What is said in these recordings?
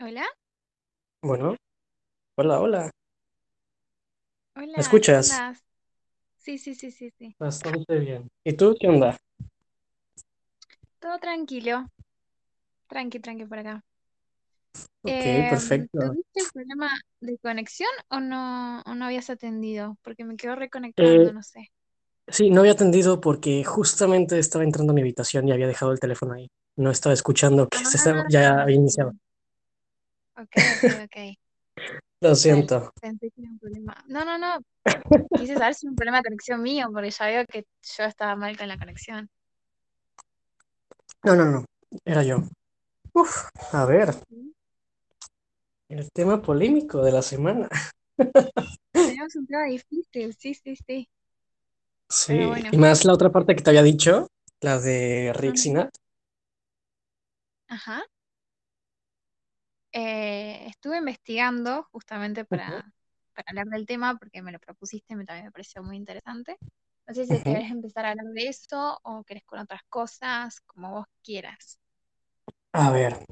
Hola, Bueno, hola, hola. ¿Me hola, ¿cómo escuchas? andás? Sí, sí, sí, sí, sí. Bastante bien. ¿Y tú qué onda? Todo tranquilo, tranqui, tranqui por acá. Ok, Em, perfecto. ¿tuviste un problema de conexión o no, o no habías atendido? Porque me quedo Eh, reconectando, no sé. sí, no había atendido porque justamente estaba entrando a mi habitación y había dejado el teléfono ahí. No estaba escuchando que se estaba, ya Ah, había iniciado. Ok, ok, ok. Lo siento. pensé que era un problema. No, no, no. Quise saber si era un problema de conexión mío, porque ya veo que yo estaba mal con la conexión. No, no, no. Era yo. Uf, a ver, el tema polémico de la semana. Tenemos un tema difícil, sí, sí, sí. Sí, y más la otra parte que te había dicho, la de. Sinat. Ajá. Eh, estuve investigando justamente para, para hablar del tema porque me lo propusiste y me, también me pareció muy interesante. No sé si ujú. querés empezar a hablar de eso o querés con otras cosas, como vos quieras. A ver.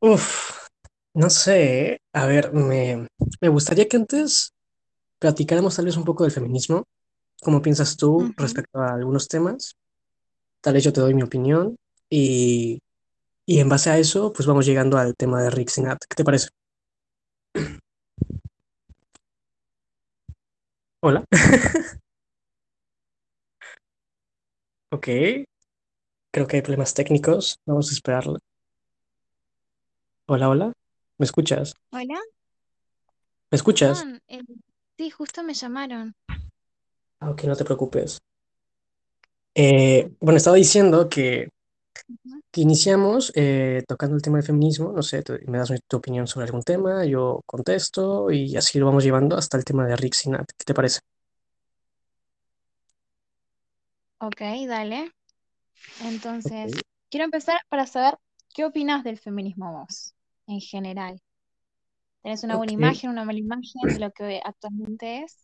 Uf, no sé. ¿eh? A ver, me, me gustaría que antes platicáramos tal vez un poco del feminismo. ¿Cómo piensas tú Ujú. respecto a algunos temas? Tal vez yo te doy mi opinión y, y en base a eso, pues vamos llegando al tema de Rick Sinat. ¿Qué te parece? Hola. Ok, creo que hay problemas técnicos. Vamos a esperarlo. Hola, hola. ¿Me escuchas? Hola, ¿Me escuchas? perdón. eh, sí, justo me llamaron. Ah, ok, no te preocupes. Eh, bueno, estaba diciendo que, Ujú. Que iniciamos eh, tocando el tema del feminismo. No sé, tú me das tu opinión sobre algún tema, yo contesto y así lo vamos llevando hasta el tema de Rick Sinat. ¿Qué te parece? Ok, dale. Entonces, quiero empezar para saber qué opinas del feminismo vos, en general. ¿Tenés una buena imagen, una mala imagen de lo que actualmente es?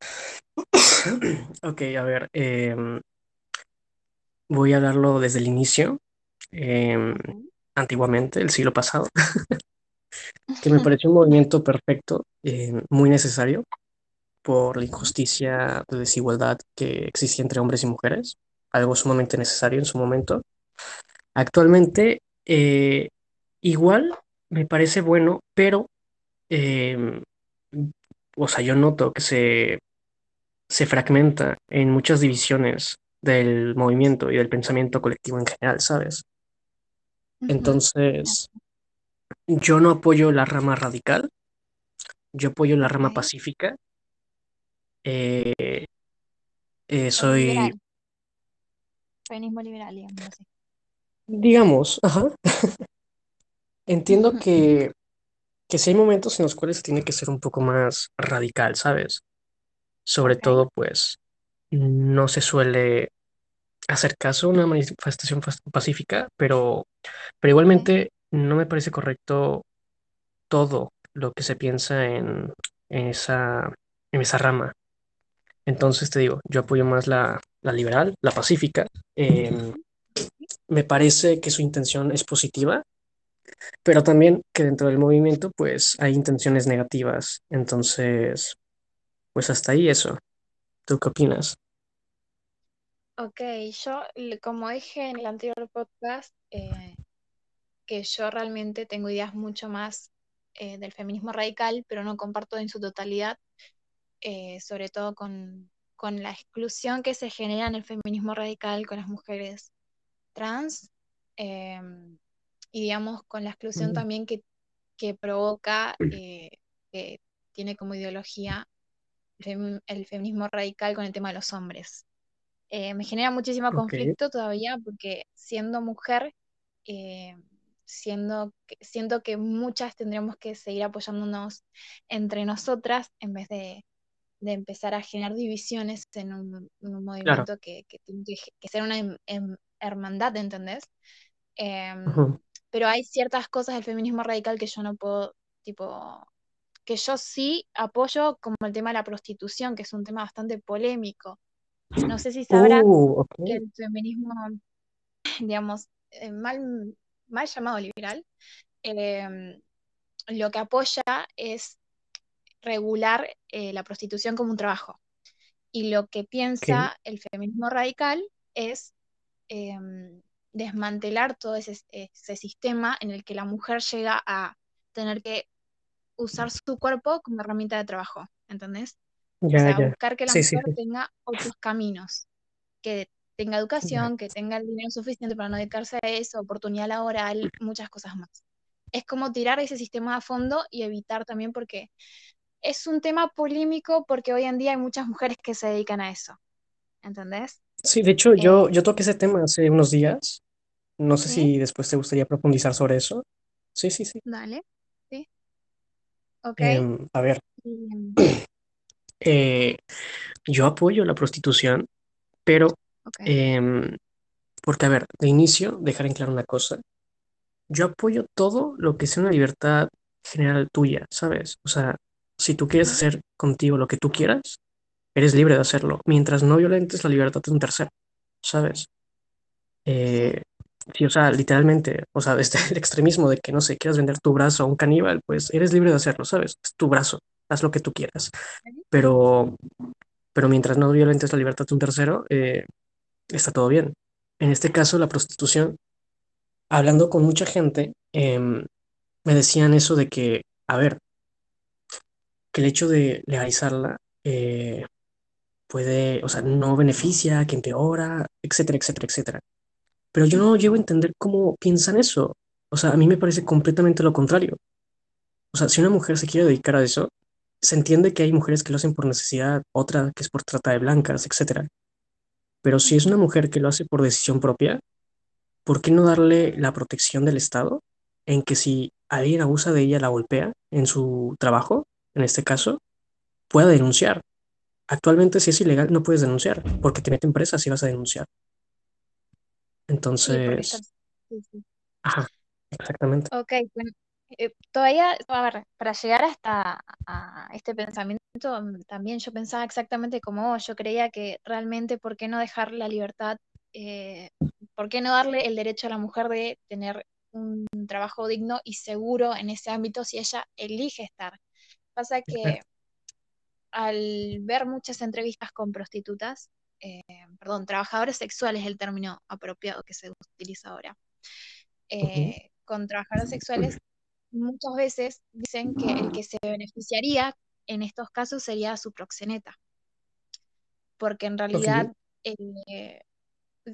ok, a ver, em, voy a hablarlo desde el inicio, em, antiguamente, el siglo pasado, que me pareció un movimiento perfecto, em, muy necesario por la injusticia de desigualdad que existía entre hombres y mujeres, algo sumamente necesario en su momento. Actualmente, eh, igual me parece bueno, pero, em, o sea, yo noto que se se fragmenta en muchas divisiones del movimiento y del pensamiento colectivo en general, ¿sabes? Entonces, yo no apoyo la rama radical, yo apoyo la rama pacífica, eh, eh, soy, liberal, feminismo liberal, digamos así. digamos, ajá, entiendo que, que sí hay momentos en los cuales tiene que ser un poco más radical, ¿sabes? Sobre todo, pues, no se suele hacer caso a una manifestación pacífica, pero, pero igualmente no me parece correcto todo lo que se piensa en, en esa, en esa rama. Entonces te digo, yo apoyo más la, la liberal, la pacífica. Eh, me parece que su intención es positiva, pero también que dentro del movimiento pues hay intenciones negativas. Entonces, pues hasta ahí eso. ¿Tú qué opinas? Ok. Yo, como dije en el anterior podcast, eh, que yo realmente tengo ideas mucho más eh, del feminismo radical, pero no comparto en su totalidad, eh, sobre todo con, con la exclusión que se genera en el feminismo radical con las mujeres trans, em, y digamos con la exclusión Mm, también que, que provoca, que tiene como ideología el feminismo radical con el tema de los hombres. Eh, me genera muchísimo conflicto todavía porque siendo mujer, eh, siendo, siento que muchas tendríamos que seguir apoyándonos entre nosotras en vez de, de empezar a generar divisiones en un, en un claro. movimiento que, que tiene que, que ser una hem- hem- hermandad, ¿entendés? Em, pero hay ciertas cosas del feminismo radical que yo no puedo, tipo, que yo sí apoyo, como el tema de la prostitución, que es un tema bastante polémico. No sé si sabrás Uh, que el feminismo, digamos, eh, mal, mal llamado liberal, em, lo que apoya es regular eh, la prostitución como un trabajo. Y lo que piensa el feminismo radical es em, desmantelar todo ese, sistema en el que la mujer llega a tener que usar su cuerpo como herramienta de trabajo, ¿entendés? O sea, buscar que la mujer tenga otros caminos, que tenga educación, que tenga el dinero suficiente para no dedicarse a eso, oportunidad laboral, muchas cosas más. Es como tirar ese sistema a fondo y evitar también porque es un tema polémico porque hoy en día hay muchas mujeres que se dedican a eso. ¿Entendés? Sí, de hecho, yo, eh, yo toqué ese tema hace unos días. No sé si después te gustaría profundizar sobre eso. Sí, sí, sí. Dale. Sí. Ok. Em, a ver. Eh, yo apoyo la prostitución, pero em, porque, a ver, de inicio, dejar en claro una cosa. Yo apoyo todo lo que sea una libertad general tuya, ¿sabes? O sea, si tú quieres hacer contigo lo que tú quieras, eres libre de hacerlo, mientras no violentes la libertad de un tercero, ¿sabes? Eh, sí, o sea, literalmente, o sea, desde el extremismo de que, no sé, quieras vender tu brazo a un caníbal, pues eres libre de hacerlo, ¿sabes? Es tu brazo, haz lo que tú quieras. Pero, pero mientras no violentes la libertad de un tercero, eh, está todo bien. En este caso, la prostitución, hablando con mucha gente, em, me decían eso de que, a ver, que el hecho de legalizarla eh, puede, o sea, no beneficia, que empeora, etcétera, etcétera, etcétera. Pero yo no llego a entender cómo piensan eso. O sea, a mí me parece completamente lo contrario. O sea, si una mujer se quiere dedicar a eso, se entiende que hay mujeres que lo hacen por necesidad, otra que es por trata de blancas, etcétera. Pero si es una mujer que lo hace por decisión propia, ¿por qué no darle la protección del Estado en que si alguien abusa de ella, la golpea en su trabajo, en este caso, pueda denunciar. Actualmente, si es ilegal, no puedes denunciar porque te meten presa si vas a denunciar. Entonces. Ajá, exactamente. Ok, eh, todavía, a ver, para llegar hasta a este pensamiento, mm, también yo pensaba exactamente como. Yo creía que realmente, ¿por qué no dejar la libertad? Eh, ¿Por qué no darle el derecho a la mujer de tener un trabajo digno y seguro en ese ámbito si ella elige estar? Pasa que al ver muchas entrevistas con prostitutas, eh, perdón, trabajadores sexuales es el término apropiado que se utiliza ahora, eh, con trabajadores sexuales muchas veces dicen que el que se beneficiaría en estos casos sería su proxeneta, porque en realidad eh,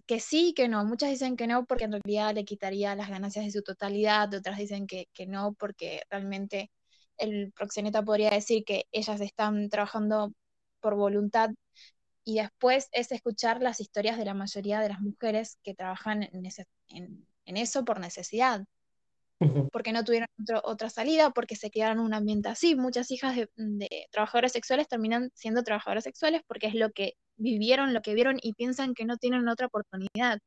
que sí, que no. Muchas dicen que no porque en realidad le quitaría las ganancias de su totalidad, otras dicen que, que no porque realmente el proxeneta podría decir que ellas están trabajando por voluntad y después es escuchar las historias de la mayoría de las mujeres que trabajan en, eso por necesidad, porque no tuvieron otra salida, porque se quedaron en un ambiente así. Muchas hijas de, de trabajadores sexuales terminan siendo trabajadoras sexuales porque es lo que vivieron, lo que vieron y piensan que no tienen otra oportunidad.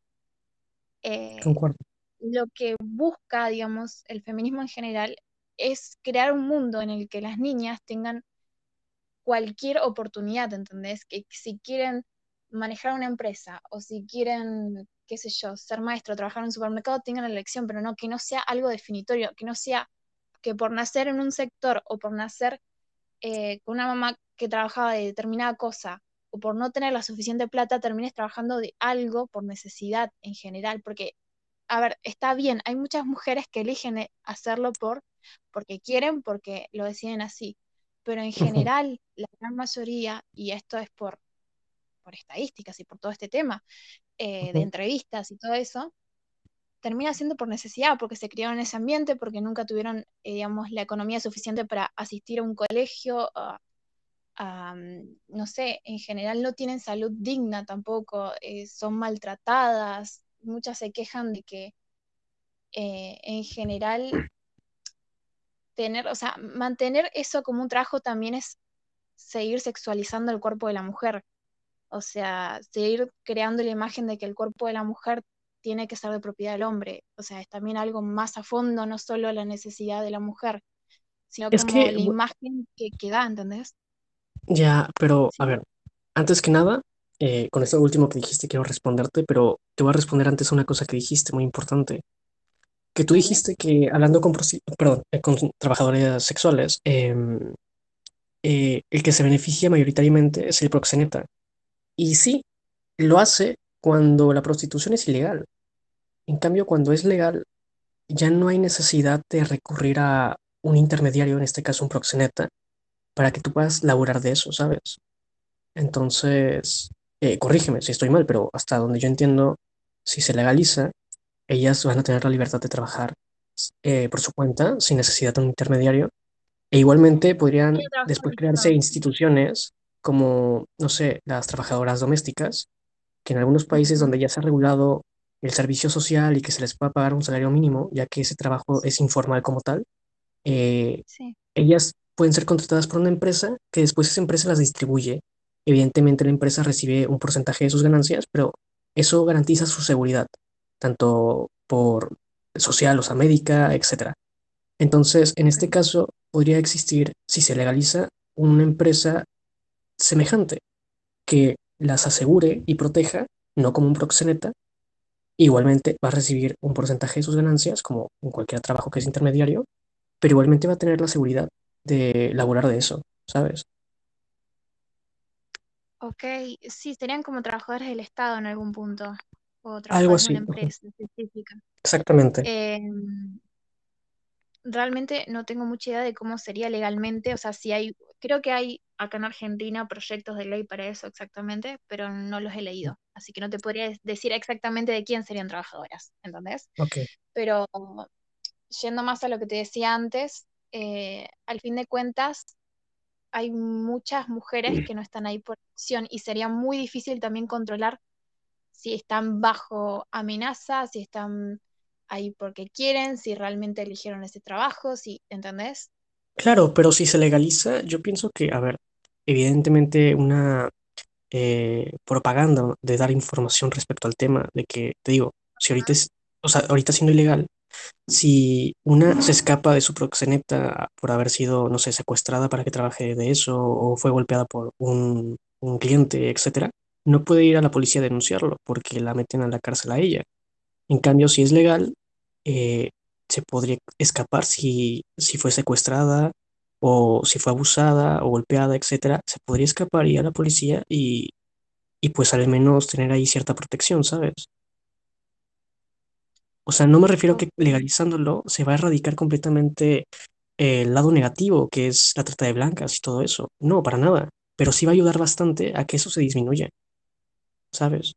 Eh, lo que busca, digamos, el feminismo en general es crear un mundo en el que las niñas tengan cualquier oportunidad, ¿entendés? Que si quieren manejar una empresa o si quieren, qué sé yo, ser maestro, trabajar en un supermercado, tengan la elección, pero no, que no sea algo definitorio, que no sea que por nacer en un sector o por nacer eh, con una mamá que trabajaba de determinada cosa o por no tener la suficiente plata, termines trabajando de algo por necesidad en general, porque, a ver, está bien, hay muchas mujeres que eligen eh, hacerlo por porque quieren, porque lo deciden así. Pero en general, la gran mayoría, y esto es por, por estadísticas y por todo este tema eh, de entrevistas y todo eso, termina siendo por necesidad, porque se criaron en ese ambiente, porque nunca tuvieron, eh, digamos, la economía suficiente para asistir a un colegio, mm, no sé, en general no tienen salud digna tampoco, eh, son maltratadas, muchas se quejan de que en general tener, o sea, mantener eso como un trabajo también es seguir sexualizando el cuerpo de la mujer. O sea, seguir creando la imagen de que el cuerpo de la mujer tiene que ser de propiedad del hombre. O sea, es también algo más a fondo, no solo la necesidad de la mujer, sino como la imagen que, que, da, ¿entendés? Ya, pero a ver, antes que nada, eh, con esto último que dijiste quiero responderte, pero te voy a responder antes a una cosa que dijiste muy importante que tú dijiste que hablando con, perdón, eh, con trabajadores sexuales, em, eh, el que se beneficia mayoritariamente es el proxeneta. Y sí, lo hace cuando la prostitución es ilegal. En cambio, cuando es legal, ya no hay necesidad de recurrir a un intermediario, en este caso un proxeneta, para que tú puedas laburar de eso, ¿sabes? Entonces, eh, corrígeme si estoy mal, pero hasta donde yo entiendo, si se legaliza, ellas van a tener la libertad de trabajar eh, por su cuenta, sin necesidad de un intermediario, e igualmente podrían después crearse instituciones como, no sé, las trabajadoras domésticas, que en algunos países donde ya se ha regulado el servicio social y que se les pueda pagar un salario mínimo, ya que ese trabajo es informal como tal, eh, Sí, ellas pueden ser contratadas por una empresa que después esa empresa las distribuye. Evidentemente la empresa recibe un porcentaje de sus ganancias, pero eso garantiza su seguridad, tanto por social, o sea, médica, etcétera. Entonces, en este caso, podría existir, si se legaliza, una empresa semejante que las asegure y proteja, no como un proxeneta. Igualmente va a recibir un porcentaje de sus ganancias, como en cualquier trabajo que es intermediario, pero igualmente va a tener la seguridad de laburar de eso, ¿sabes? Ok, sí, serían como trabajadores del Estado en algún punto, o Algo trabajadores de una empresa específica. exactamente. Em, realmente no tengo mucha idea de cómo sería legalmente, o sea, si hay, creo que hay acá en Argentina proyectos de ley para eso exactamente, pero no los he leído, así que no te podría decir exactamente de quién serían trabajadoras, ¿entendés? Pero yendo más a lo que te decía antes, eh, al fin de cuentas hay muchas mujeres que no están ahí por opción y sería muy difícil también controlar si están bajo amenaza, si están ahí porque quieren, si realmente eligieron ese trabajo, si, ¿entendés? Claro, pero si se legaliza, yo pienso que, a ver, evidentemente una eh, propaganda de dar información respecto al tema, de que, te digo, si ahorita es, o sea, ahorita siendo ilegal, si una se escapa de su proxeneta por haber sido, no sé, secuestrada para que trabaje de eso o fue golpeada por un, un cliente, etcétera, no puede ir a la policía a denunciarlo porque la meten a la cárcel a ella. En cambio, si es legal, eh, se podría escapar si, si fue secuestrada o si fue abusada o golpeada, etcétera. Se podría escapar y ir a la policía y, y pues al menos tener ahí cierta protección, ¿sabes? O sea, no me refiero a que legalizándolo se va a erradicar completamente el lado negativo, que es la trata de blancas y todo eso. No, para nada. Pero sí va a ayudar bastante a que eso se disminuya, ¿sabes?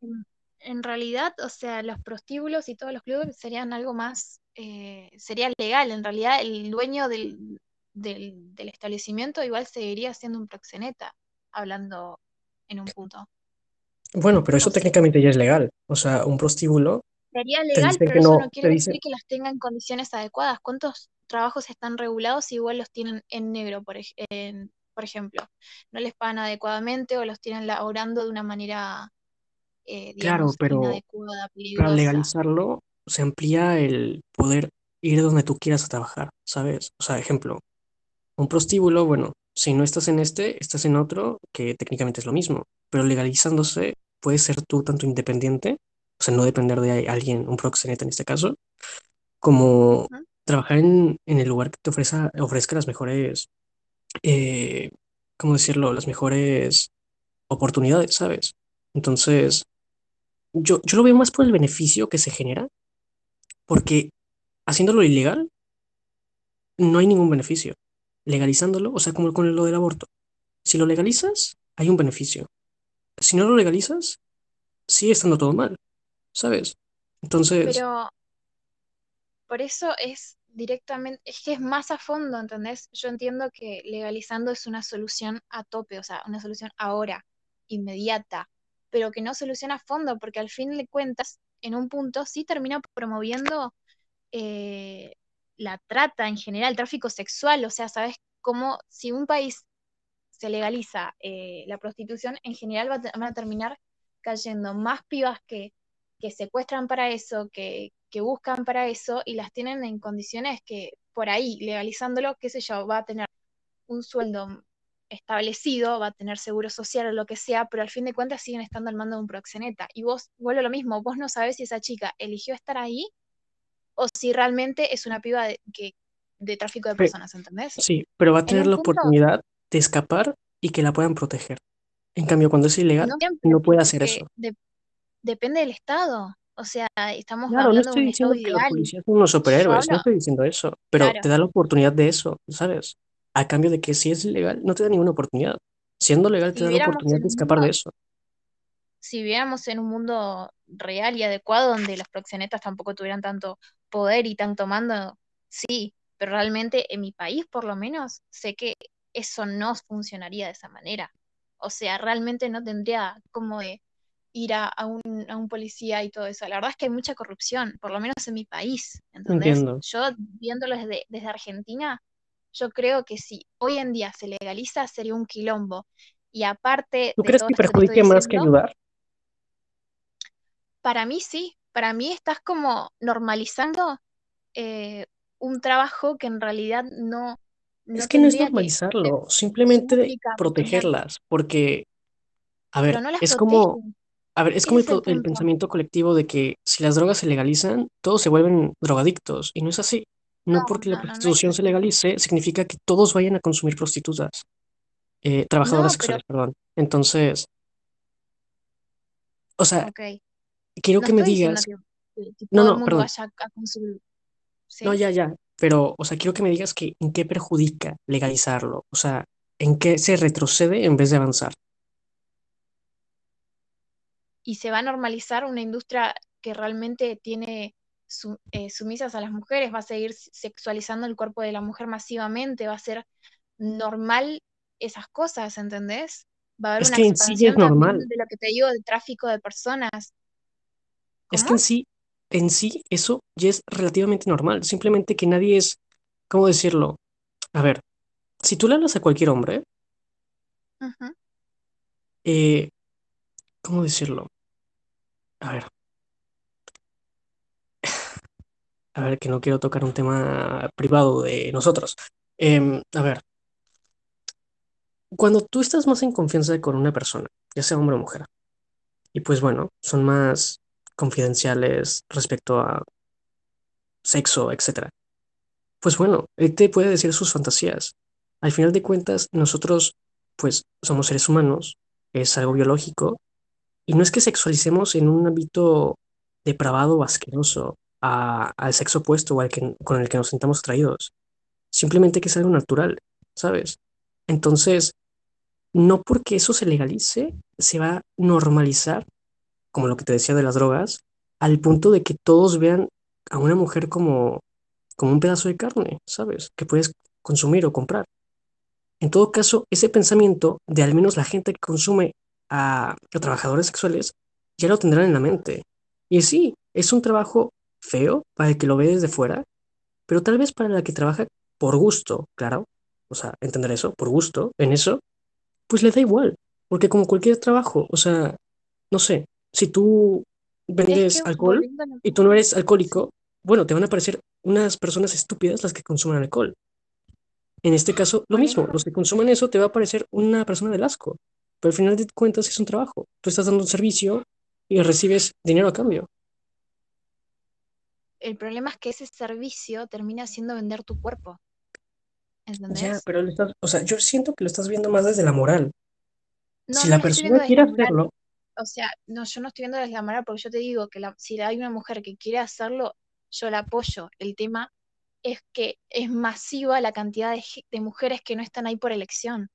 En en realidad, o sea, los prostíbulos y todos los clubes serían algo más, eh, sería legal. En realidad, el dueño del, del, del establecimiento igual seguiría siendo un proxeneta, hablando en un punto. Bueno, pero eso técnicamente ya es legal. O sea, un prostíbulo sería legal, pero eso no, no quiere dice, decir que las tenga en condiciones adecuadas. ¿Cuántos trabajos están regulados y igual los tienen en negro, por, en- por ejemplo? No les pagan adecuadamente o los tienen laborando de una manera, eh, claro, pero inadecuada, para legalizarlo se amplía el poder ir donde tú quieras a trabajar, ¿sabes? O sea, ejemplo, un prostíbulo, bueno, si no estás en este, estás en otro, que técnicamente es lo mismo, pero legalizándose puedes ser tú tanto independiente, o sea, no depender de alguien, un proxeneta en este caso, como trabajar en, en el lugar que te ofrezca, ofrezca las mejores, eh, ¿cómo decirlo? Las mejores oportunidades, ¿sabes? Entonces, yo, yo lo veo más por el beneficio que se genera, porque haciéndolo ilegal no hay ningún beneficio. Legalizándolo, o sea, como con lo del aborto. Si lo legalizas, hay un beneficio. Si no lo legalizas, sigue estando todo mal, ¿sabes? Entonces, Pero por eso es directamente, es que es más a fondo, ¿entendés? Yo entiendo que legalizando es una solución a tope, o sea, una solución ahora, inmediata, pero que no soluciona a fondo, porque al fin de cuentas, en un punto sí termina promoviendo eh, la trata en general, el tráfico sexual, o sea, ¿sabes cómo si un país se legaliza eh, la prostitución, en general va van a terminar cayendo más pibas que, que secuestran para eso, que, que buscan para eso y las tienen en condiciones que por ahí, legalizándolo, qué sé yo, va a tener un sueldo establecido, va a tener seguro social o lo que sea, pero al fin de cuentas siguen estando al mando de un proxeneta. Y vos, vuelvo lo mismo, vos no sabés si esa chica eligió estar ahí o si realmente es una piba de, que, de tráfico de personas, ¿entendés? Sí, pero va a En tener la punto- oportunidad de escapar y que la puedan proteger. En cambio, cuando es ilegal, No puede hacer eso. de- depende del Estado. O sea, estamos Claro, no hablando de estoy un Estado diciendo que los ideal. policías son unos superhéroes, no estoy diciendo eso, pero Claro. te da la oportunidad de eso, ¿sabes? A cambio de que si es ilegal, no te da ninguna oportunidad. Siendo legal, Si te da la oportunidad de escapar de eso. si viviéramos en un mundo real y adecuado donde los proxenetas tampoco tuvieran tanto poder y tanto mando, sí, pero realmente en mi país por lo menos sé que eso no funcionaría de esa manera. O sea, realmente no tendría como de ir a, a un, a un policía y todo eso. La verdad es que hay mucha corrupción, por lo menos en mi país, ¿entendés? Entiendo. Yo viéndolo desde, desde Argentina, yo creo que si hoy en día se legaliza sería un quilombo. Y aparte ¿Tú de crees todo que perjudique más que ayudar? para mí sí, para mí estás como normalizando eh, un trabajo que en realidad no, no Es que no es que normalizarlo, simplemente protegerlas, porque, a ver, no es como. A ver, es como el, pensamiento colectivo de que si las drogas se legalizan, todos se vuelven drogadictos, y no es así. No No, porque la no, prostitución se legalice, significa que todos vayan a consumir prostitutas, eh, trabajadoras pero, sexuales, perdón. Entonces, o sea, quiero que me digas, que, que- no, no, perdón, a consumir. ¿sí? no, ya, ya, pero, o sea, quiero que me digas que en qué perjudica legalizarlo, o sea, en qué se retrocede en vez de avanzar. Y se va a normalizar una industria que realmente tiene su- eh, sumisas a las mujeres, va a seguir sexualizando el cuerpo de la mujer masivamente, va a ser normal esas cosas, ¿entendés? Va a haber Es una que en sí es normal. de lo que te digo del tráfico de personas. Es que en sí, en sí, eso ya es relativamente normal. Simplemente que nadie es, ¿cómo decirlo? A ver, si tú le hablas a cualquier hombre, eh, ¿cómo decirlo? A ver, a ver, que no quiero tocar un tema privado de nosotros. Em, a ver, cuando tú estás más en confianza con una persona, ya sea hombre o mujer, y pues bueno, son más confidenciales respecto a sexo, etcétera. Pues bueno, él te puede decir sus fantasías. Al final de cuentas, nosotros, pues, somos seres humanos, es algo biológico, y no es que sexualicemos en un ámbito depravado o asqueroso a- al sexo opuesto o al que, con el que nos sintamos atraídos. Simplemente que es algo natural, ¿sabes? Entonces, no porque eso se legalice, se va a normalizar, como lo que te decía de las drogas, al punto de que todos vean a una mujer como como un pedazo de carne, ¿sabes? Que puedes consumir o comprar. En todo caso, ese pensamiento de al menos la gente que consume a, a trabajadores sexuales ya lo tendrán en la mente. Y sí, es un trabajo feo para el que lo ve desde fuera, pero tal vez para la que trabaja por gusto, claro, o sea, entender eso, por gusto, en eso, pues le da igual, porque como cualquier trabajo, o sea, no sé, si tú Es vendes que alcohol volviendo y tú no eres alcohólico, bueno, te van a parecer unas personas estúpidas las que consumen alcohol. En este caso, lo mismo, los que consumen eso te va a parecer una persona del asco, pero al final de cuentas es un trabajo. Tú estás dando un servicio y recibes dinero a cambio. el problema es que ese servicio termina siendo vender tu cuerpo, Ya, ¿entendés? pero lo estás, o sea, yo siento que lo estás viendo más desde la moral. No, Si no la persona quiere la hacerlo, O sea, no, yo no estoy viendo desde la moral porque yo te digo que la- si hay una mujer que quiere hacerlo, yo la apoyo. El tema es que es masiva la cantidad de mujeres que no están ahí por elección,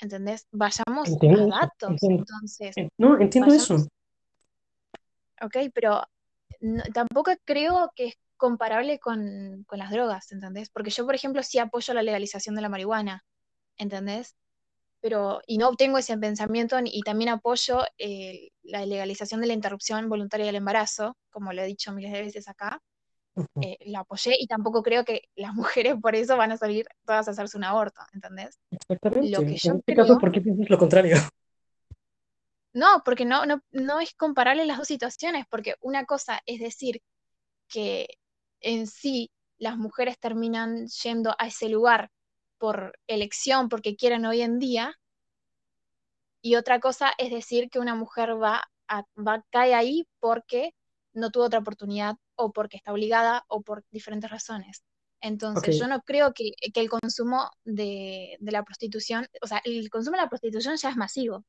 ¿entendés? Vayamos entiendo a datos, entiendo. entonces, En- No, entiendo eso. ok, pero no- tampoco creo que es comparable con, con las drogas, ¿entendés? Porque yo, por ejemplo, sí apoyo la legalización de la marihuana, ¿entendés? Pero, y no tengo ese pensamiento y también apoyo eh, la legalización de la interrupción voluntaria del embarazo, como lo he dicho miles de veces acá, eh, la apoyé y tampoco creo que las mujeres por eso van a salir todas a hacerse un aborto, ¿entendés? Lo Exactamente. que En yo este caso, ¿por qué piensas lo contrario? no, porque no, no, no es comparable las dos situaciones, porque una cosa es decir que en sí las mujeres terminan yendo a ese lugar por elección, porque quieren hoy en día, y otra cosa es decir que una mujer va a, va, cae ahí porque no tuvo otra oportunidad o porque está obligada o por diferentes razones. Entonces, yo no creo que, que el consumo de, de la prostitución, o sea, el consumo de la prostitución ya es masivo.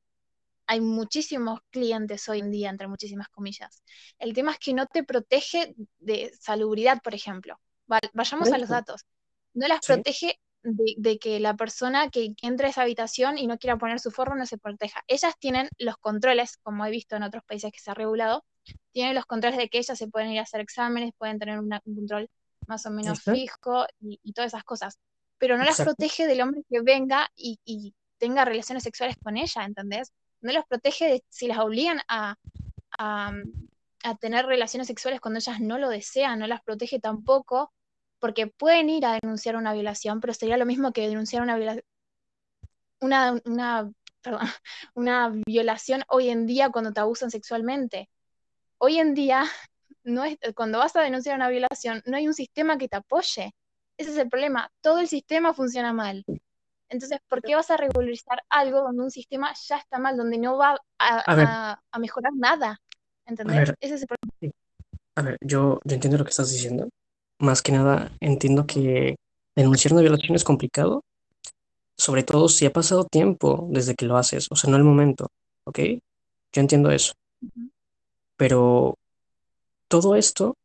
Hay muchísimos clientes hoy en día, entre muchísimas comillas. El tema es que no te protege de salubridad, por ejemplo. Vayamos a los datos. No las Sí, protege de, de que la persona que entre a esa habitación y no quiera poner su forro no se proteja. Ellas tienen los controles, como he visto en otros países que se ha regulado, tienen los controles de que ellas se pueden ir a hacer exámenes, pueden tener una- un control más o menos fijo y, y todas esas cosas. Pero no las protege del hombre que venga y, y tenga relaciones sexuales con ella, ¿entendés? No las protege de si las obligan a, a, a tener relaciones sexuales cuando ellas no lo desean, no las protege tampoco, porque pueden ir a denunciar una violación, pero sería lo mismo que denunciar una violación, una, una, perdón, una violación hoy en día cuando te abusan sexualmente. Hoy en día, no es, cuando vas a denunciar una violación, no hay un sistema que te apoye. Ese es el problema. Todo el sistema funciona mal. Entonces, ¿por qué vas a regularizar algo donde un sistema ya está mal, donde no va a, A ver, a- a mejorar nada? ¿Entendés? ver, Ese es el problema. sí, a ver, yo, yo entiendo lo que estás diciendo. Más que nada, entiendo que denunciar una violación es complicado, sobre todo si ha pasado tiempo desde que lo haces, o sea, no el momento, ¿ok? Yo entiendo eso. Pero todo esto,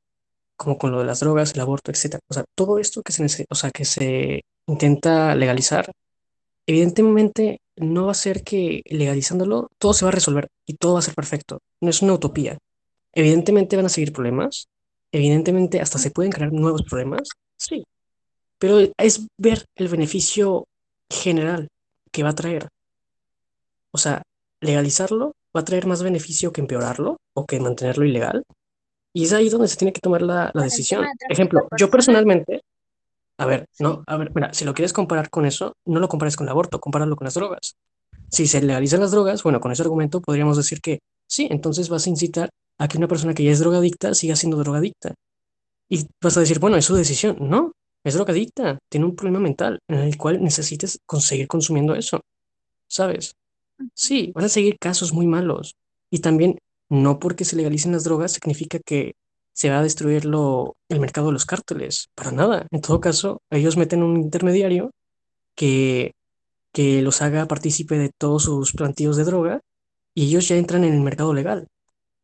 como con lo de las drogas, el aborto, etcétera, o sea, todo esto que se, o sea, que se intenta legalizar, evidentemente no va a ser que legalizándolo todo se va a resolver y todo va a ser perfecto. No es una utopía. Evidentemente van a seguir problemas, evidentemente hasta se pueden crear nuevos problemas, sí, pero es ver el beneficio general que va a traer. O sea, legalizarlo va a traer más beneficio que empeorarlo o que mantenerlo ilegal. Y es ahí donde se tiene que tomar la, la decisión. Ejemplo, yo personalmente, a ver, no, a ver, mira, si lo quieres comparar con eso, no lo compares con el aborto, compáralo con las drogas. Si se legalizan las drogas, bueno, con ese argumento podríamos decir que sí, entonces vas a incitar a que una persona que ya es drogadicta siga siendo drogadicta. Y vas a decir, bueno, es su decisión. No, es drogadicta, tiene un problema mental en el cual necesites conseguir consumiendo eso, ¿sabes? Sí, van a seguir casos muy malos. Y también, no porque se legalicen las drogas significa que se va a destruir lo- el mercado de los cárteles. Para nada. En todo caso, ellos meten un intermediario que, que los haga partícipe de todos sus plantíos de droga y ellos ya entran en el mercado legal.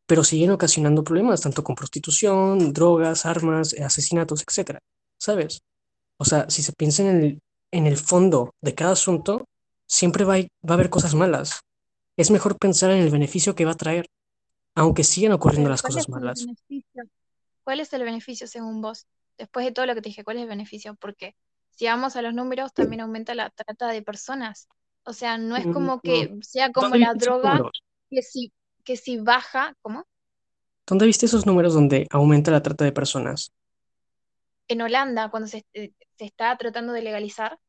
Pero siguen ocasionando problemas, tanto con prostitución, drogas, armas, asesinatos, etcétera. ¿Sabes? O sea, si se piensa en el, en el fondo de cada asunto, siempre va a, va a haber cosas malas. Es mejor pensar en el beneficio que va a traer, aunque sigan ocurriendo las ¿cuál es cosas malas. ¿Cuál es el beneficio según vos? Después de todo lo que te dije, ¿cuál es el beneficio? Porque si vamos a los números, también aumenta la trata de personas. O sea, no es Mm, como mm. que sea como ¿Dónde la droga, números? que si, que si baja, ¿cómo? ¿Dónde viste esos números donde aumenta la trata de personas? En Holanda, cuando se, eh, se está tratando de legalizar,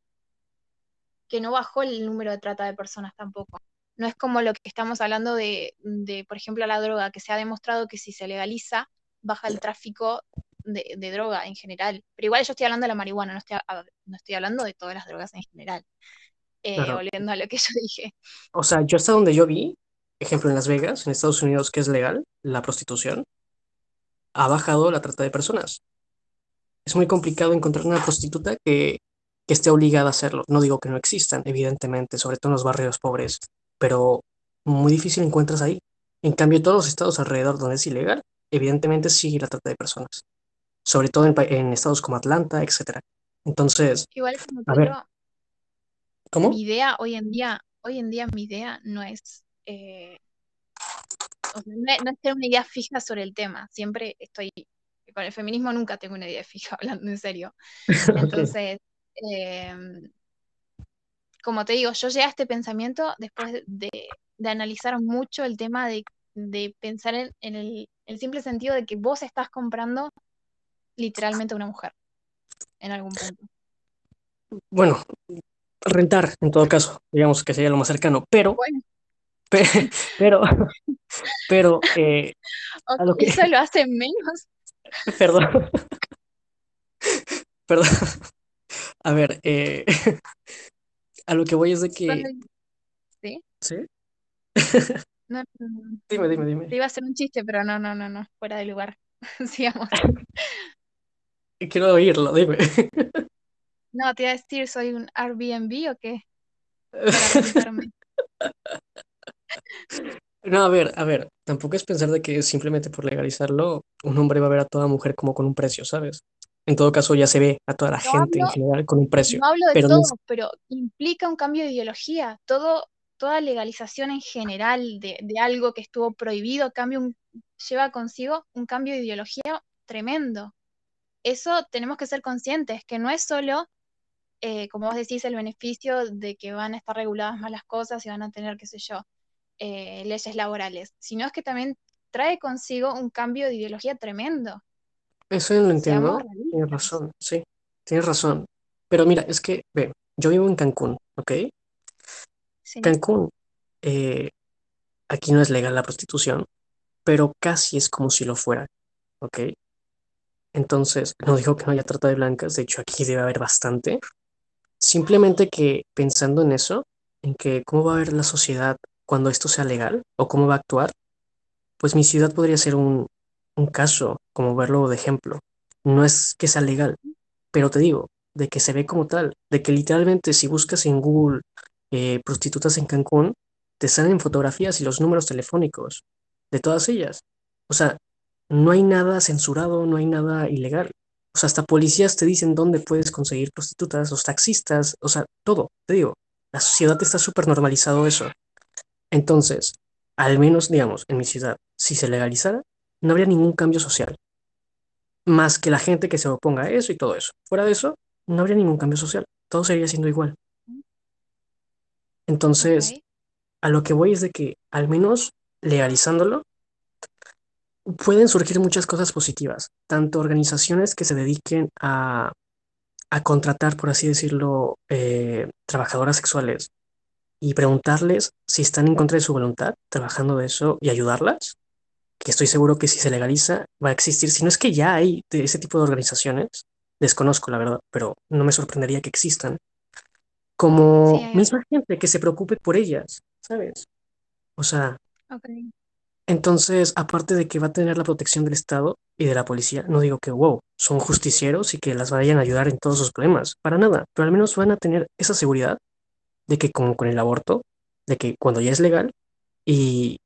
que no bajó el número de trata de personas tampoco. No es como lo que estamos hablando de, de, por ejemplo, la droga, que se ha demostrado que si se legaliza, baja el tráfico de, de droga en general. Pero igual yo estoy hablando de la marihuana, no estoy, a- no estoy hablando de todas las drogas en general. Eh, Claro. volviendo a lo que yo dije. O sea, yo hasta donde yo vi, ejemplo en Las Vegas, en Estados Unidos, que es legal, la prostitución, ha bajado la trata de personas. Es muy complicado encontrar una prostituta que, que esté obligada a hacerlo. No digo que no existan, evidentemente, sobre todo en los barrios pobres, pero muy difícil encuentras ahí. En cambio, todos los estados alrededor donde es ilegal, evidentemente sigue la trata de personas, sobre todo en, en estados como Atlanta, etcétera. Entonces, Igual como a ver, ¿cómo? mi idea hoy en día, hoy en día mi idea no es, eh, o sea, no es, no es tener una idea fija sobre el tema. Siempre estoy, con el feminismo nunca tengo una idea fija, hablando en serio. Entonces, eh, como te digo, yo llegué a este pensamiento después de, de analizar mucho el tema de, de pensar en, en el, el simple sentido de que vos estás comprando literalmente a una mujer en algún punto. Bueno, rentar en todo caso, digamos que sería lo más cercano, pero, Bueno, pe- pero, pero, eh, lo que, eso lo hace menos. perdón, perdón, a ver, eh, a lo que voy es de que, ¿Sí? ¿sí? No, no, no, Dime, no. dime, Te dime. iba a hacer un chiste, pero no, no, no, no, fuera de lugar. Sigamos. Quiero oírlo, dime. No, te iba a decir, ¿soy un Airbnb o qué? No, a ver, a ver, tampoco es pensar de que simplemente por legalizarlo un hombre va a ver a toda mujer como con un precio, ¿sabes? En todo caso ya se ve a toda la No gente en general con un precio, no hablo de pero no es todo, pero implica un cambio de ideología. Todo, toda legalización en general de, de algo que estuvo prohibido cambia un- lleva consigo un cambio de ideología tremendo. Eso tenemos que ser conscientes, que no es solo, eh, como vos decís, el beneficio de que van a estar reguladas más las cosas y van a tener, qué sé yo, eh, leyes laborales, sino es que también trae consigo un cambio de ideología tremendo. Eso lo Seamos entiendo, tienes razón, sí, tienes razón. Pero mira, es que, ve, yo vivo en Cancún, ¿ok? Sí. Cancún, eh, aquí no es legal la prostitución, pero casi es como si lo fuera, ¿ok? Entonces, no digo que no haya trata de blancas, de hecho aquí debe haber bastante. Simplemente que pensando en eso, en que cómo va a ver la sociedad cuando esto sea legal o cómo va a actuar, pues mi ciudad podría ser un, un caso, como verlo de ejemplo. No es que sea legal, pero te digo, de que se ve como tal, de que literalmente si buscas en Google eh, prostitutas en Cancún, te salen fotografías y los números telefónicos de todas ellas. O sea, no hay nada censurado, no hay nada ilegal. O sea, hasta policías te dicen dónde puedes conseguir prostitutas, los taxistas, o sea, todo, te digo, la sociedad está súper normalizado eso. Entonces, al menos, digamos, en mi ciudad, si se legalizara, no habría ningún cambio social más que la gente que se oponga a eso y todo eso. Fuera de eso, no habría ningún cambio social. Todo seguiría siendo igual. Entonces, a lo que voy es de que, al menos legalizándolo, pueden surgir muchas cosas positivas. Tanto organizaciones que se dediquen a, a contratar, por así decirlo, eh, trabajadoras sexuales y preguntarles si están en contra de su voluntad trabajando de eso y ayudarlas, que estoy seguro que si se legaliza va a existir. Si no es que ya hay de ese tipo de organizaciones, desconozco la verdad, pero no me sorprendería que existan, como misma gente que se preocupe por ellas, ¿sabes? O sea, ok. entonces, aparte de que va a tener la protección del Estado y de la policía, no digo que, wow, son justicieros y que las vayan a ayudar en todos sus problemas, para nada, pero al menos van a tener esa seguridad de que como con el aborto, de que cuando ya es legal y,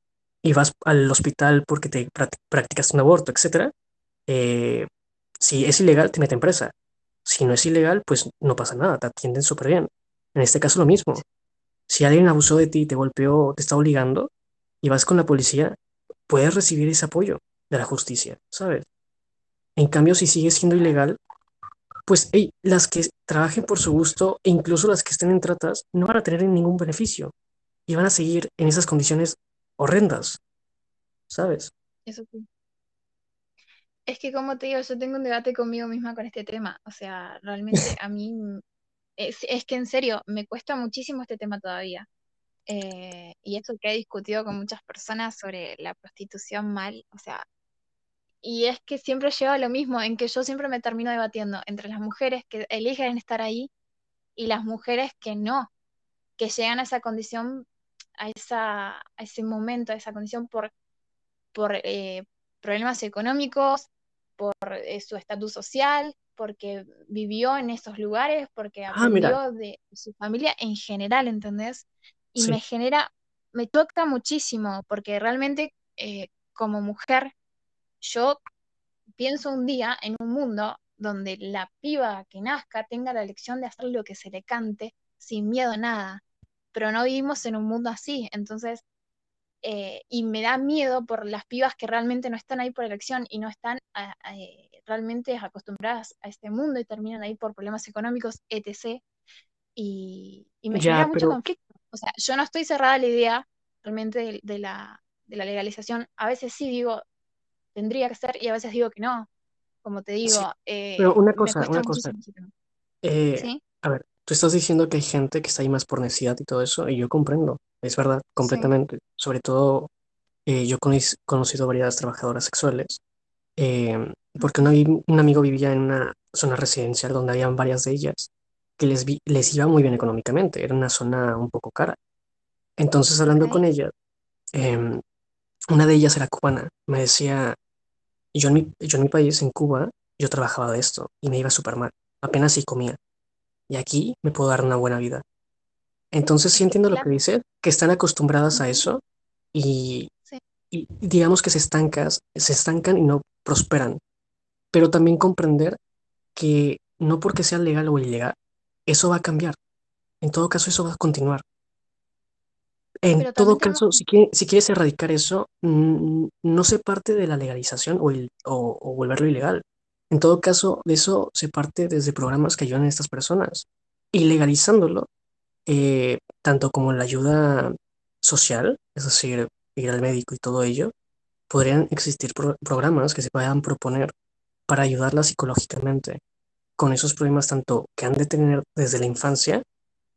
y vas al hospital porque te prac- practicaste un aborto, etcétera, eh, si es ilegal, te meten presa. Si no es ilegal, pues no pasa nada, te atienden súper bien. En este caso lo mismo. Si alguien abusó de ti, te golpeó, te está obligando y vas con la policía, puedes recibir ese apoyo de la justicia, ¿sabes? En cambio, si sigue siendo ilegal, pues hey, las que trabajen por su gusto e incluso las que estén en tratas no van a tener ningún beneficio y van a seguir en esas condiciones horrendas, ¿sabes? Eso sí. Es que como te digo, yo tengo un debate conmigo misma con este tema. O sea, realmente a mí es, es que en serio, me cuesta muchísimo este tema todavía. Eh, y eso que he discutido con muchas personas sobre la prostitución mal, o sea, y es que siempre lleva a lo mismo, en que yo siempre me termino debatiendo entre las mujeres que eligen estar ahí y las mujeres que no, que llegan a esa condición, a esa, a ese momento, a esa condición por, por eh, problemas económicos, eh, su estatus social, porque vivió en esos lugares, porque Ah, aprendió de su familia en general, ¿entendés? Y sí, me genera, me toca muchísimo, porque realmente eh, como mujer, yo pienso un día en un mundo donde la piba que nazca tenga la elección de hacer lo que se le cante sin miedo a nada, pero no vivimos en un mundo así, entonces eh, y me da miedo por las pibas que realmente no están ahí por elección y no están a- a, eh, realmente acostumbradas a este mundo y terminan ahí por problemas económicos, etc. Y, y me genera ya, mucho pero conflicto. O sea, yo no estoy cerrada a la idea realmente de, de la, de la legalización. A veces sí digo, tendría que ser y a veces digo que no. Como te sí, digo, pero eh, una me cosa, una cosa, eh, ¿Sí? a ver, tú estás diciendo que hay gente que está ahí más por necesidad y todo eso, y yo comprendo, es verdad, Sí. completamente. Sobre todo, eh, yo he conocido varias trabajadoras sexuales, eh, porque un, un amigo vivía en una zona residencial donde habían varias de ellas que les, vi- les iba muy bien económicamente, era una zona un poco cara. Entonces, hablando con Ok. ella, em, una de ellas era cubana. Me decía, yo en mi, yo en mi país, en Cuba, yo trabajaba de esto y me iba súper mal. Apenas si comía. Y aquí me puedo dar una buena vida. Entonces sí entiendo lo que dices, que están acostumbradas a eso y, sí, y digamos que se estancas, se estancan y no prosperan. Pero también comprender que no porque sea legal o ilegal, eso va a cambiar. En todo caso, eso va a continuar. En pero todo caso, si, quiere- si quieres erradicar eso, no se parte de la legalización o, o volverlo ilegal. En todo caso, de eso se parte desde programas que ayudan a estas personas. Y legalizándolo, eh, tanto como la ayuda social, es decir, ir al médico y todo ello, podrían existir pro- programas que se puedan proponer para ayudarla psicológicamente con esos problemas tanto que han de tener desde la infancia,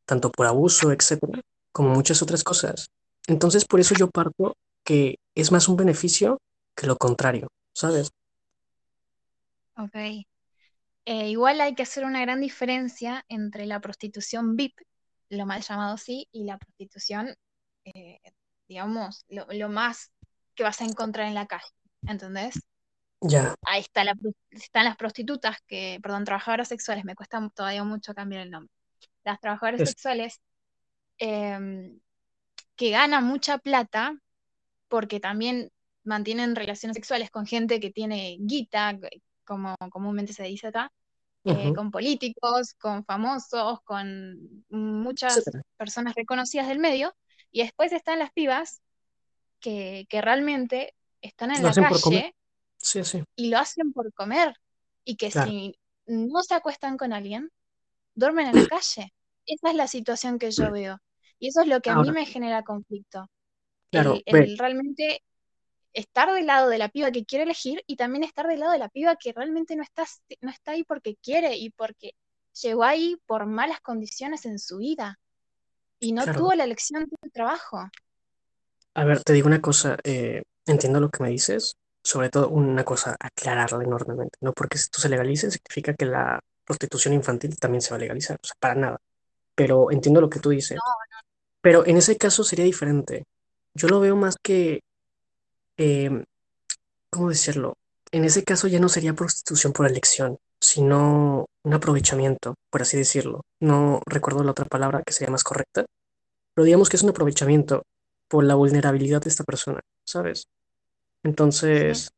tanto por abuso, etcétera, como muchas otras cosas. Entonces, por eso yo parto que es más un beneficio que lo contrario, ¿sabes? Ok. Eh, igual hay que hacer una gran diferencia entre la prostitución VIP, lo mal llamado así, y la prostitución, eh, digamos, lo, lo más que vas a encontrar en la calle. ¿Entendés? Ya, Ahí está la, están las prostitutas, que, perdón, trabajadoras sexuales, me cuesta todavía mucho cambiar el nombre. Las trabajadoras es, sexuales em, que ganan mucha plata porque también mantienen relaciones sexuales con gente que tiene guita, como comúnmente se dice acá, eh, con políticos, con famosos, con muchas personas reconocidas del medio, y después están las pibas que, que realmente están en Lo la calle Sí, sí, y lo hacen por comer, y que claro. si no se acuestan con alguien, duermen en la calle. Esa es la situación que yo veo. Y eso es lo que a mí me genera conflicto. claro, el realmente estar del lado de la piba que quiere elegir y también estar del lado de la piba que realmente no está, no está ahí porque quiere y porque llegó ahí por malas condiciones en su vida y no claro. tuvo la elección del trabajo. A ver, te digo una cosa, eh, entiendo lo que me dices, sobre todo una cosa, aclararla enormemente. No porque esto se legalice significa que la prostitución infantil también se va a legalizar, o sea, para nada. Pero entiendo lo que tú dices. Pero en ese caso sería diferente. Yo lo veo más que, eh, ¿cómo decirlo? En ese caso ya no sería prostitución por elección, sino un aprovechamiento, por así decirlo. No recuerdo la otra palabra que sería más correcta, pero digamos que es un aprovechamiento por la vulnerabilidad de esta persona, ¿sabes? Entonces,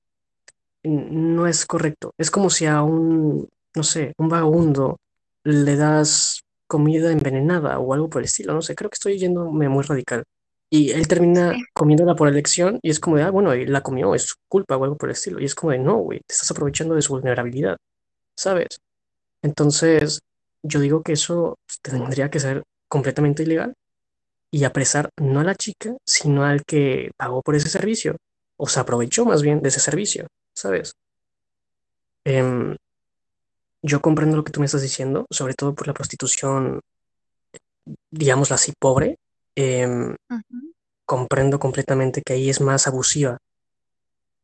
no es correcto. Es como si a un, no sé, un vagabundo le das comida envenenada o algo por el estilo. No sé, creo que estoy yéndome muy radical. Y él termina sí, comiéndola por elección y es como de, ah, bueno, y la comió, es su culpa o algo por el estilo. Y es como de, no, güey, te estás aprovechando de su vulnerabilidad, ¿sabes? Entonces, yo digo que eso tendría que ser completamente ilegal y apresar no a la chica, sino al que pagó por ese servicio o se aprovechó más bien de ese servicio, ¿sabes? Em, yo comprendo lo que tú me estás diciendo, sobre todo por la prostitución, digámosla así, pobre. Em, ujú, comprendo completamente que ahí es más abusiva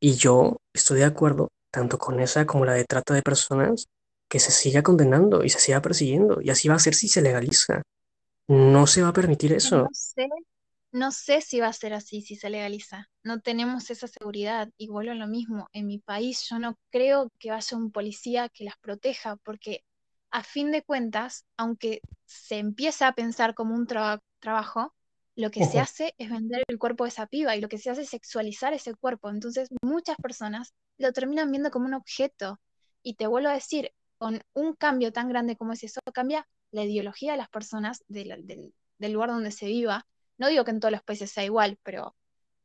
y yo estoy de acuerdo tanto con esa como la de trata de personas que se siga condenando y se siga persiguiendo y así va a ser si se legaliza. No se va a permitir que no eso. sé, no sé si va a ser así si se legaliza. No tenemos esa seguridad. Y vuelvo a lo mismo. En mi país yo no creo que haya un policía que las proteja, porque a fin de cuentas, aunque se empieza a pensar como un traba- trabajo, lo que se hace es vender el cuerpo de esa piba y lo que se hace es sexualizar ese cuerpo. Entonces muchas personas lo terminan viendo como un objeto. Y te vuelvo a decir, con un cambio tan grande como es eso, cambia la ideología de las personas de la- del, del lugar donde se viva. No digo que en todos los países sea igual, pero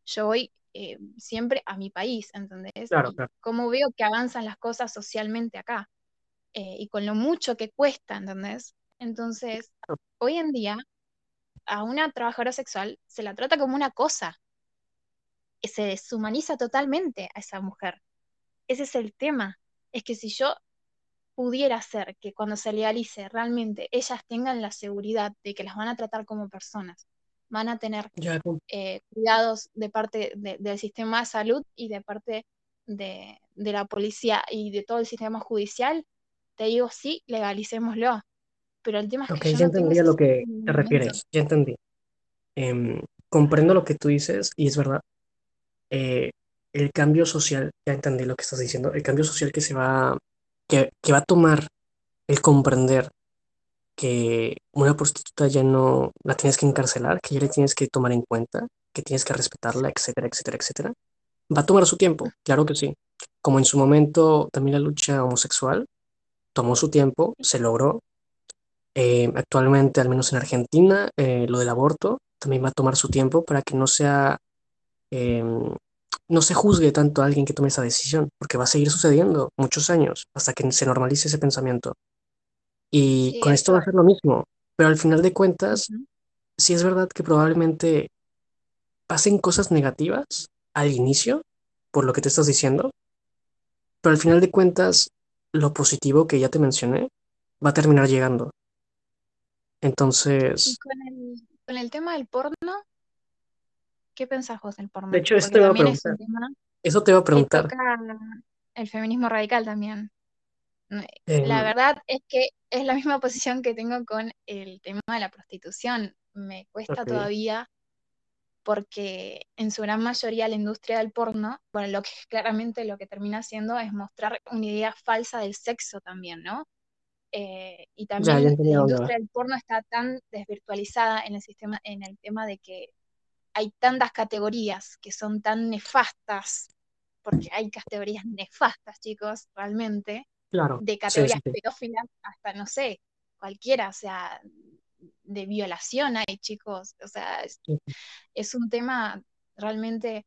yo voy eh, siempre a mi país, ¿entendés? claro, claro. cómo veo que avanzan las cosas socialmente acá, eh, y con lo mucho que cuesta, ¿entendés? Entonces, hoy en día, a una trabajadora sexual se la trata como una cosa, y se deshumaniza totalmente a esa mujer. Ese es el tema. Es que si yo pudiera hacer que cuando se legalice realmente ellas tengan la seguridad de que las van a tratar como personas, van a tener eh, cuidados de parte de- del sistema de salud y de parte de, de la policía y de todo el sistema judicial, te digo sí, legalicémoslo. Pero el tema es que ok, yo ya no entendí a lo que te refieres, ya entendí. Em, comprendo lo que tú dices y es verdad. Eh, el cambio social, ya entendí lo que estás diciendo, el cambio social que se va, que, que va a tomar el comprender que una prostituta ya no la tienes que encarcelar, que ya le tienes que tomar en cuenta, que tienes que respetarla, etcétera, etcétera, etcétera. Va a tomar su tiempo, claro que sí. Como en su momento también la lucha homosexual tomó su tiempo, se logró. Eh, actualmente, al menos en Argentina, eh, lo del aborto también va a tomar su tiempo para que no sea, eh, no se juzgue tanto a alguien que tome esa decisión, porque va a seguir sucediendo muchos años hasta que se normalice ese pensamiento. Y con esto va a ser lo mismo, pero al final de cuentas, sí es verdad que probablemente pasen cosas negativas al inicio, por lo que te estás diciendo, pero al final de cuentas, lo positivo que ya te mencioné va a terminar llegando. Y Entonces, con el, con el tema del porno, ¿qué pensás vos del de porno? hecho, eso te iba a también es preguntar. un tema Eso te iba a que preguntar. toca el feminismo radical también. Mm, La Em, verdad es que es la misma posición que tengo con el tema de la prostitución. Me cuesta todavía porque en su gran mayoría la industria del porno, bueno, lo que claramente lo que termina haciendo es mostrar una idea falsa del sexo también, ¿no? Eh, y ya, ya también la industria del porno está tan desvirtualizada en el sistema, en el tema de que hay tantas categorías que son tan nefastas, porque hay categorías nefastas, chicos, realmente, Claro, de categorías sí, sí. pedófilas hasta, no sé, cualquiera, o sea, de violación hay, chicos, o sea, es, sí, es un tema realmente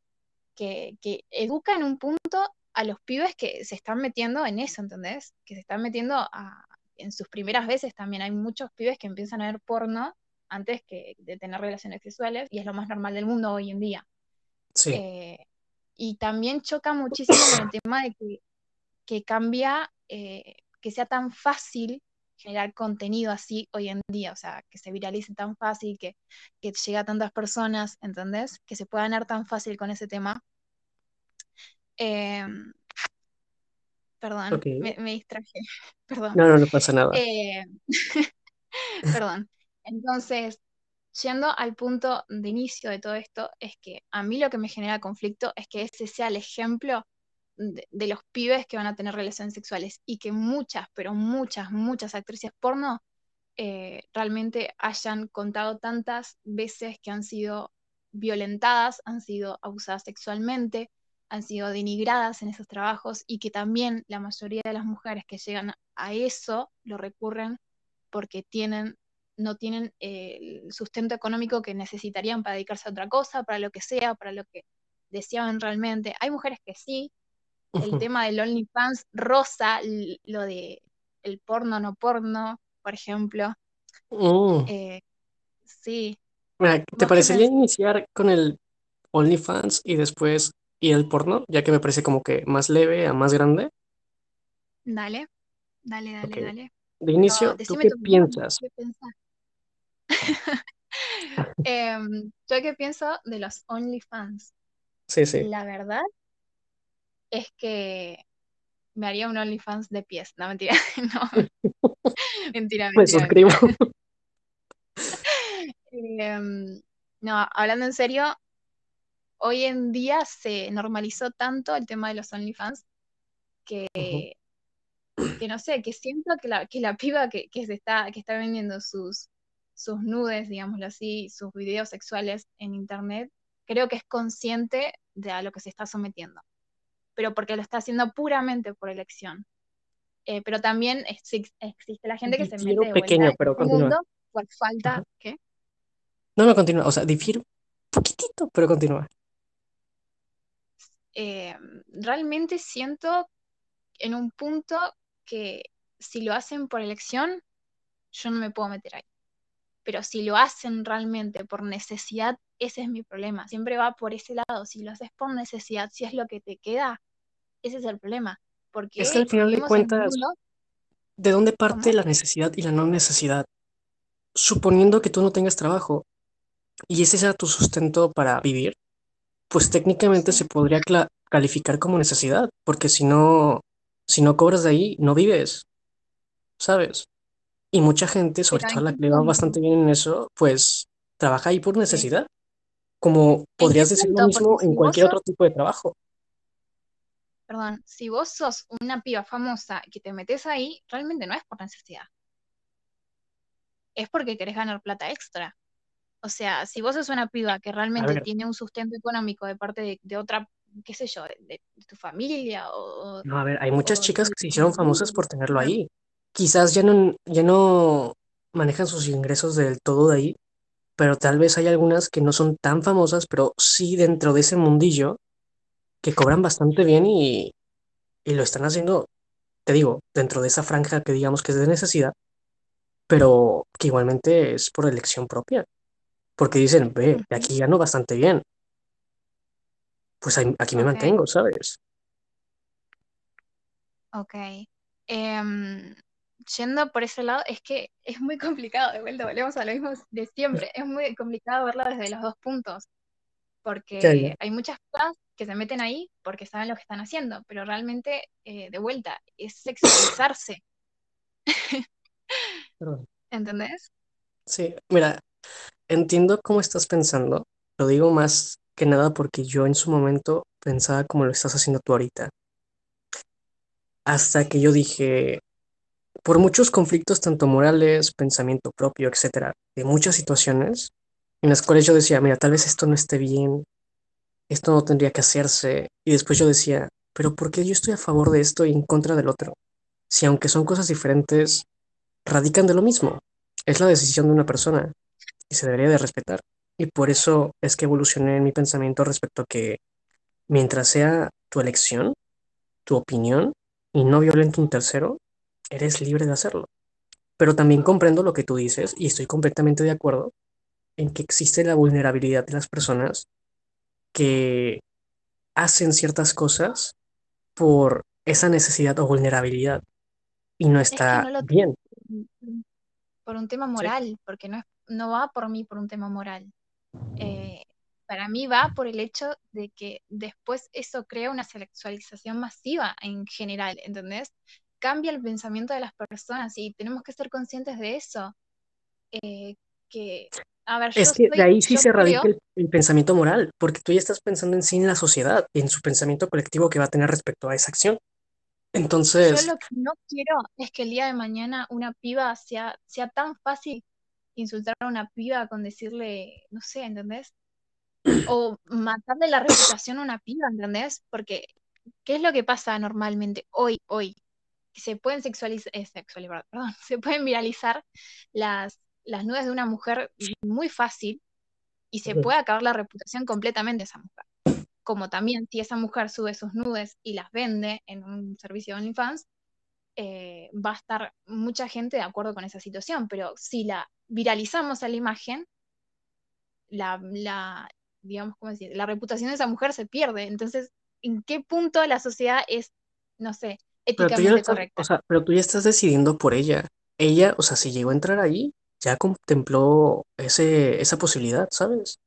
que, que educa en un punto a los pibes que se están metiendo en eso, ¿entendés? Que se están metiendo a, en sus primeras veces también. Hay muchos pibes que empiezan a ver porno antes que de tener relaciones sexuales y es lo más normal del mundo hoy en día. Sí. Eh, y también choca muchísimo con el tema de que, que cambia, eh, que sea tan fácil generar contenido así hoy en día, o sea, que se viralice tan fácil, que, que llegue a tantas personas, ¿entendés? Que se pueda ganar tan fácil con ese tema. Eh, perdón, me, me distraje, perdón. No, no, no pasa nada. Eh, perdón. Entonces, yendo al punto de inicio de todo esto, es que a mí lo que me genera conflicto es que ese sea el ejemplo de, de los pibes que van a tener relaciones sexuales y que muchas, pero muchas, muchas actrices porno eh, realmente hayan contado tantas veces que han sido violentadas, han sido abusadas sexualmente, han sido denigradas en esos trabajos y que también la mayoría de las mujeres que llegan a eso lo recurren porque tienen, no tienen eh, el sustento económico que necesitarían para dedicarse a otra cosa, para lo que sea, para lo que deseaban realmente. Hay mujeres que sí, el tema del OnlyFans rosa, lo de el porno no porno, por ejemplo. Mm. Eh, sí, Mira, ¿te ¿vos qué parecería pensás? iniciar con el OnlyFans y después ir al porno? Ya que me parece como que más leve a más grande. Dale, dale, dale, dale. De inicio, ¿tú decime qué piensas? Em, yo qué pienso de los OnlyFans. Sí, sí. La verdad es que me haría un OnlyFans de pies. No, mentira. No, mentira, Me mentira, suscribo. mentira. Em, no, hablando en serio, hoy en día se normalizó tanto el tema de los OnlyFans que, no sé, que siento que la, que la piba que, que se está, que está vendiendo sus, sus nudes, digámoslo así, sus videos sexuales en internet, creo que es consciente de a lo que se está sometiendo, pero porque lo está haciendo puramente por elección. Eh, pero también exi- existe la gente que se mete de pequeño, pero continúa. mundo por falta. ¿qué? No, no, continúa. O sea, difiero poquitito, pero continúa. Eh, realmente siento en un punto que si lo hacen por elección, yo no me puedo meter ahí. Pero si lo hacen realmente por necesidad, ese es mi problema. Siempre va por ese lado. Si lo haces por necesidad, si es lo que te queda, ese es el problema. Es que Porque al final de cuentas, mundo, ¿de dónde parte ¿cómo? la necesidad y la no necesidad? Suponiendo que tú no tengas trabajo y ese sea tu sustento para vivir, pues técnicamente se podría calificar como necesidad, porque si no, si no cobras de ahí, no vives, ¿sabes? Y mucha gente, sobre todo ¿en la que le va bastante bien en eso, pues trabaja ahí por necesidad. como ¿En qué podrías decir lo? Porque mismo en cualquier otro tipo de trabajo. perdón, si vos sos una piba famosa que te metes ahí, realmente no es por necesidad. Es porque querés ganar plata extra. O sea, si vos sos una piba que realmente tiene un sustento económico de parte de, de otra, qué sé yo, de, de tu familia o, no, a ver, hay muchas o chicas que se hicieron famosas por tenerlo ahí. Quizás ya no, ya no manejan sus ingresos del todo de ahí, pero tal vez hay algunas que no son tan famosas, pero sí dentro de ese mundillo que cobran bastante bien y, y lo están haciendo, te digo, dentro de esa franja que digamos que es de necesidad, pero que igualmente es por elección propia, porque dicen, ve, aquí gano bastante bien, pues aquí me mantengo, ¿sabes? ok. Em, yendo por ese lado, es que es muy complicado, de vuelta, volvemos a lo mismo de siempre, es muy complicado verlo desde los dos puntos, porque hay muchas cosas que se meten ahí porque saben lo que están haciendo, pero realmente, eh, de vuelta, es perdón. ¿entendés? Sí, mira, entiendo cómo estás pensando, lo digo más que nada porque yo en su momento pensaba como lo estás haciendo tú ahorita, hasta que yo dije, por muchos conflictos, tanto morales, pensamiento propio, etcétera, de muchas situaciones en las cuales yo decía, mira, tal vez esto no esté bien, esto no tendría que hacerse, y después yo decía, pero ¿por qué yo estoy a favor de esto y en contra del otro? Si aunque son cosas diferentes, radican de lo mismo. Es la decisión de una persona y se debería de respetar. Y por eso es que evolucioné en mi pensamiento respecto a que mientras sea tu elección, tu opinión y no violente un tercero, eres libre de hacerlo. Pero también comprendo lo que tú dices y estoy completamente de acuerdo en que existe la vulnerabilidad de las personas que hacen ciertas cosas por esa necesidad o vulnerabilidad y no Es que está no lo bien. por un tema ¿sí? moral, porque no, es, no va por mí por un tema moral. Eh, para mí va por el hecho de que después eso crea una sexualización masiva en general, ¿entendés? Cambia el pensamiento de las personas y tenemos que ser conscientes de eso. eh, que, a ver, yo Es que de estoy, ahí sí yo se radica el, el pensamiento moral, porque tú ya estás pensando en sí en la sociedad, en su pensamiento colectivo que va a tener respecto a esa acción. yo Entonces, lo que no quiero es que el día de mañana una piba sea, sea tan fácil insultar a una piba con decirle, no sé, ¿entendés? o matarle la reputación a una piba, ¿entendés? Porque, ¿qué es lo que pasa normalmente hoy, hoy? Se pueden sexualizar, eh, sexualizar, perdón, se pueden viralizar las, las nudes de una mujer muy fácil y se puede acabar la reputación completamente de esa mujer. Como también si esa mujer sube sus nudes y las vende en un servicio de OnlyFans, eh, va a estar mucha gente de acuerdo con esa situación, pero si la viralizamos a la imagen, la, la, digamos, ¿cómo decir? La reputación de esa mujer se pierde. Entonces, ¿en qué punto la sociedad es, no sé, no éticamente estás, o correcta? sea, pero tú ya estás decidiendo por ella. Ella, o sea, si llegó a entrar ahí, ya contempló ese, esa posibilidad, ¿sabes?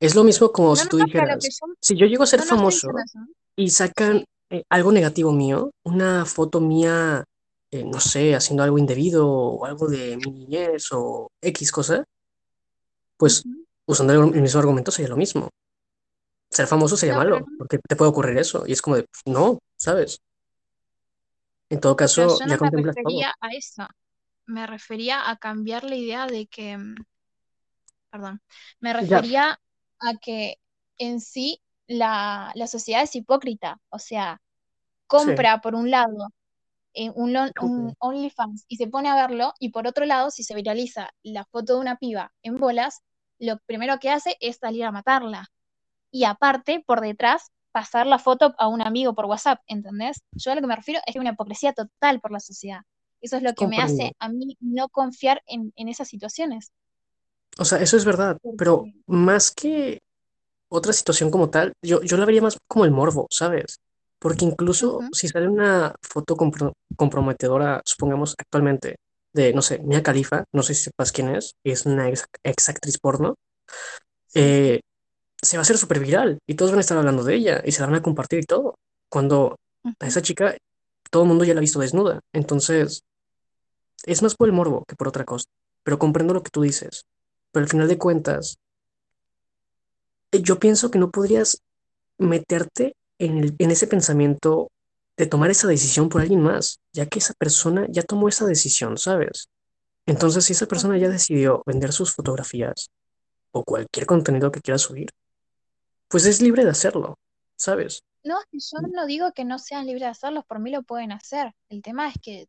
Es lo mismo como No, si tú no, dijeras, yo, si yo llego a ser famoso y sacan Sí. Eh, algo negativo mío, una foto mía, eh, no sé, haciendo algo indebido o algo de mi niñez o X cosa, pues usando el, el mismo argumento sería lo mismo. Ser famoso sería No, malo, porque te puede ocurrir eso. Y es como de, no, ¿sabes? En todo pero caso, yo no ya me contemplas todo. refería a eso. Me refería a cambiar la idea de que, mm, perdón, me Ya, refería a que en sí la, la sociedad es hipócrita. O sea, sí, compra por un lado eh, un, un. OnlyFans y se pone a verlo, y por otro lado, si se viraliza la foto de una piba en bolas, lo primero que hace es salir a matarla. Y aparte, por detrás, pasar la foto a un amigo por WhatsApp, ¿entendés? Yo a lo que me refiero es que hay una hipocresía total por la sociedad. Eso es lo que me hace a mí no confiar en, en esas situaciones. O sea, eso es verdad, pero más que otra situación como tal, yo, yo la vería más como el morbo, ¿sabes? Porque incluso ujú, si sale una foto compro- comprometedora, supongamos actualmente, de, no sé, Mia Khalifa, no sé si sepas quién es, es una ex, ex actriz porno, eh, se va a hacer súper viral y todos van a estar hablando de ella y se la van a compartir y todo. Cuando a esa chica todo el mundo ya la ha visto desnuda. Entonces, es más por el morbo que por otra cosa. Pero comprendo lo que tú dices. Pero al final de cuentas, yo pienso que no podrías meterte en, ese pensamiento de tomar esa decisión por alguien más, ya que esa persona ya tomó esa decisión, ¿sabes? Entonces, si esa persona ya decidió vender sus fotografías o cualquier contenido que quiera subir, pues es libre de hacerlo, ¿sabes? No, yo no digo que no sean libres de hacerlos, por mí lo pueden hacer. El tema es que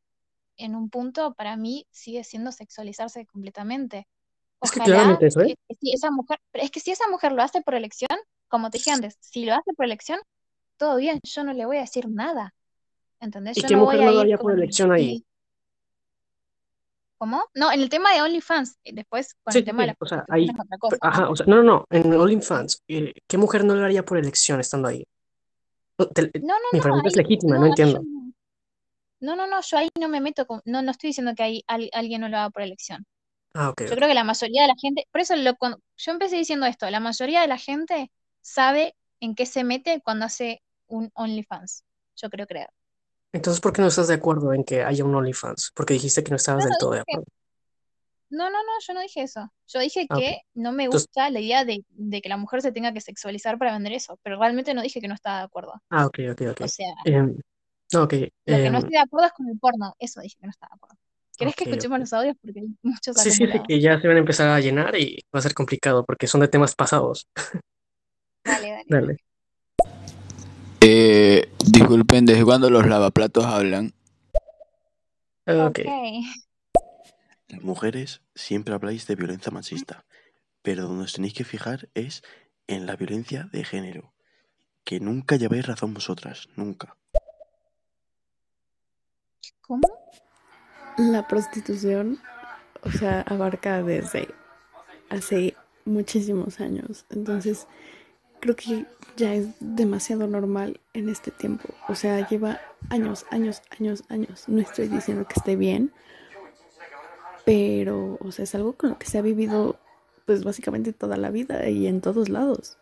en un punto para mí sigue siendo sexualizarse completamente. Es que claramente eso, ¿eh? si esa mujer, es que si esa mujer lo hace por elección, como te dije antes, si lo hace por elección, todo bien, yo no le voy a decir nada. ¿Entendés? ¿Y Yo qué no mujer no lo haría por elección ahí? ¿Cómo? No, en el tema de OnlyFans, eh, después con Sí, el tema de la o sea, ahí, es otra cosa. ajá, o sea, no, no, no, en OnlyFans, eh, ¿qué mujer no lo haría por elección estando ahí? Te- No, no, mi no, pregunta es legítima, no, no ahí yo entiendo. no. No, no, no, yo ahí no me meto con, no, no estoy diciendo que ahí al- alguien no lo haga por elección. Ah, ok, Yo creo que la mayoría de la gente, por eso lo, cuando, yo empecé diciendo esto, la mayoría de la gente sabe en qué se mete cuando hace un OnlyFans. Yo creo creer. Entonces, ¿por qué no estás de acuerdo en que haya un OnlyFans? Porque dijiste que no estabas No, del todo de acuerdo. no, no, no, yo no dije eso. Yo dije Ah, que no me Entonces, gusta la idea de, de que la mujer se tenga que sexualizar para vender eso, pero realmente no dije que no estaba de acuerdo. ah, ok, ok, ok. O sea, ok, lo que no em, estoy de acuerdo es con el porno, eso dije que no estaba de acuerdo. ¿Querés que escuchemos los audios? Porque hay muchos Sí, sí, que ya se van a empezar a llenar y va a ser complicado porque son de temas pasados. Dale, dale. Dale. Eh, disculpen, ¿desde cuándo los lavaplatos hablan? Ok. Ok. Las mujeres siempre habláis de violencia machista, pero donde os tenéis que fijar es en la violencia de género, que nunca lleváis razón vosotras, nunca. ¿Cómo? La prostitución, o sea, abarca desde hace muchísimos años. Entonces, creo que ya es demasiado normal en este tiempo. O sea, lleva años, años, años, años. No estoy diciendo que esté bien, pero, o sea, es algo con lo que se ha vivido, pues básicamente toda la vida y en todos lados.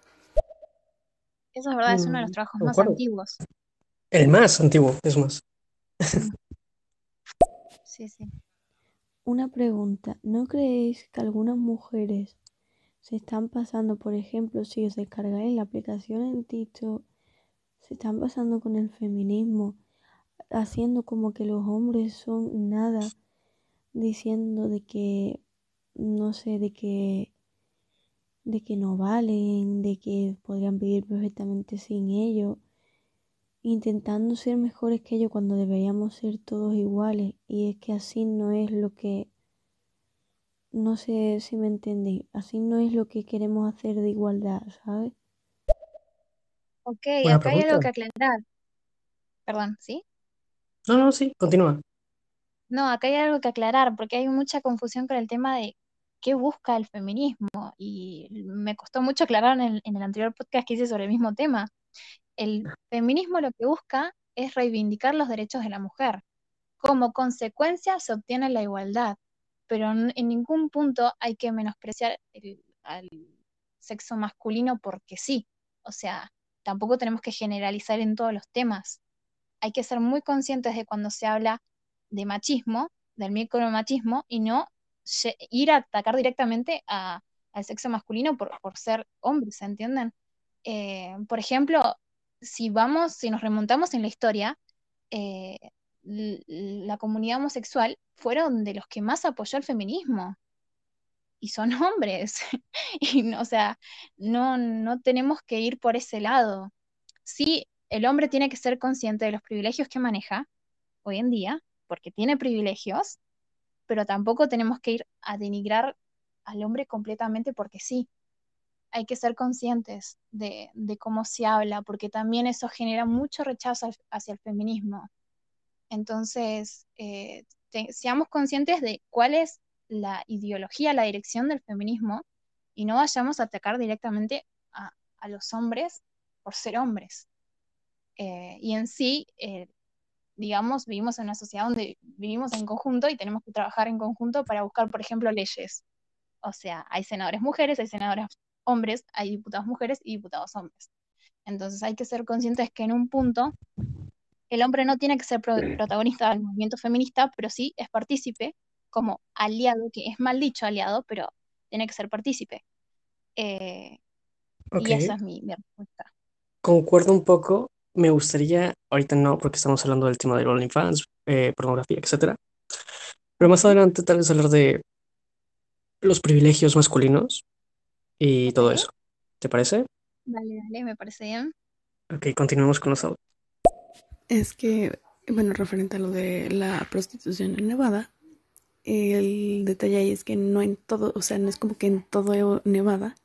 Eso es verdad, es uno de los Mm, trabajos más antiguos. El más antiguo, es más. Sí, sí. Una pregunta, ¿no creéis que algunas mujeres se están pasando, por ejemplo, si os descargáis la aplicación en TikTok, se están pasando con el feminismo, haciendo como que los hombres son nada, diciendo de que, no sé, de que, de que no valen, de que podrían vivir perfectamente sin ellos, intentando ser mejores que ellos cuando deberíamos ser todos iguales, y es que así no es lo que no sé si me entendéis. Así no es lo que queremos hacer de igualdad, ¿sabes? Ok, Buena acá hay algo que aclarar. Perdón, ¿sí? No, no, sí, continúa. No, acá hay algo que aclarar, porque hay mucha confusión con el tema de qué busca el feminismo. Y me costó mucho aclarar en el, en el anterior podcast que hice sobre el mismo tema. El feminismo lo que busca es reivindicar los derechos de la mujer. Como consecuencia se obtiene la igualdad, pero en, ningún punto hay que menospreciar al sexo masculino porque sí. O sea, tampoco tenemos que generalizar en todos los temas. Hay que ser muy conscientes de cuando se habla de machismo, del micromachismo, y no ir a atacar directamente al sexo masculino por, por ser hombres, ¿se entienden? Eh, por ejemplo, si vamos, si nos remontamos en la historia, eh, la comunidad homosexual fueron de los que más apoyó el feminismo y son hombres. Y, o sea, no, no tenemos que ir por ese lado. Sí, el hombre tiene que ser consciente de los privilegios que maneja hoy en día, porque tiene privilegios, pero tampoco tenemos que ir a denigrar al hombre completamente porque sí. Hay que ser conscientes de, cómo se habla, porque también eso genera mucho rechazo hacia el feminismo. Entonces, eh, seamos conscientes de cuál es la ideología, la dirección del feminismo y no vayamos a atacar directamente a, los hombres por ser hombres. Eh, y en sí, eh, digamos, vivimos en una sociedad donde vivimos en conjunto y tenemos que trabajar en conjunto para buscar, por ejemplo, leyes. O sea, hay senadores mujeres, hay senadores hombres, hay diputados mujeres y diputados hombres. Entonces hay que ser conscientes que en un punto el hombre no tiene que ser pro- protagonista del movimiento feminista, pero sí es partícipe como aliado, que es mal dicho aliado, pero tiene que ser partícipe. Eh, Y esa es mi, mi respuesta. concuerdo un poco. Me gustaría, ahorita no, porque estamos hablando del tema de OnlyFans, eh, pornografía, etcétera. Pero más adelante tal vez hablar de los privilegios masculinos y todo Ok, eso. ¿Te parece? dale, dale, me parece bien. Ok, continuemos con los audios. Es que, bueno, referente a lo de la prostitución en Nevada, el detalle ahí es que no en todo, o sea, no es como que en todo Nevada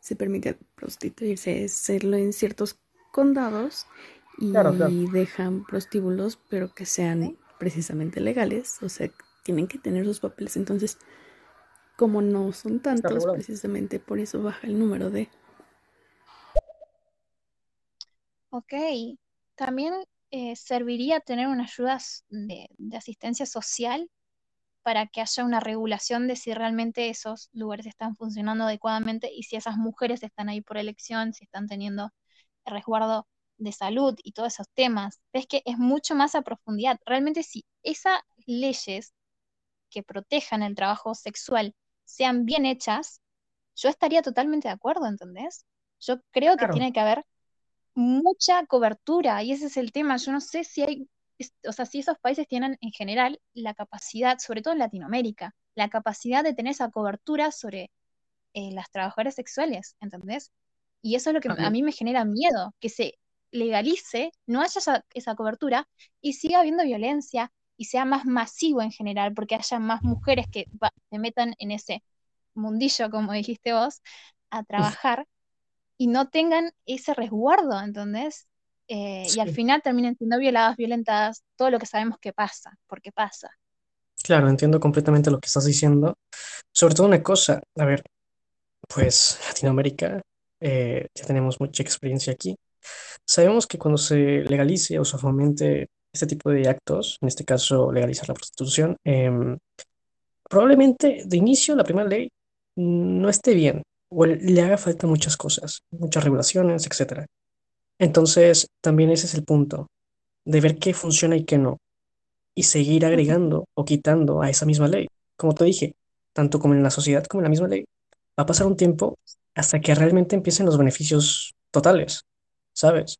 se permite prostituirse, es hacerlo en ciertos condados y Claro, claro. dejan prostíbulos, pero que sean precisamente legales, o sea, tienen que tener sus papeles. Entonces, como no son tantos, precisamente por eso baja el número de... Ok, también eh, serviría tener una ayuda de, de asistencia social para que haya una regulación de si realmente esos lugares están funcionando adecuadamente y si esas mujeres están ahí por elección, si están teniendo resguardo de salud y todos esos temas. Ves que es mucho más a profundidad. Realmente si esas leyes que protejan el trabajo sexual sean bien hechas, yo estaría totalmente de acuerdo, ¿entendés? Yo creo que tiene que haber mucha cobertura y ese es el tema. Yo no sé si hay, o sea, si esos países tienen en general la capacidad, sobre todo en Latinoamérica, la capacidad de tener esa cobertura sobre eh, las trabajadoras sexuales, ¿entendés? Y eso es lo que a mí me genera miedo, que se legalice, no haya esa, esa cobertura y siga habiendo violencia y sea más masivo en general, porque haya más mujeres que va- se metan en ese mundillo, como dijiste vos, a trabajar y no tengan ese resguardo, ¿entendés? Eh, y al Sí. final terminen siendo violadas, violentadas, todo lo que sabemos que pasa, porque pasa. Claro, entiendo completamente lo que estás diciendo. Sobre todo una cosa, a ver, pues Latinoamérica, eh, ya tenemos mucha experiencia aquí. Sabemos que cuando se legalice o se fomente este tipo de actos, en este caso legalizar la prostitución, em, probablemente de inicio la primera ley no esté bien o le haga falta muchas cosas, muchas regulaciones, etcétera. Entonces, también ese es el punto, de ver qué funciona y qué no, y seguir agregando o quitando a esa misma ley. Como te dije, tanto como en la sociedad como en la misma ley, va a pasar un tiempo hasta que realmente empiecen los beneficios totales, ¿sabes?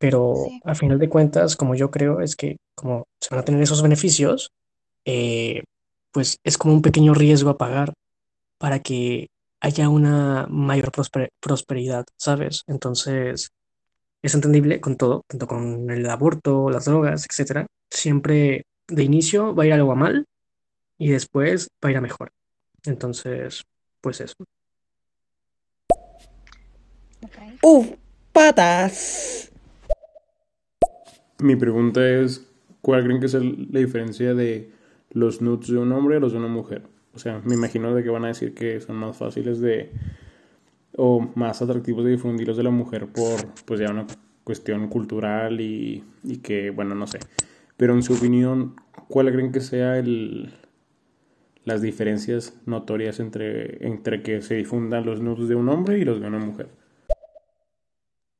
Pero Sí, al final de cuentas, como yo creo, es que como se van a tener esos beneficios, eh, pues es como un pequeño riesgo a pagar para que haya una mayor prosper- prosperidad, ¿sabes? Entonces, es entendible con todo, tanto con el aborto, las drogas, etcétera. Siempre de inicio va a ir algo a mal y después va a ir a mejor. Entonces, pues eso. ok. ¡Uf! ¡Patas! Mi pregunta es, ¿cuál creen que es la diferencia de los nudes de un hombre a los de una mujer? O sea, me imagino de que van a decir que son más fáciles de o más atractivos de difundir los de la mujer por pues ya una cuestión cultural y, y que, bueno, no sé. Pero en su opinión, ¿cuál creen que sea el las diferencias notorias entre, entre que se difundan los nudes de un hombre y los de una mujer?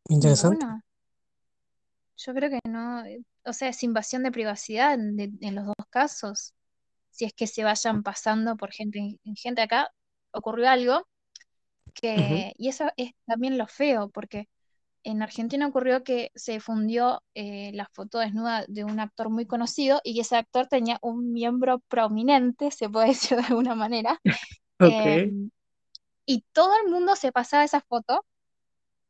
Interesante. Yo creo que no, eh, o sea, es invasión de privacidad en, de- en los dos casos. Si es que se vayan pasando por gente, en gente acá, ocurrió algo que, y eso es también lo feo, porque en Argentina ocurrió que se difundió eh, la foto desnuda de un actor muy conocido y ese actor tenía un miembro prominente, se puede decir de alguna manera, em, y todo el mundo se pasaba esa foto,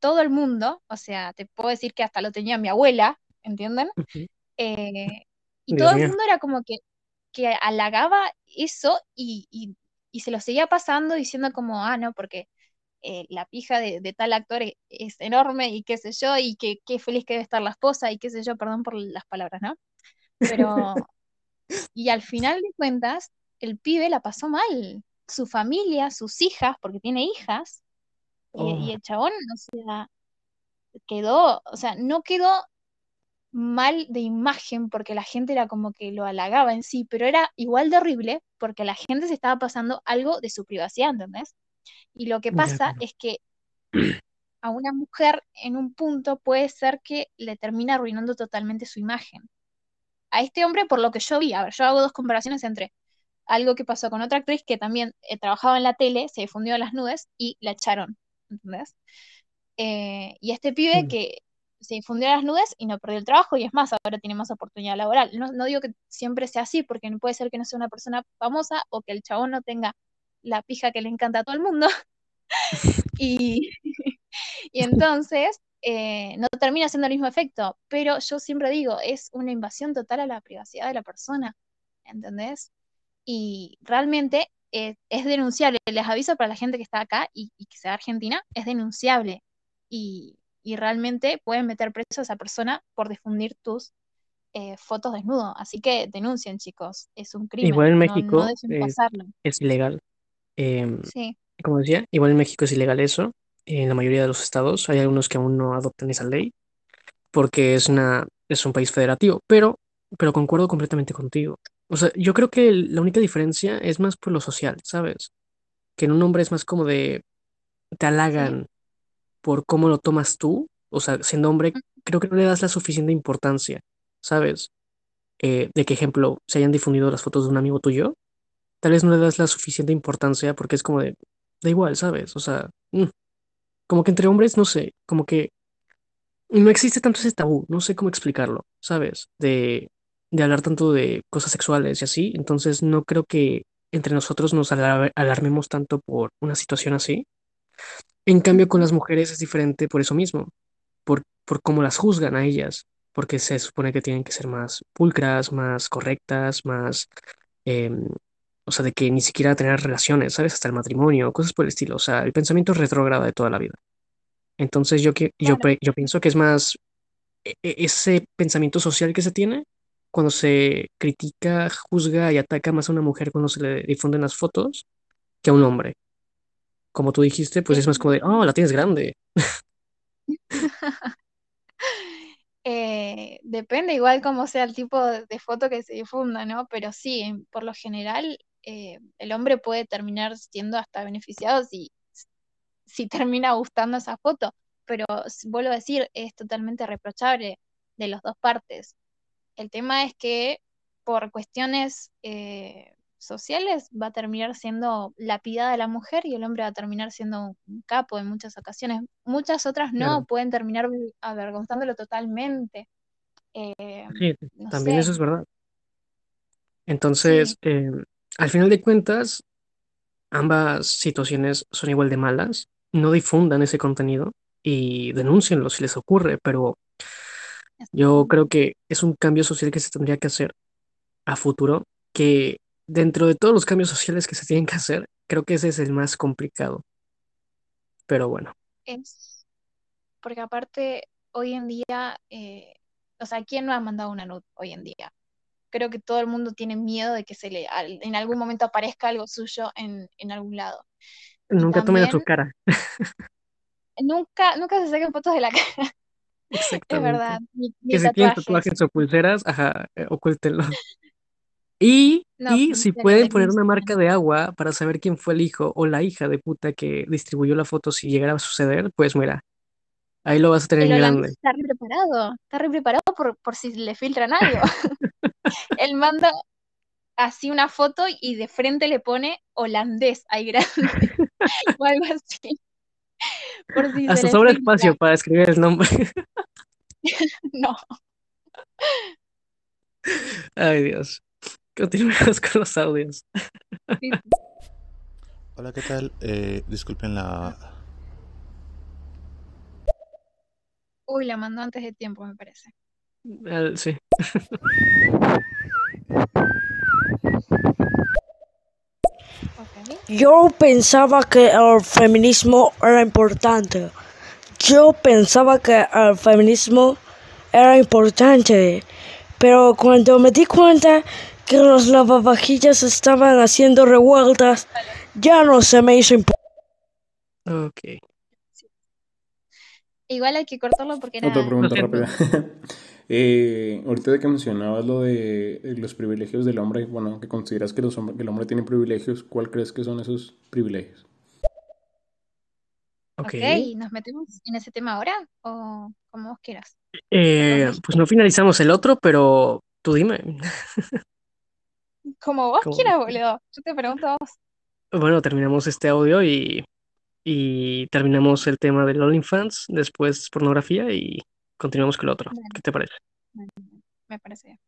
todo el mundo, o sea, te puedo decir que hasta lo tenía mi abuela, ¿entienden? Eh, y Dios todo el mundo era como que, que halagaba eso y, y- y se lo seguía pasando diciendo como, ah, no, porque eh, la pija de, de tal actor e- es, enorme y qué sé yo, y que qué feliz que debe estar la esposa y qué sé yo, perdón por las palabras, ¿no? Pero, y al final de cuentas, el pibe la pasó mal. Su familia, sus hijas, porque tiene hijas, y, y Oh, el chabón, o sea, quedó, o sea, no quedó mal de imagen porque la gente era como que lo halagaba en sí, pero era igual de horrible porque la gente se estaba pasando algo de su privacidad, ¿entendés? Y lo que pasa es que a una mujer en un punto puede ser que le termina arruinando totalmente su imagen. A este hombre, por lo que yo vi, a ver, yo hago dos comparaciones entre algo que pasó con otra actriz que también eh, trabajaba en la tele, se difundió en las nubes y la echaron. ¿entendés? Eh, y este pibe Mm. que se difundió a las nubes y no perdió el trabajo y es más, ahora tiene más oportunidad laboral. No, no digo que siempre sea así, porque puede ser que no sea una persona famosa o que el chabón no tenga la pija que le encanta a todo el mundo. y, y entonces eh, no termina siendo el mismo efecto, pero yo siempre digo, es una invasión total a la privacidad de la persona, ¿entendés? Y realmente eh, es denunciable, les aviso para la gente que está acá y, y que sea argentina, es denunciable y, y realmente pueden meter preso a esa persona por difundir tus eh, fotos desnudo, así que denuncien chicos, es un crimen, Igual en México no dejen eh, pasarlo. es ilegal. Em, Sí, como decía, igual en México es ilegal eso. En la mayoría de los estados hay algunos que aún no adoptan esa ley porque es una, es un país federativo, pero, pero concuerdo completamente contigo. O sea, yo creo que la única diferencia es más por lo social, ¿sabes? Que en un hombre es más como de te sí, halagan por cómo lo tomas tú. O sea, siendo hombre, creo que no le das la suficiente importancia, ¿sabes? Eh, de que, ejemplo, se hayan difundido las fotos de un amigo tuyo, tal vez no le das la suficiente importancia porque es como de, da igual, ¿sabes? O sea, mm, como que entre hombres, no sé, como que no existe tanto ese tabú, no sé cómo explicarlo, ¿sabes? De, de hablar tanto de cosas sexuales y así, entonces no creo que entre nosotros nos alar- alarmemos tanto por una situación así. En cambio, con las mujeres es diferente por eso mismo, por, por cómo las juzgan a ellas, porque se supone que tienen que ser más pulcras, más correctas, más, em, o sea, de que ni siquiera tener relaciones, ¿sabes? Hasta el matrimonio, cosas por el estilo, o sea, el pensamiento retrógrado de toda la vida. Entonces yo, que, yo, pre- yo pienso que es más e- e- ese pensamiento social que se tiene cuando se critica, juzga y ataca más a una mujer cuando se le difunden las fotos que a un hombre. Como tú dijiste, pues es más como de, oh, la tienes grande. Eh, depende igual cómo sea el tipo de, foto que se difunda, ¿no? Pero sí, por lo general, eh, el hombre puede terminar siendo hasta beneficiado si, si termina gustando esa foto. Pero vuelvo a decir, es totalmente reprochable de las dos partes. El tema es que por cuestiones eh, sociales va a terminar siendo lapidada la mujer y el hombre va a terminar siendo un capo en muchas ocasiones. Muchas otras no, Claro, pueden terminar avergonzándolo totalmente. Eh, sí, no también eso es verdad. sí, Entonces, eh, al final de cuentas, ambas situaciones son igual de malas. No difundan ese contenido y denúncienlo si les ocurre, pero yo creo que es un cambio social que se tendría que hacer a futuro, que dentro de todos los cambios sociales que se tienen que hacer, creo que ese es el más complicado. Pero bueno, Es porque aparte hoy en día, eh, o sea, ¿quién no ha mandado una nude hoy en día? Creo que todo el mundo tiene miedo de que se le al- en algún momento aparezca algo suyo en, en algún lado. Nunca tomen a cara. nunca, nunca se saquen fotos de la cara, es Exactamente. verdad, ni, ni Que si tienen tatuajes. tatuajes o pulseras, ajá, eh, ocúltenlo. Y, No, y si pueden poner una marca de agua para saber quién fue el hijo o la hija de puta que distribuyó la foto si llegara a suceder, pues mira, ahí lo vas a tener en grande. está re preparado, está re preparado por, por si le filtran algo. Él manda así una foto y de frente le pone holandés ahí grande o algo así, por si Hasta sobra espacio para escribir el nombre. No, Ay, Dios. Continuemos con los audios. Hola, ¿qué tal? Eh, disculpen la... Uy, la mandó antes de tiempo, me parece. Sí. Yo pensaba que el feminismo era importante. Yo pensaba que el feminismo era importante. Pero cuando me di cuenta que los lavavajillas estaban haciendo revueltas, ya no se me hizo importante. Ok. Igual hay que cortarlo porque Otra era... pregunta Lo siento. rápida. Eh, ahorita de que mencionabas lo de eh, los privilegios del hombre, bueno, que consideras que, los hom- que el hombre tiene privilegios, ¿cuál crees que son esos privilegios? Ok. Ok, ¿nos metemos en ese tema ahora? O como vos quieras. Eh, pues no finalizamos el otro, pero tú dime. Como vos Como- quieras, boludo. Yo te pregunto a vos. Bueno, terminamos este audio y, y terminamos el tema del OnlyFans, después pornografía y continuamos con el otro. ¿Qué te parece? me parece bien.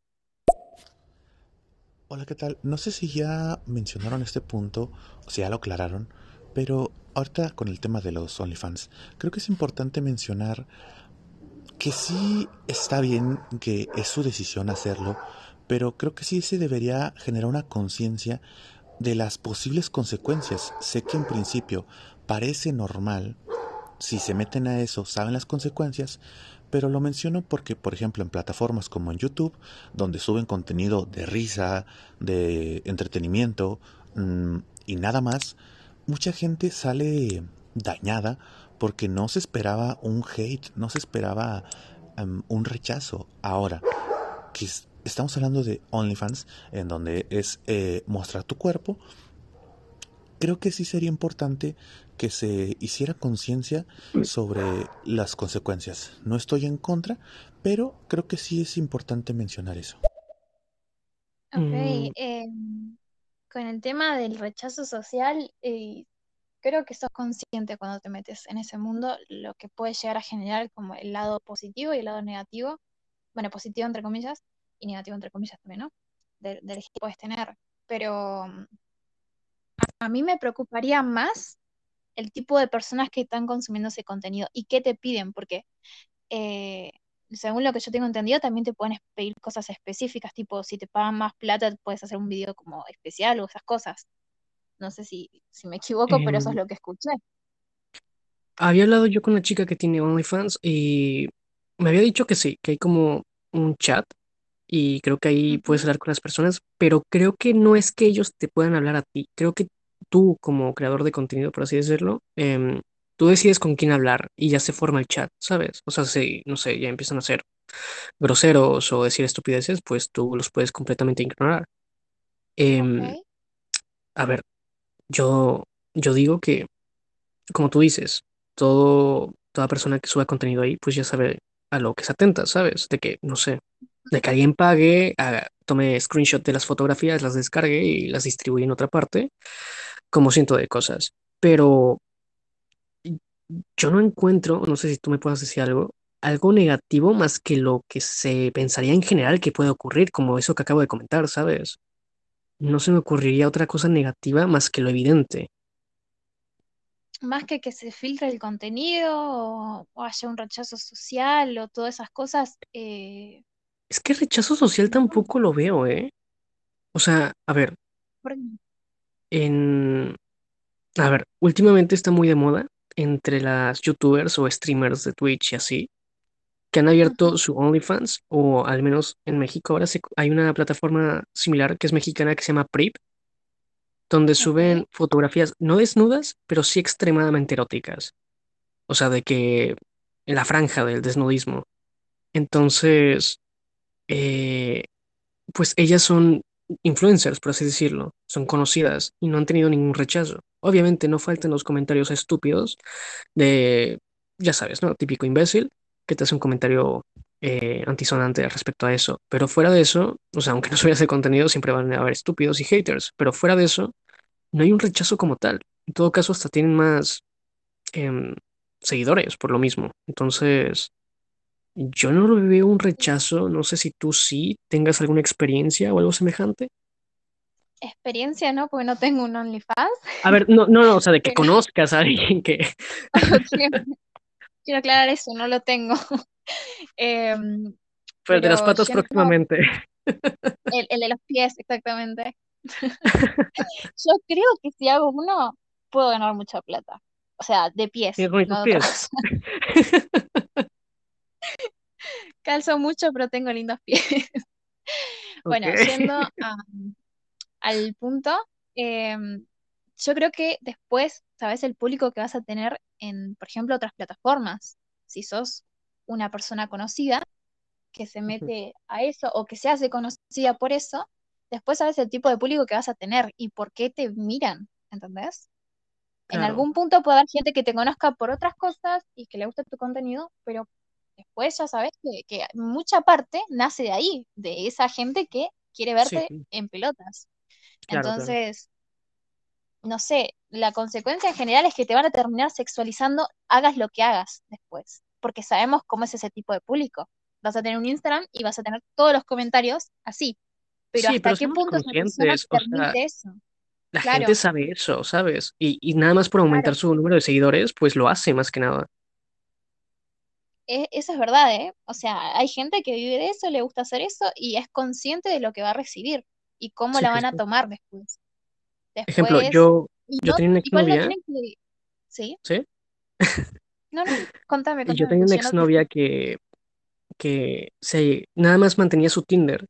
Hola, ¿qué tal? No sé si ya mencionaron este punto o si ya lo aclararon, pero ahorita con el tema de los OnlyFans, creo que es importante mencionar que sí está bien que es su decisión hacerlo, pero creo que sí se debería generar una conciencia de las posibles consecuencias. Sé que en principio parece normal, si se meten a eso saben las consecuencias, pero lo menciono porque, por ejemplo, en plataformas como en YouTube, donde suben contenido de risa, de entretenimiento mmm, y nada más, mucha gente sale dañada porque no se esperaba un hate, no se esperaba um, un rechazo. Ahora, que estamos hablando de OnlyFans, en donde es eh, mostrar tu cuerpo, creo que sí sería importante que se hiciera conciencia sobre las consecuencias. No estoy en contra, pero creo que sí es importante mencionar eso. Ok, Mm, eh, con el tema del rechazo social, eh, creo que sos consciente cuando te metes en ese mundo lo que puede llegar a generar como el lado positivo y el lado negativo. Bueno, positivo entre comillas y negativo entre comillas también, ¿no? Del, del que puedes tener. Pero mm, a, mí me preocuparía más el tipo de personas que están consumiendo ese contenido y qué te piden, porque eh, según lo que yo tengo entendido, también te pueden pedir cosas específicas, tipo si te pagan más plata, puedes hacer un video como especial o esas cosas. No sé si, si me equivoco, pero eso es em, lo que escuché. había hablado yo con una chica que tiene OnlyFans y me había dicho que sí, que hay como un chat y creo que ahí puedes hablar con las personas, pero creo que no es que ellos te puedan hablar a ti, creo que tú como creador de contenido, por así decirlo, em, tú decides con quién hablar y ya se forma el chat, ¿sabes? O sea, si, no sé, ya empiezan a ser groseros o decir estupideces, pues tú los puedes completamente ignorar. Em, a ver, yo, yo digo que, como tú dices, todo, toda persona que suba contenido ahí, pues ya sabe a lo que se atenta, ¿sabes? De que, no sé, de que alguien pague, tome screenshot de las fotografías, las descargue y las distribuye en otra parte, como ciento de cosas. Pero yo no encuentro, no sé si tú me puedas decir algo, algo negativo más que lo que se pensaría en general que puede ocurrir, como eso que acabo de comentar, ¿sabes? No se me ocurriría otra cosa negativa más que lo evidente. Más que que se filtre el contenido o, o haya un rechazo social o todas esas cosas, eh, Es que rechazo social tampoco lo veo, ¿eh? O sea, a ver, en... A ver, últimamente está muy de moda entre las youtubers o streamers de Twitch y así, que han abierto su OnlyFans, o al menos en México ahora se- hay una plataforma similar que es mexicana que se llama Prip, donde suben fotografías no desnudas, pero sí extremadamente eróticas. O sea, de que en la franja del desnudismo. Entonces, eh, pues ellas son influencers, por así decirlo, son conocidas y no han tenido ningún rechazo. Obviamente no faltan los comentarios estúpidos de, ya sabes, ¿no? Típico imbécil que te hace un comentario eh, antisonante respecto a eso. Pero fuera de eso, o sea, aunque no subas el contenido, siempre van a haber estúpidos y haters. Pero fuera de eso, no hay un rechazo como tal. En todo caso, hasta tienen más em, seguidores por lo mismo. Entonces, yo no le veo un rechazo. No sé si tú sí tengas alguna experiencia o algo semejante. experiencia, ¿no? Porque no tengo un OnlyFans, A ver, no, no, no, o sea, de que pero conozcas a alguien que... quiero, quiero aclarar eso, no lo tengo. Em, Pero el de las pero patas próximamente. el, el de los pies, exactamente. Yo creo que si hago uno, puedo ganar mucha plata. O sea, de pies, Tienes bonitos no otra pies. Calzo mucho, pero tengo lindos pies. Bueno, yendo a- al punto, em, yo creo que después, sabes, el público que vas a tener en, por ejemplo, otras plataformas. Si sos una persona conocida que se mete a eso o que se hace conocida por eso, después sabes el tipo de público que vas a tener y por qué te miran, ¿entendés? En algún punto puede haber gente que te conozca por otras cosas y que le guste tu contenido, pero después ya sabes que, que mucha parte nace de ahí, de esa gente que quiere sí, verte en pelotas. claro, claro. Entonces, no sé, la consecuencia en general es que te van a terminar sexualizando, hagas lo que hagas después, porque sabemos cómo es ese tipo de público. Vas a tener un Instagram y vas a tener todos los comentarios así. Pero Sí, ¿hasta pero qué punto esa persona sea, permite eso? la Claro, gente sabe eso, ¿sabes? Y, y nada más por aumentar claro. su número de seguidores, pues lo hace más que nada. E- eso es verdad, ¿eh? O sea, hay gente que vive de eso, le gusta hacer eso y es consciente de lo que va a recibir y cómo Sí, la van a tomar después. Ejemplo, Después, yo, y yo no, tenía una no exnovia, tienen que, ¿sí? ¿sí? No, no, contame, Y yo contame, tenía una yo no exnovia que, que se, nada más mantenía su Tinder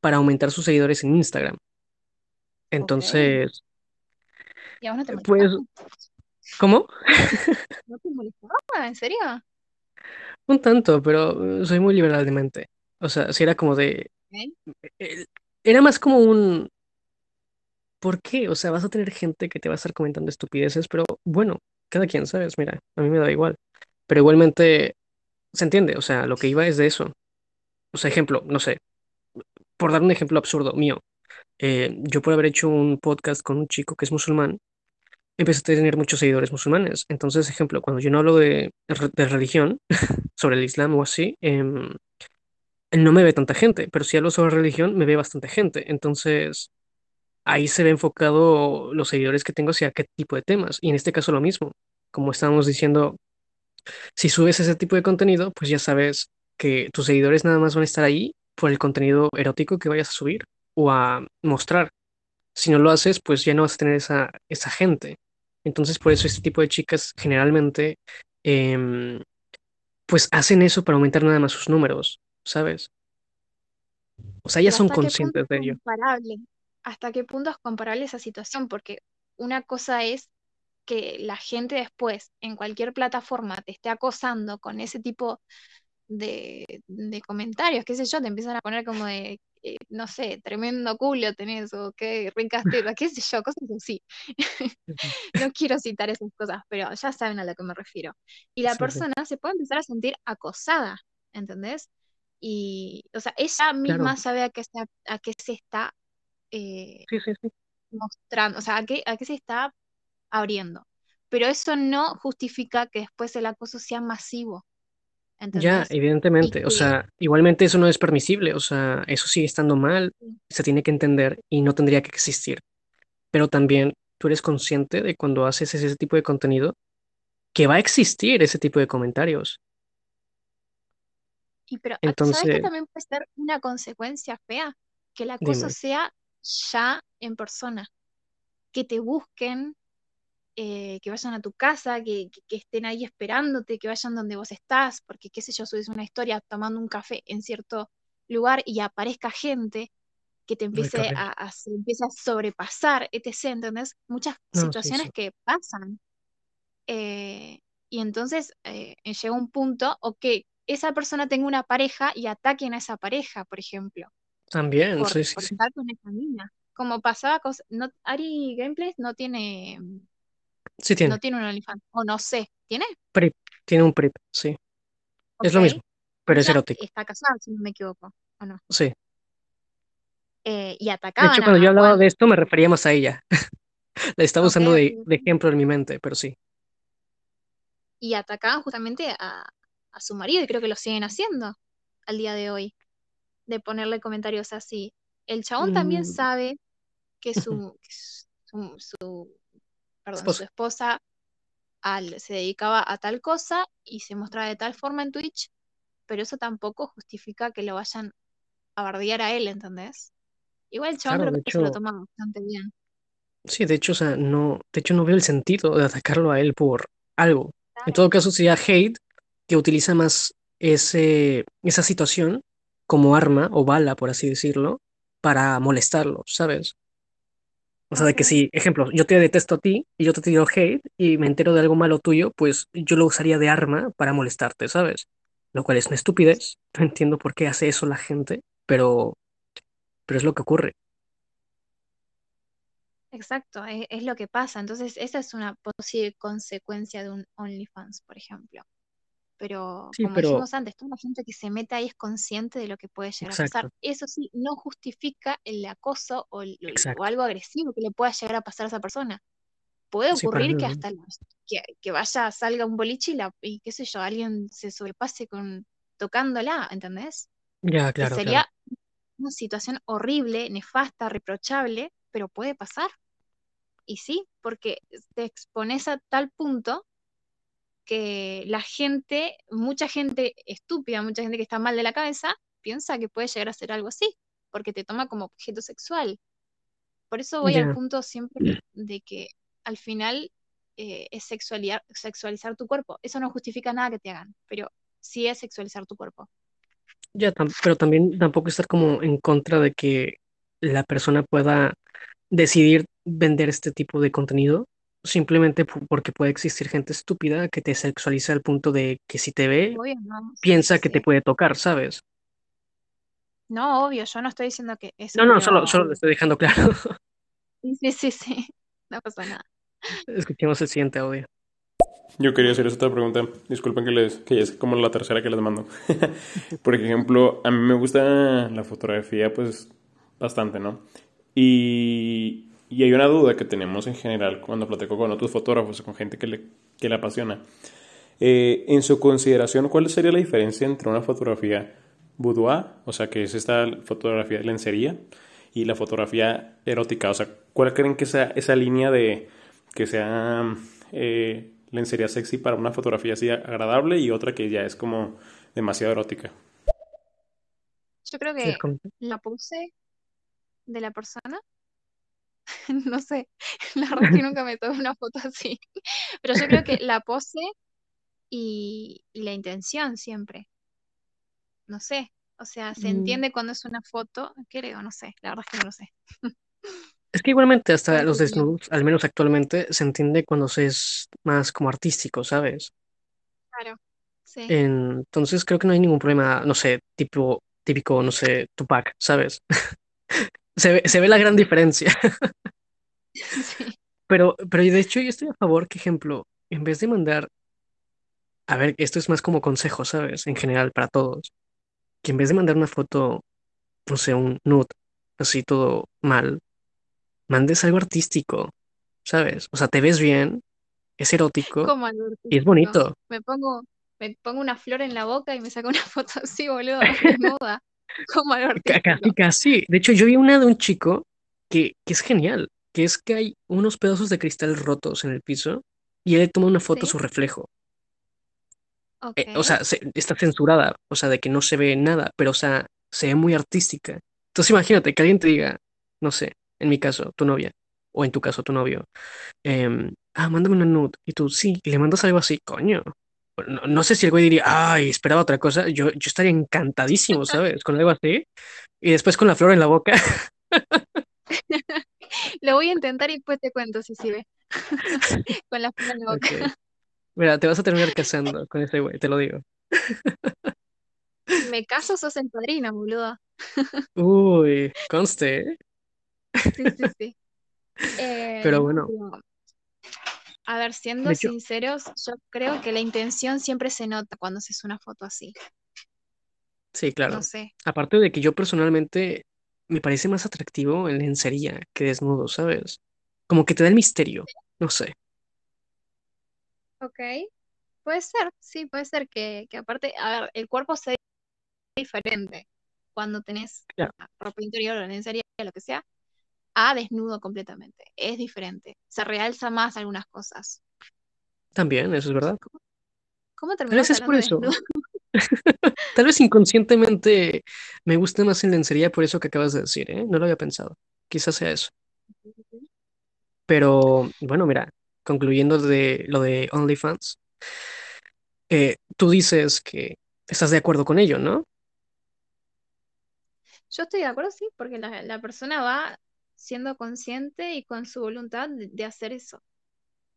para aumentar sus seguidores en Instagram. Entonces, ¿y a vos no te pues? ¿cómo? ¿No te molestaba? ¿En serio? Un tanto, pero soy muy liberal de mente. O sea, si era como de... Eh, Era más como un... ¿Por qué? O sea, vas a tener gente que te va a estar comentando estupideces, pero bueno, cada quien, ¿sabes? Mira, a mí me da igual. Pero igualmente, se entiende, o sea, lo que iba es de eso. O sea, ejemplo, no sé, por dar un ejemplo absurdo mío, eh, yo por haber hecho un podcast con un chico que es musulmán, empecé a tener muchos seguidores musulmanes. Entonces, ejemplo, cuando yo no hablo de, de religión, sobre el Islam o así, em, no me ve tanta gente, pero si hablo sobre religión, me ve bastante gente. Entonces, ahí se ve enfocado los seguidores que tengo hacia qué tipo de temas. Y en este caso lo mismo. Como estábamos diciendo, si subes ese tipo de contenido, pues ya sabes que tus seguidores nada más van a estar ahí por el contenido erótico que vayas a subir o a mostrar. Si no lo haces, pues ya no vas a tener esa, esa gente. Entonces, por eso este tipo de chicas generalmente, em, pues hacen eso para aumentar nada más sus números, ¿sabes? O sea, ya Pero son ¿hasta qué punto conscientes es de ello. comparable? ¿Hasta qué punto es comparable esa situación? Porque una cosa es que la gente después en cualquier plataforma te esté acosando con ese tipo de, de comentarios, qué sé yo, te empiezan a poner como de, eh, no sé, tremendo culo tenés o qué ricas tetas, qué sé yo, cosas así. No quiero citar esas cosas, pero ya saben a lo que me refiero. Y la Sí, sí. persona se puede empezar a sentir acosada, ¿entendés? Y, o sea, ella Claro, misma sabe a qué se, a qué se está eh, sí. mostrando, o sea, a qué, a qué se está abriendo. Pero eso no justifica que después el acoso sea masivo, Ya, evidentemente. O que sea, igualmente eso no es permisible. O sea, eso sigue estando mal, se tiene que entender y no tendría que existir. Pero también tú eres consciente de cuando haces ese tipo de contenido que va a existir ese tipo de comentarios. Y pero, ¿sabes que Entonces, también puede ser una consecuencia fea? Que el acoso dime, sea ya en persona, que te busquen, eh, que vayan a tu casa, que, que- que estén ahí esperándote, que vayan donde vos estás, porque qué sé yo, subes una historia tomando un café en cierto lugar y aparezca gente que te empiece a, a- se empiece a sobrepasar, etc. ¿Entendés? Muchas No, situaciones sí. que pasan. eh, y entonces eh, llega un punto o que esa persona tenga una pareja y ataquen a esa pareja, por ejemplo, También, por, sí, por sí. estar con esa niña. Como pasaba con... No, Ari Gameplays no tiene, Sí no tiene. tiene un OnlyFans, o no sé, ¿tiene? PRIP, tiene un PRIP, sí. Es lo mismo, pero es erótico. está casada, si no me equivoco, ¿o no? Sí. Eh, y De atacaban hecho, a, cuando yo hablaba Juan. de esto me refería más a ella. La estaba usando de, de ejemplo en mi mente, pero sí. Y atacaban justamente a, a su marido, y creo que lo siguen haciendo al día de hoy, de ponerle comentarios así. El chabón también Mm, sabe que ujú. su, que su, su- perdón, su Esposa. al, se dedicaba a tal cosa y se mostraba de tal forma en Twitch, pero eso tampoco justifica que lo vayan a bardear a él, ¿entendés? Igual el chabón Claro, creo que se lo toma bastante bien. sí, de hecho, o sea, no, de hecho no veo el sentido de atacarlo a él por algo. En todo caso, sería hate que utiliza más ese, esa situación como arma o bala, por así decirlo, para molestarlo, ¿sabes? O sea, de que si, ejemplo, yo te detesto a ti y yo te tiro hate y me entero de algo malo tuyo, pues yo lo usaría de arma para molestarte, ¿sabes? Lo cual es una estupidez. No entiendo por qué hace eso la gente, pero, pero es lo que ocurre. Exacto, es, es lo que pasa. Entonces, esa es una posible consecuencia de un OnlyFans, por ejemplo. Pero Sí, como pero, dijimos antes, toda la gente que se mete ahí es consciente de lo que puede llegar a pasar. exacto, Eso sí, no justifica el acoso o, el- o exacto. algo agresivo que le pueda llegar a pasar a esa persona. puede Sí, ocurrir mí, que hasta las- que, que vaya, salga un boliche y, la, y qué sé yo, alguien se sobrepase con tocándola, ¿entendés? Ya, Que claro, claro. sería una situación horrible, nefasta, reprochable, pero puede pasar. Y sí, porque te expones a tal punto que la gente, mucha gente estúpida, mucha gente que está mal de la cabeza, piensa que puede llegar a ser algo así, porque te toma como objeto sexual. Por eso voy al punto siempre de que al final eh, es sexualizar, sexualizar tu cuerpo. Eso no justifica nada que te hagan, pero sí es sexualizar tu cuerpo. ya, tam- pero también tampoco estar como en contra de que la persona pueda decidir vender este tipo de contenido, simplemente porque puede existir gente estúpida que te sexualiza al punto de que si te ve, Obvio, no, sí, sí, piensa que te puede tocar, ¿sabes? No, obvio, yo no estoy diciendo que eso, No, no, solo, solo le estoy dejando claro. sí, sí, sí, sí, no pasa nada. Escuchemos el siguiente audio. Yo quería hacer otra pregunta. Disculpen que les que ya es como la tercera que les mando. Por ejemplo, a mí me gusta la fotografía, pues bastante, ¿no? Y, y hay una duda que tenemos en general cuando platico con otros fotógrafos, con gente que le, que le apasiona. Eh, en su consideración, ¿cuál sería la diferencia entre una fotografía boudoir, o sea, que es esta fotografía de lencería, y la fotografía erótica? O sea, ¿cuál creen que sea esa línea de que sea eh, lencería sexy para una fotografía así agradable y otra que ya es como demasiado erótica? Yo creo que la pose de la persona, no sé, la verdad es que nunca me tomé una foto así, pero yo creo que la pose y, y la intención siempre, no sé, o sea, se Mm, entiende cuando es una foto, creo, no sé, la verdad es que no lo sé. Es que igualmente hasta ¿Cuál es los desnudos, al menos actualmente, se entiende cuando se es más como artístico, ¿sabes? Claro, sí, Entonces creo que no hay ningún problema, no sé, tipo, típico, no sé, Tupac, ¿sabes? Se ve, se ve la gran diferencia. sí, Pero, pero de hecho yo estoy a favor que, ejemplo, en vez de mandar, a ver, esto es más como consejo, ¿sabes? En general para todos, que en vez de mandar una foto, no sé, un nude, así todo mal, mandes algo artístico, ¿sabes? O sea, te ves bien, es erótico como y es bonito. Me pongo, me pongo una flor en la boca y me saco una foto así, boludo, desnuda, como algo Ca- Casi. De hecho, yo vi una de un chico que, que es genial, que es que hay unos pedazos de cristal rotos en el piso y él toma una foto a su reflejo. Eh, o sea, se- está censurada, o sea, de que no se ve nada, pero o sea, se ve muy artística. Entonces imagínate que alguien te diga, no sé, en mi caso, tu novia, o en tu caso, tu novio, em, ah, mándame una nude, y tú, sí, y le mandas algo así, coño. No, no sé si el güey diría, ay, esperaba otra cosa, yo, yo estaría encantadísimo, ¿sabes? Con algo así, y después con la flor en la boca. Lo voy a intentar y después te cuento si sirve. Con la flor en la boca. Mira, te vas a terminar casando con ese güey, te lo digo. Me caso, sos el padrino, boludo. Uy, conste, ¿eh? Sí, sí, sí. Eh, Pero no, bueno, a ver, siendo hecho, sinceros, yo creo que la intención siempre se nota cuando se hace una foto así. sí, No claro. sé. Aparte de que yo personalmente me parece más atractivo en lencería que desnudo, ¿sabes? Como que te da el misterio, no sé. Ok. Puede ser, sí, puede ser que, que aparte, a ver, el cuerpo se ve diferente cuando tenés Claro, ropa interior o lencería, lo que sea, a desnudo completamente. Es diferente. Se realza más algunas cosas. también, eso es verdad. ¿Cómo Tal vez es por eso. Tal vez inconscientemente me gusta más en lencería por eso que acabas de decir, ¿eh? No lo había pensado. Quizás sea eso. Pero bueno, mira, concluyendo de lo de OnlyFans, eh, tú dices que estás de acuerdo con ello, ¿no? Yo estoy de acuerdo, sí, porque la, la persona va siendo consciente y con su voluntad de, de hacer eso,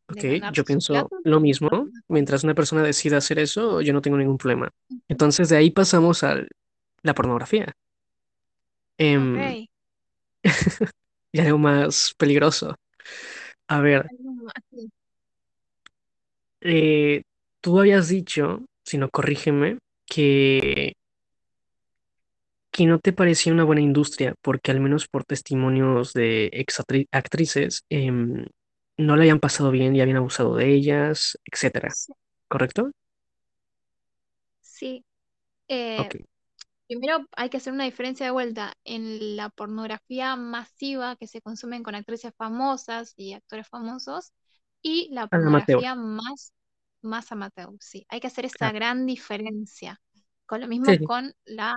de Ok, yo pienso lo mismo. Mientras una persona decida hacer eso, yo no tengo ningún problema. Entonces de ahí pasamos a la pornografía. Ok. y algo más peligroso. A ver, eh, tú habías dicho, si no corrígeme, que, que no te parecía una buena industria, porque al menos por testimonios de ex actrices, em, no le habían pasado bien y habían abusado de ellas, etcétera. Sí. ¿Correcto? Sí. Eh, primero hay que hacer una diferencia de vuelta en la pornografía masiva que se consume con actrices famosas y actores famosos y la amateur, pornografía más, más amateur. Sí, hay que hacer esa claro. gran diferencia. Con lo mismo sí, con la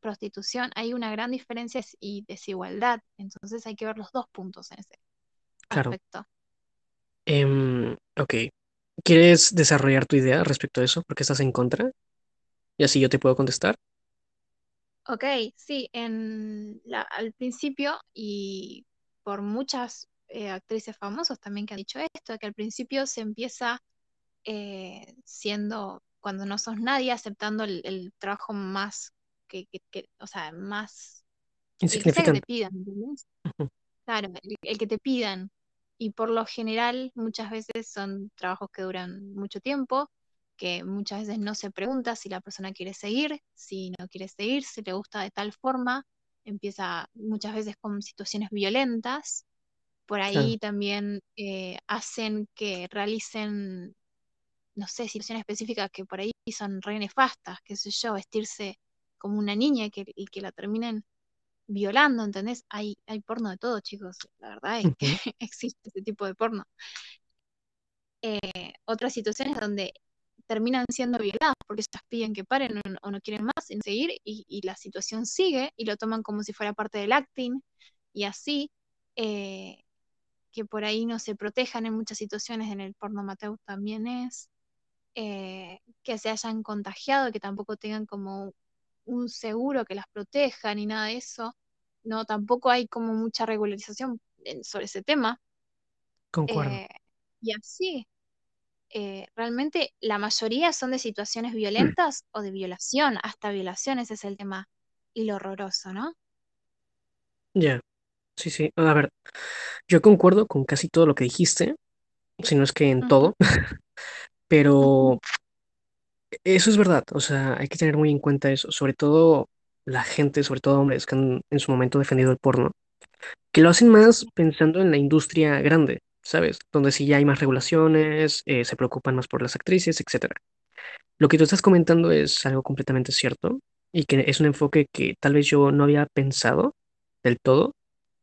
prostitución, hay una gran diferencia y desigualdad. Entonces hay que ver los dos puntos en ese claro. aspecto. Em, ok. ¿Quieres desarrollar tu idea respecto a eso? ¿Por qué estás en contra? Y así yo te puedo contestar. Ok, sí, en la- al principio y por muchas eh, actrices famosas también que han dicho esto, que al principio se empieza eh, siendo, cuando no sos nadie, aceptando el, el trabajo más que, que- que- o sea, más, el que te Insignificante. pidan, ¿entendés? Claro, el, el que te pidan. Y por lo general, muchas veces son trabajos que duran mucho tiempo, que muchas veces no se pregunta si la persona quiere seguir, si no quiere seguir, si le gusta de tal forma. Empieza muchas veces con situaciones violentas. Por ahí también eh, hacen que realicen, no sé, situaciones específicas que por ahí son re nefastas, qué sé yo, vestirse como una niña y que, y que la terminen violando, ¿entendés? Hay, hay porno de todo, chicos. La verdad es que existe ese tipo de porno. Eh, otras situaciones donde terminan siendo violadas porque ellas piden que paren o no, o no quieren más en seguir y, y la situación sigue y lo toman como si fuera parte del acting y así eh, que por ahí no se protejan en muchas situaciones en el porno amateur también es eh, que se hayan contagiado, que tampoco tengan como un seguro que las proteja ni nada de eso. No, tampoco hay como mucha regularización en- sobre ese tema. Concuerdo. Eh, y así, eh, realmente la mayoría son de situaciones violentas o de violación, hasta violación, ese es el tema y lo horroroso, ¿no? Ya, sí, sí. A ver, yo concuerdo con casi todo lo que dijiste, si no es que en todo, pero eso es verdad. O sea, hay que tener muy en cuenta eso. Sobre todo la gente, sobre todo hombres que han en su momento defendido el porno, que lo hacen más pensando en la industria grande, ¿sabes? Donde sí ya hay más regulaciones, eh, se preocupan más por las actrices, etcétera. Lo que tú estás comentando es algo completamente cierto y que es un enfoque que tal vez yo no había pensado del todo,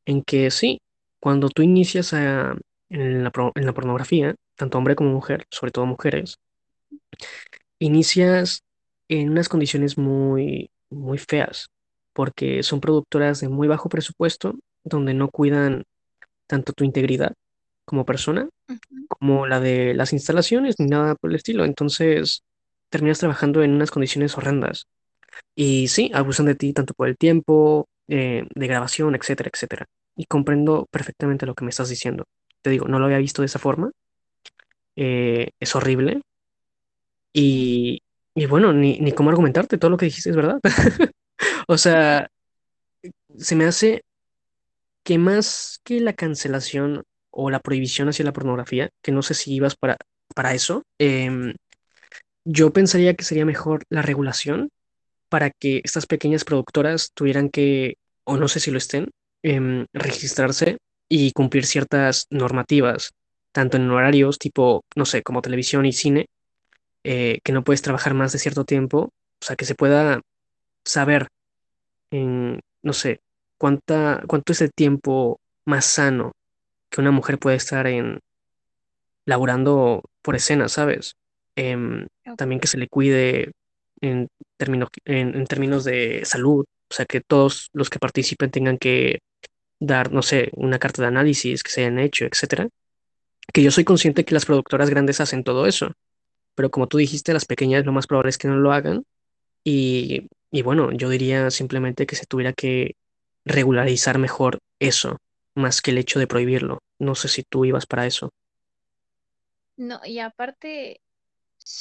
en que sí, cuando tú inicias a- en la, en la pornografía, tanto hombre como mujer, sobre todo mujeres, inicias en unas condiciones muy, muy feas, porque son productoras de muy bajo presupuesto, donde no cuidan tanto tu integridad como persona, como la de las instalaciones, ni nada por el estilo. Entonces, terminas trabajando en unas condiciones horrendas. Y sí, abusan de ti tanto por el tiempo, eh, de grabación, etcétera, etcétera. Y comprendo perfectamente lo que me estás diciendo. Te digo, no lo había visto de esa forma. eh, es horrible. Y, y bueno, ni, ni cómo argumentarte, todo lo que dijiste es verdad. O sea, se me hace que más que la cancelación o la prohibición hacia la pornografía, que no sé si ibas para, para eso, em, yo pensaría que sería mejor la regulación para que estas pequeñas productoras tuvieran que, o no sé si lo estén, em, registrarse y cumplir ciertas normativas, tanto en horarios tipo, no sé, como televisión y cine, eh, que no puedes trabajar más de cierto tiempo, o sea, que se pueda saber en, no sé, cuánta, cuánto es el tiempo más sano que una mujer puede estar en laborando por escena, ¿sabes? Em, también que se le cuide en términos, en, en términos de salud, o sea, que todos los que participen tengan que dar, no sé, una carta de análisis que se hayan hecho, etcétera. Que yo soy consciente que las productoras grandes hacen todo eso, pero como tú dijiste, las pequeñas lo más probable es que no lo hagan y, y bueno, yo diría simplemente que se tuviera que regularizar mejor eso, más que el hecho de prohibirlo. No sé si tú ibas para eso. No, y aparte,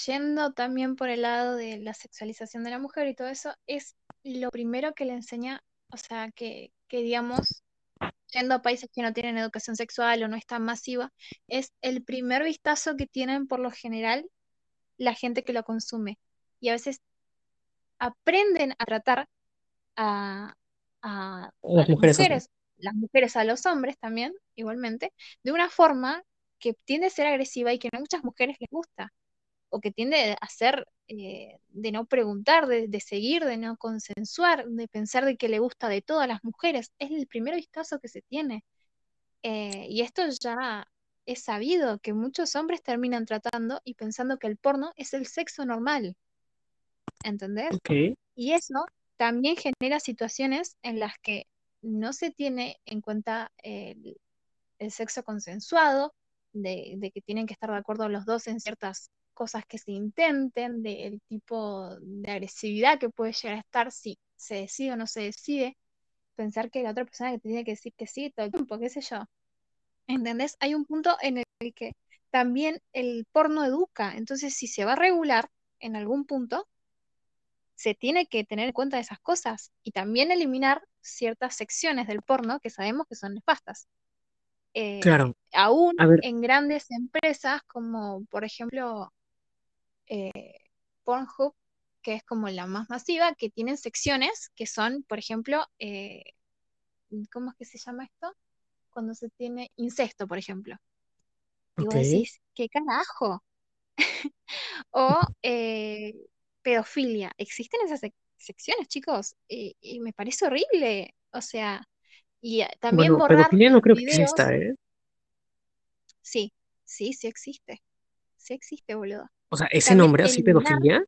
yendo también por el lado de la sexualización de la mujer y todo eso, es lo primero que le enseña, o sea, que, que digamos, yendo a países que no tienen educación sexual o no es tan masiva, es el primer vistazo que tienen por lo general la gente que lo consume. Y a veces aprenden a tratar a, a, a Las mujeres mujeres, las mujeres a los hombres también, igualmente, de una forma que tiende a ser agresiva y que no a muchas mujeres les gusta, o que tiende a ser eh, de no preguntar, de, de, seguir, de no consensuar, de pensar de que le gusta de todas las mujeres. Es el primer vistazo que se tiene. Eh, y esto ya es sabido que muchos hombres terminan tratando y pensando que el porno es el sexo normal. ¿Entendés? Y eso también genera situaciones en las que no se tiene en cuenta el, sexo consensuado, de, que tienen que estar de acuerdo los dos en ciertas cosas que se intenten, del tipo de agresividad que puede llegar a estar si se decide o no se decide, pensar que la otra persona que tiene que decir que sí todo el tiempo, qué sé yo. ¿Entendés? Hay un punto en el que también el porno educa, entonces si se va a regular en algún punto, se tiene que tener en cuenta esas cosas y también eliminar ciertas secciones del porno que sabemos que son nefastas. Eh, claro. Aún en grandes empresas como, por ejemplo, eh, Pornhub, que es como la más masiva, que tienen secciones que son, por ejemplo, eh, ¿cómo es que se llama esto? Cuando se tiene incesto, por ejemplo. Y vos decís, ¿qué carajo? o pedofilia. Existen esas secciones, chicos, y, me parece horrible. O sea, y eh, también bueno, borrar pedofilia no creo que exista, ¿eh? Sí, sí, sí existe. Sí existe, boludo. O sea, ese nombre así, pedofilia.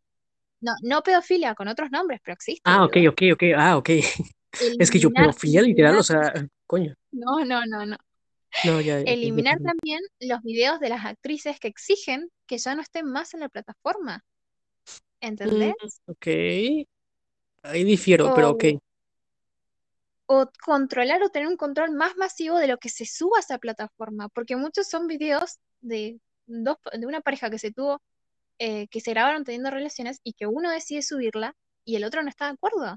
No, no pedofilia, con otros nombres, pero existe. Ah, ok, ok, ok. Ah, ok. es que yo, pedofilia literal, o sea, coño. No, no, no, no. No, ya, eliminar también los videos de las actrices que exigen que ya no estén más en la plataforma. ¿Entendés? Mm, ok. Ahí difiero, pero ok. O controlar o tener un control más masivo de lo que se suba a esa plataforma, porque muchos son videos de, dos, de una pareja que se tuvo, eh, que se grabaron teniendo relaciones y que uno decide subirla y el otro no está de acuerdo.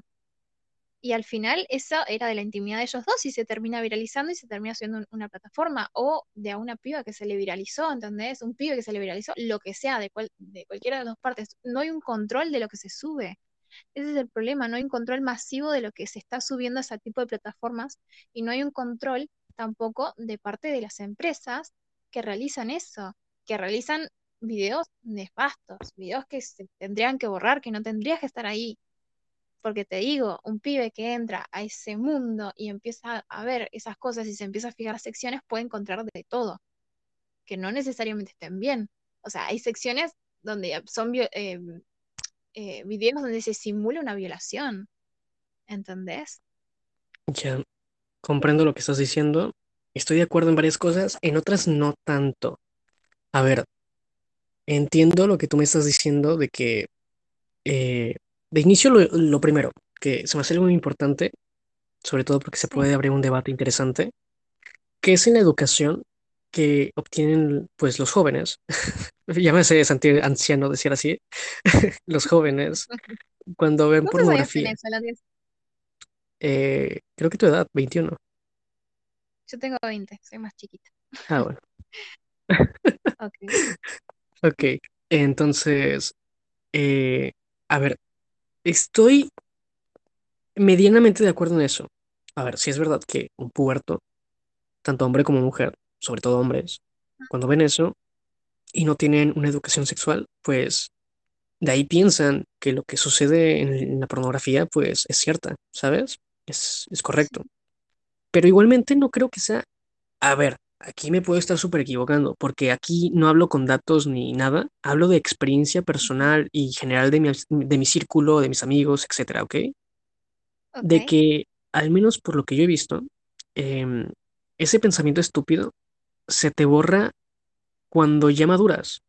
Y al final eso era de la intimidad de ellos dos y se termina viralizando y se termina haciendo una plataforma. O de a una piba que se le viralizó, ¿entendés? Un pibe que se le viralizó, lo que sea, de, cual, de cualquiera de las dos partes. No hay un control de lo que se sube. Ese es el problema, no hay un control masivo de lo que se está subiendo a ese tipo de plataformas y no hay un control tampoco de parte de las empresas que realizan eso, que realizan videos nefastos, videos que se tendrían que borrar, que no tendrías que estar ahí. Porque te digo, un pibe que entra a ese mundo y empieza a ver esas cosas y se empieza a fijar secciones, puede encontrar de todo, que no necesariamente estén bien. O sea, hay secciones donde son eh, eh, videos donde se simula una violación. ¿Entendés? Ya, comprendo lo que estás diciendo. Estoy de acuerdo en varias cosas, en otras no tanto. A ver, entiendo lo que tú me estás diciendo de que eh, de inicio, lo, primero, que se me hace algo muy importante, sobre todo porque se puede abrir un debate interesante, que es en la educación que obtienen pues los jóvenes, ya me sé sentir anciano decir así, los jóvenes, cuando ven pornografía. Eh, creo que tu edad, 21. Yo tengo 20, soy más chiquita. Ah, bueno. ok. Ok, entonces, eh, a ver, Estoy medianamente de acuerdo en eso. A ver, si es verdad que un puerto, tanto hombre como mujer, sobre todo hombres, cuando ven eso y no tienen una educación sexual, pues de ahí piensan que lo que sucede en, la pornografía, pues es cierta, ¿sabes? Es, es correcto. Pero igualmente no creo que sea... A ver, aquí me puedo estar súper equivocando, porque aquí no hablo con datos ni nada, hablo de experiencia personal y general de mi, de mi círculo, de mis amigos, etcétera, ¿ok? De que, al menos por lo que yo he visto, em, ese pensamiento estúpido se te borra cuando ya maduras.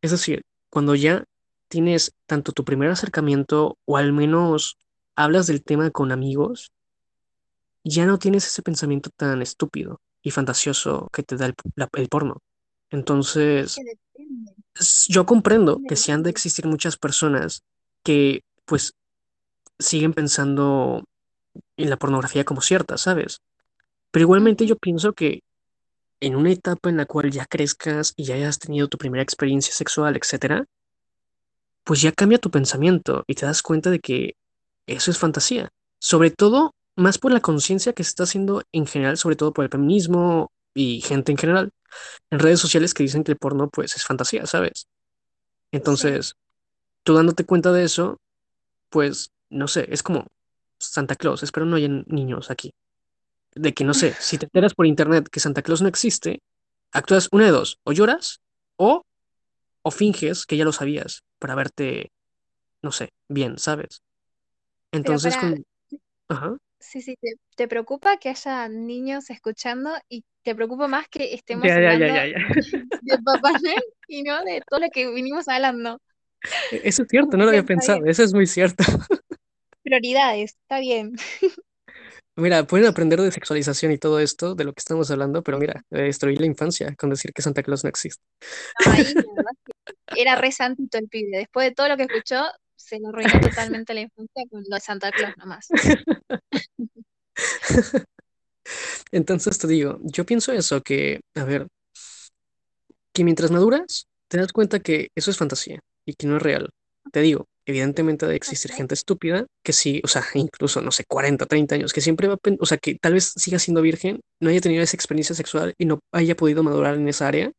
Es decir, cuando ya tienes tanto tu primer acercamiento o al menos hablas del tema con amigos, ya no tienes ese pensamiento tan estúpido y fantasioso que te da el, porno. Entonces, yo comprendo que si han de existir muchas personas que pues siguen pensando en la pornografía como cierta, ¿sabes? Pero igualmente yo pienso que en una etapa en la cual ya crezcas y ya hayas tenido tu primera experiencia sexual, etcétera, pues ya cambia tu pensamiento y te das cuenta de que eso es fantasía. Sobre todo más por la conciencia que se está haciendo en general, sobre todo por el feminismo y gente en general en redes sociales que dicen que el porno pues es fantasía, ¿sabes? Entonces, tú dándote cuenta de eso, pues, no sé, es como Santa Claus, espero no haya niños aquí. De que, no sé, si te enteras por internet que Santa Claus no existe, actúas una de dos, o lloras o, o finges que ya lo sabías para verte, no sé, bien, ¿sabes? Entonces, para, con... Ajá. Sí, sí, te, te preocupa que haya niños escuchando y te preocupa más que estemos Ya, hablando ya, ya. de Papá Noel y no de todo lo que vinimos hablando. E- Eso es cierto, no lo había pensado, bien. eso es muy cierto. Prioridades, está bien. Mira, pueden aprender de sexualización y todo esto de lo que estamos hablando, pero mira, eh, destruí la infancia con decir que Santa Claus no existe. No, ahí la verdad es que era re santito el pibe. Después de todo lo que escuchó, se le arruinó totalmente la infancia con lo de Santa Claus nomás. Entonces te digo, yo pienso eso, que, a ver, que mientras maduras, te das cuenta que eso es fantasía y que no es real. Te digo, evidentemente ha de existir gente estúpida que sí, o sea, incluso, no sé, 40, 30 años, que siempre va a, o sea, que tal vez siga siendo virgen, no haya tenido esa experiencia sexual y no haya podido madurar en esa área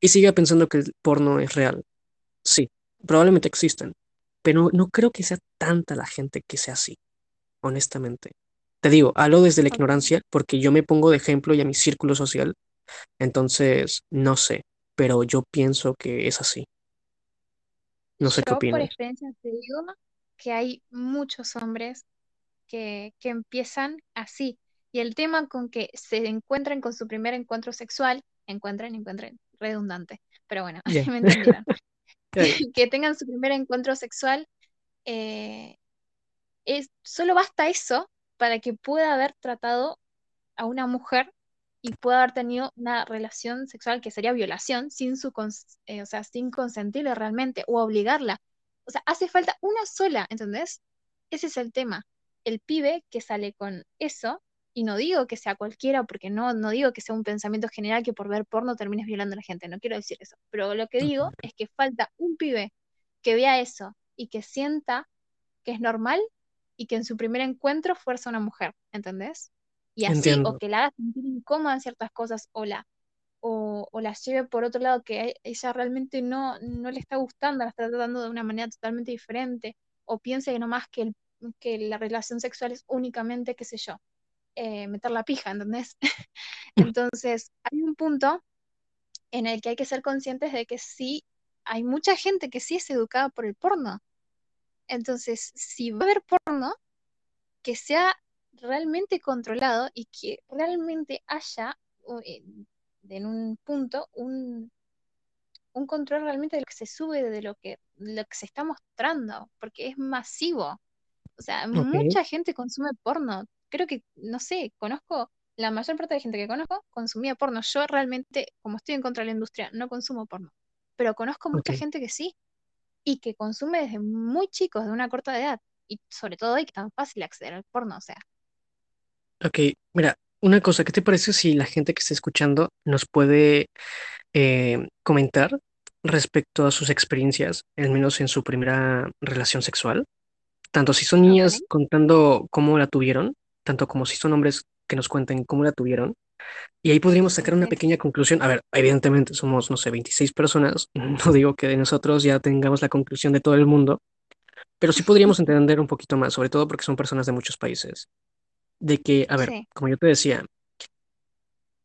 y siga pensando que el porno es real. Sí, probablemente existen, pero no creo que sea tanta la gente que sea así, honestamente. Te digo, hablo desde la ignorancia porque yo me pongo de ejemplo y a mi círculo social, entonces no sé, pero yo pienso que es así. No sé qué Yo por opinas. experiencia te digo que hay muchos hombres que, que empiezan así. Y el tema con que se encuentren con su primer encuentro sexual, encuentren, encuentren, redundante, pero bueno, me entendieron. Que tengan su primer encuentro sexual, eh, es, solo basta eso para que pueda haber tratado a una mujer y pueda haber tenido una relación sexual que sería violación sin su eh, o sea, sin consentirle realmente o obligarla. O sea, hace falta una sola, ¿entendés? Ese es el tema. El pibe que sale con eso, y no digo que sea cualquiera, porque no, no digo que sea un pensamiento general que por ver porno termines violando a la gente, no quiero decir eso, pero lo que digo es que falta un pibe que vea eso y que sienta que es normal y que en su primer encuentro fuerza a una mujer, ¿entendés? Y así, o que la haga sentir incómoda en ciertas cosas, o la, o, o la lleve por otro lado que ella realmente no, no le está gustando, la está tratando de una manera totalmente diferente, o piense que nomás que, el- que la relación sexual es únicamente, qué sé yo, eh, meter la pija, ¿entendés? Entonces, hay un punto en el que hay que ser conscientes de que sí, hay mucha gente que sí es educada por el porno. Entonces, si va a haber porno, que sea realmente controlado y que realmente haya eh, en un punto un, un control realmente de lo que se sube, de lo que, lo que se está mostrando, porque es masivo. O sea, mucha gente consume porno. Creo que, no sé, conozco, la mayor parte de gente que conozco consumía porno. Yo realmente, como estoy en contra de la industria, no consumo porno. Pero conozco mucha gente que sí y que consume desde muy chicos, de una corta edad. Y sobre todo hoy que tan fácil acceder al porno, o sea. ok. Mira, una cosa, ¿qué te parece si la gente que está escuchando nos puede eh, comentar respecto a sus experiencias, al menos en su primera relación sexual? Tanto si son niñas contando cómo la tuvieron, tanto como si son hombres que nos cuenten cómo la tuvieron. Y ahí podríamos sacar una pequeña conclusión. A ver, evidentemente somos, no sé, 26 personas. No digo que de nosotros ya tengamos la conclusión de todo el mundo, pero sí podríamos entender un poquito más, sobre todo porque son personas de muchos países. De que, a ver, Sí. como yo te decía,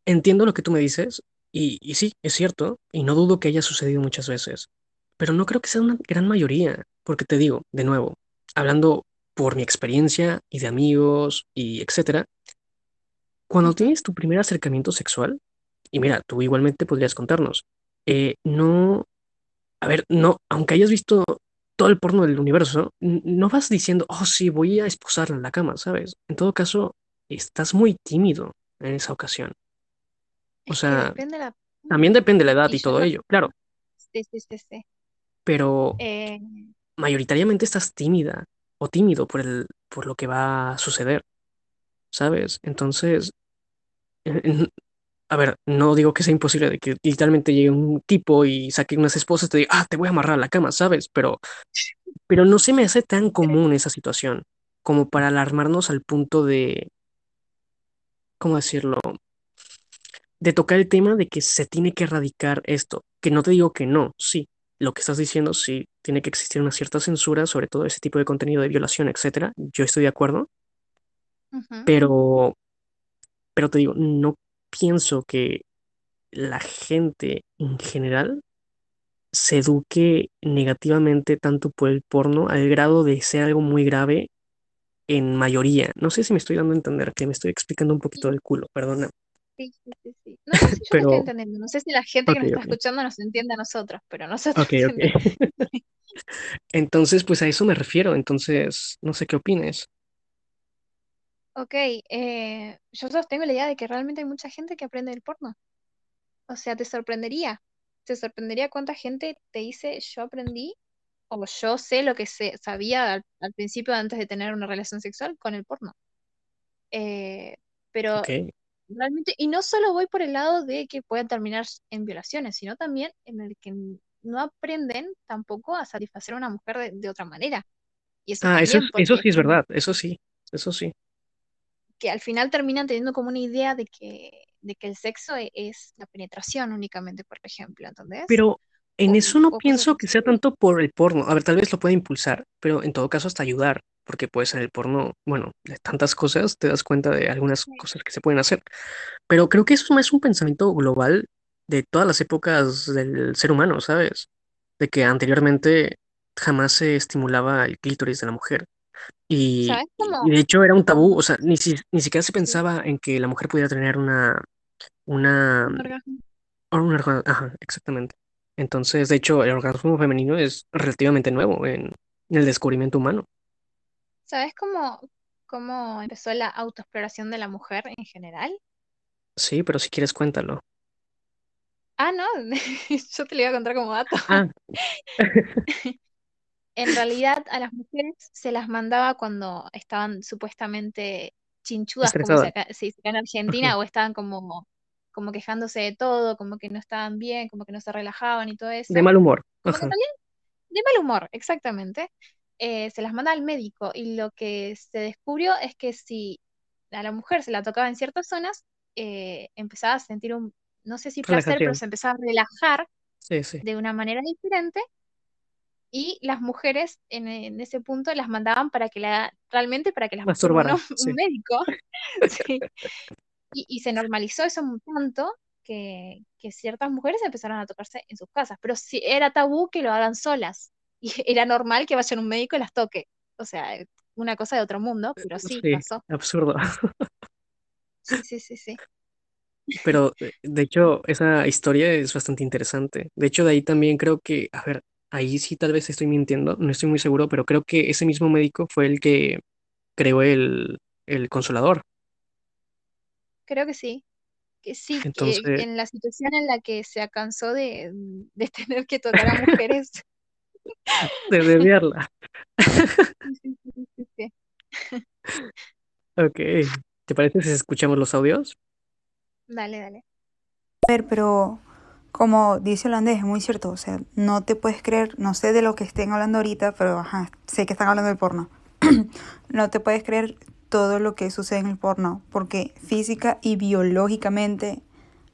entiendo lo que tú me dices y, y sí, es cierto, y no dudo que haya sucedido muchas veces, pero no creo que sea una gran mayoría, porque te digo, de nuevo, hablando por mi experiencia y de amigos y etcétera, cuando tienes tu primer acercamiento sexual, y mira, tú igualmente podrías contarnos, eh, no, a ver, no, aunque hayas visto todo el porno del universo, no vas diciendo, oh, sí, voy a esposarla en la cama, ¿sabes? En todo caso, estás muy tímido en esa ocasión. O Es sea, depende de la también depende de la edad Y todo lo... ello, claro, Sí, sí, sí, sí. pero Eh, mayoritariamente estás tímida o tímido por el, por lo que va a suceder, ¿sabes? Entonces, en- en- a ver, no digo que sea imposible de que literalmente llegue un tipo y saque unas esposas y te diga, ah, te voy a amarrar a la cama, ¿sabes? Pero, pero no se me hace tan común esa situación como para alarmarnos al punto de, ¿cómo decirlo? de tocar el tema de que se tiene que erradicar esto, que no te digo que no, sí, lo que estás diciendo, sí, tiene que existir una cierta censura sobre todo ese tipo de contenido de violación, etcétera. Yo estoy de acuerdo, pero, pero te digo, no pienso que la gente en general se eduque negativamente tanto por el porno al grado de ser algo muy grave en mayoría. No sé si me estoy dando a entender, que me estoy explicando un poquito del culo, perdona. Sí, sí, sí, sí. No, no, sí, yo estoy entendiendo. No sé si la gente que nos está escuchando nos entiende a nosotros, pero nosotros ok, ok. Entonces, pues a eso me refiero. Entonces, no sé qué opines. Ok, eh, yo sostengo la idea de que realmente hay mucha gente que aprende del porno. O sea, te sorprendería. Te sorprendería cuánta gente te dice, yo aprendí o yo sé lo que se, sabía al, al principio antes de tener una relación sexual con el porno. Eh, pero Ok. Realmente, y no solo voy por el lado de que puedan terminar en violaciones, sino también en el que no aprenden tampoco a satisfacer a una mujer de, de otra manera. Y eso Ah, eso es, eso sí es verdad, eso sí, eso sí. que al final terminan teniendo como una idea de que, de que el sexo e- es la penetración únicamente, por ejemplo, ¿entendés? Pero en O, eso no pienso que sea tanto por el porno. A ver, tal vez lo puede impulsar, pero en todo caso hasta ayudar, porque puede ser el porno, bueno, de tantas cosas, te das cuenta de algunas cosas que se pueden hacer. Pero creo que eso es más un pensamiento global de todas las épocas del ser humano, ¿sabes? De que anteriormente jamás se estimulaba el clítoris de la mujer. Y, ¿Sabes y cómo? de hecho era un tabú, o sea, ni, si- ni siquiera se pensaba en que la mujer pudiera tener una, una, un orgasmo. ajá, exactamente. Entonces, de hecho, el orgasmo femenino es relativamente nuevo en, en el descubrimiento humano. ¿Sabes cómo, cómo empezó la autoexploración de la mujer en general? Sí, pero si quieres cuéntalo. Ah, no, yo te lo iba a contar como dato. Ah, En realidad a las mujeres se las mandaba cuando estaban supuestamente chinchudas, como se, estresada. acá- se dice acá en. Argentina, o estaban como, como quejándose de todo, como que no estaban bien, como que no se relajaban y todo De eso. mal humor. Como que Ajá. realidad de mal humor, exactamente. Eh, se las manda al médico y lo que se descubrió es que si a la mujer se la tocaba en ciertas zonas, eh, empezaba a sentir un, no sé si placer, pero se empezaba a relajar Sí, sí. de una manera diferente y las mujeres en, en ese punto las mandaban para que la, realmente para que las masturbe un, Sí. médico. Y, y se normalizó eso un tanto que, que ciertas mujeres empezaron a tocarse en sus casas, pero sí era tabú que lo hagan solas y era normal que vayan a un médico y las toque. O sea, una cosa de otro mundo, pero sí, Sí, pasó. absurdo. Sí, sí, sí, sí. Pero eh, de hecho, esa historia es bastante interesante. De hecho, de ahí también creo que, a ver, ahí sí tal vez estoy mintiendo, no estoy muy seguro, pero creo que ese mismo médico fue el que creó el, el consolador. Creo que sí. Que sí, que Entonces, en la situación en la que se cansó de, de tener que tocar a mujeres. De sí. Ok. ¿Te parece si escuchamos los audios? Dale, dale. ver, pero como dice holandés, es muy cierto, o sea, no te puedes creer, no sé de lo que estén hablando ahorita, pero ajá, sé que están hablando del porno. no te puedes creer todo lo que sucede en el porno, porque física y biológicamente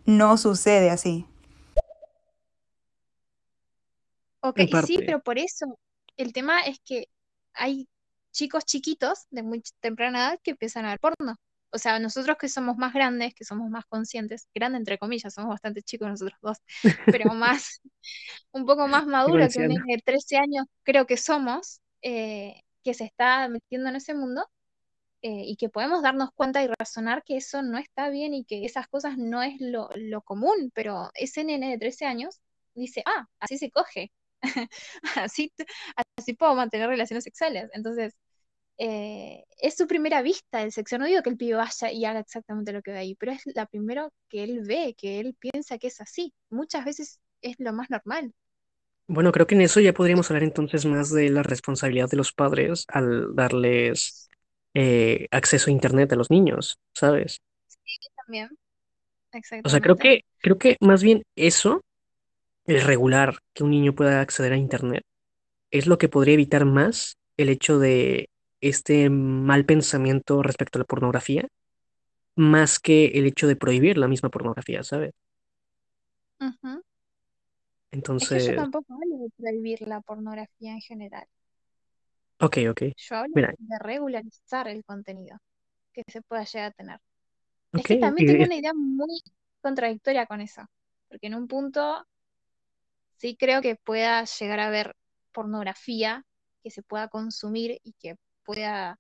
no sucede así. Ok, sí, pero por eso el tema es que hay chicos chiquitos de muy temprana edad que empiezan a ver porno. O sea, nosotros que somos más grandes, que somos más conscientes, grande entre comillas, somos bastante chicos nosotros dos, pero más, un poco más Digo maduro que un de 13 años, creo que somos, eh, que se está metiendo en ese mundo, eh, y que podemos darnos cuenta y razonar que eso no está bien y que esas cosas no es lo, lo común, pero ese nene de 13 años dice, ah, así se coge, así, así puedo mantener relaciones sexuales. Entonces, eh, es su primera vista del sexo. No digo que el pibe vaya y haga exactamente lo que ve ahí, pero es la primera que él ve, que él piensa que es así. Muchas veces es lo más normal. Bueno, creo que en eso ya podríamos hablar entonces más de la responsabilidad de los padres al darles eh, acceso a internet a los niños, ¿sabes? También, O sea, creo que, creo que más bien eso, el regular que un niño pueda acceder a internet, es lo que podría evitar más el hecho de este mal pensamiento respecto a la pornografía más que el hecho de prohibir la misma pornografía, ¿sabes? Es que Entonces, yo tampoco hablo de prohibir la pornografía en general. ok, ok. Yo hablo Mira, de regularizar el contenido que se pueda llegar a tener. Es que también tengo es- una idea muy contradictoria con eso, porque en un punto sí creo que pueda llegar a haber pornografía que se pueda consumir y que pueda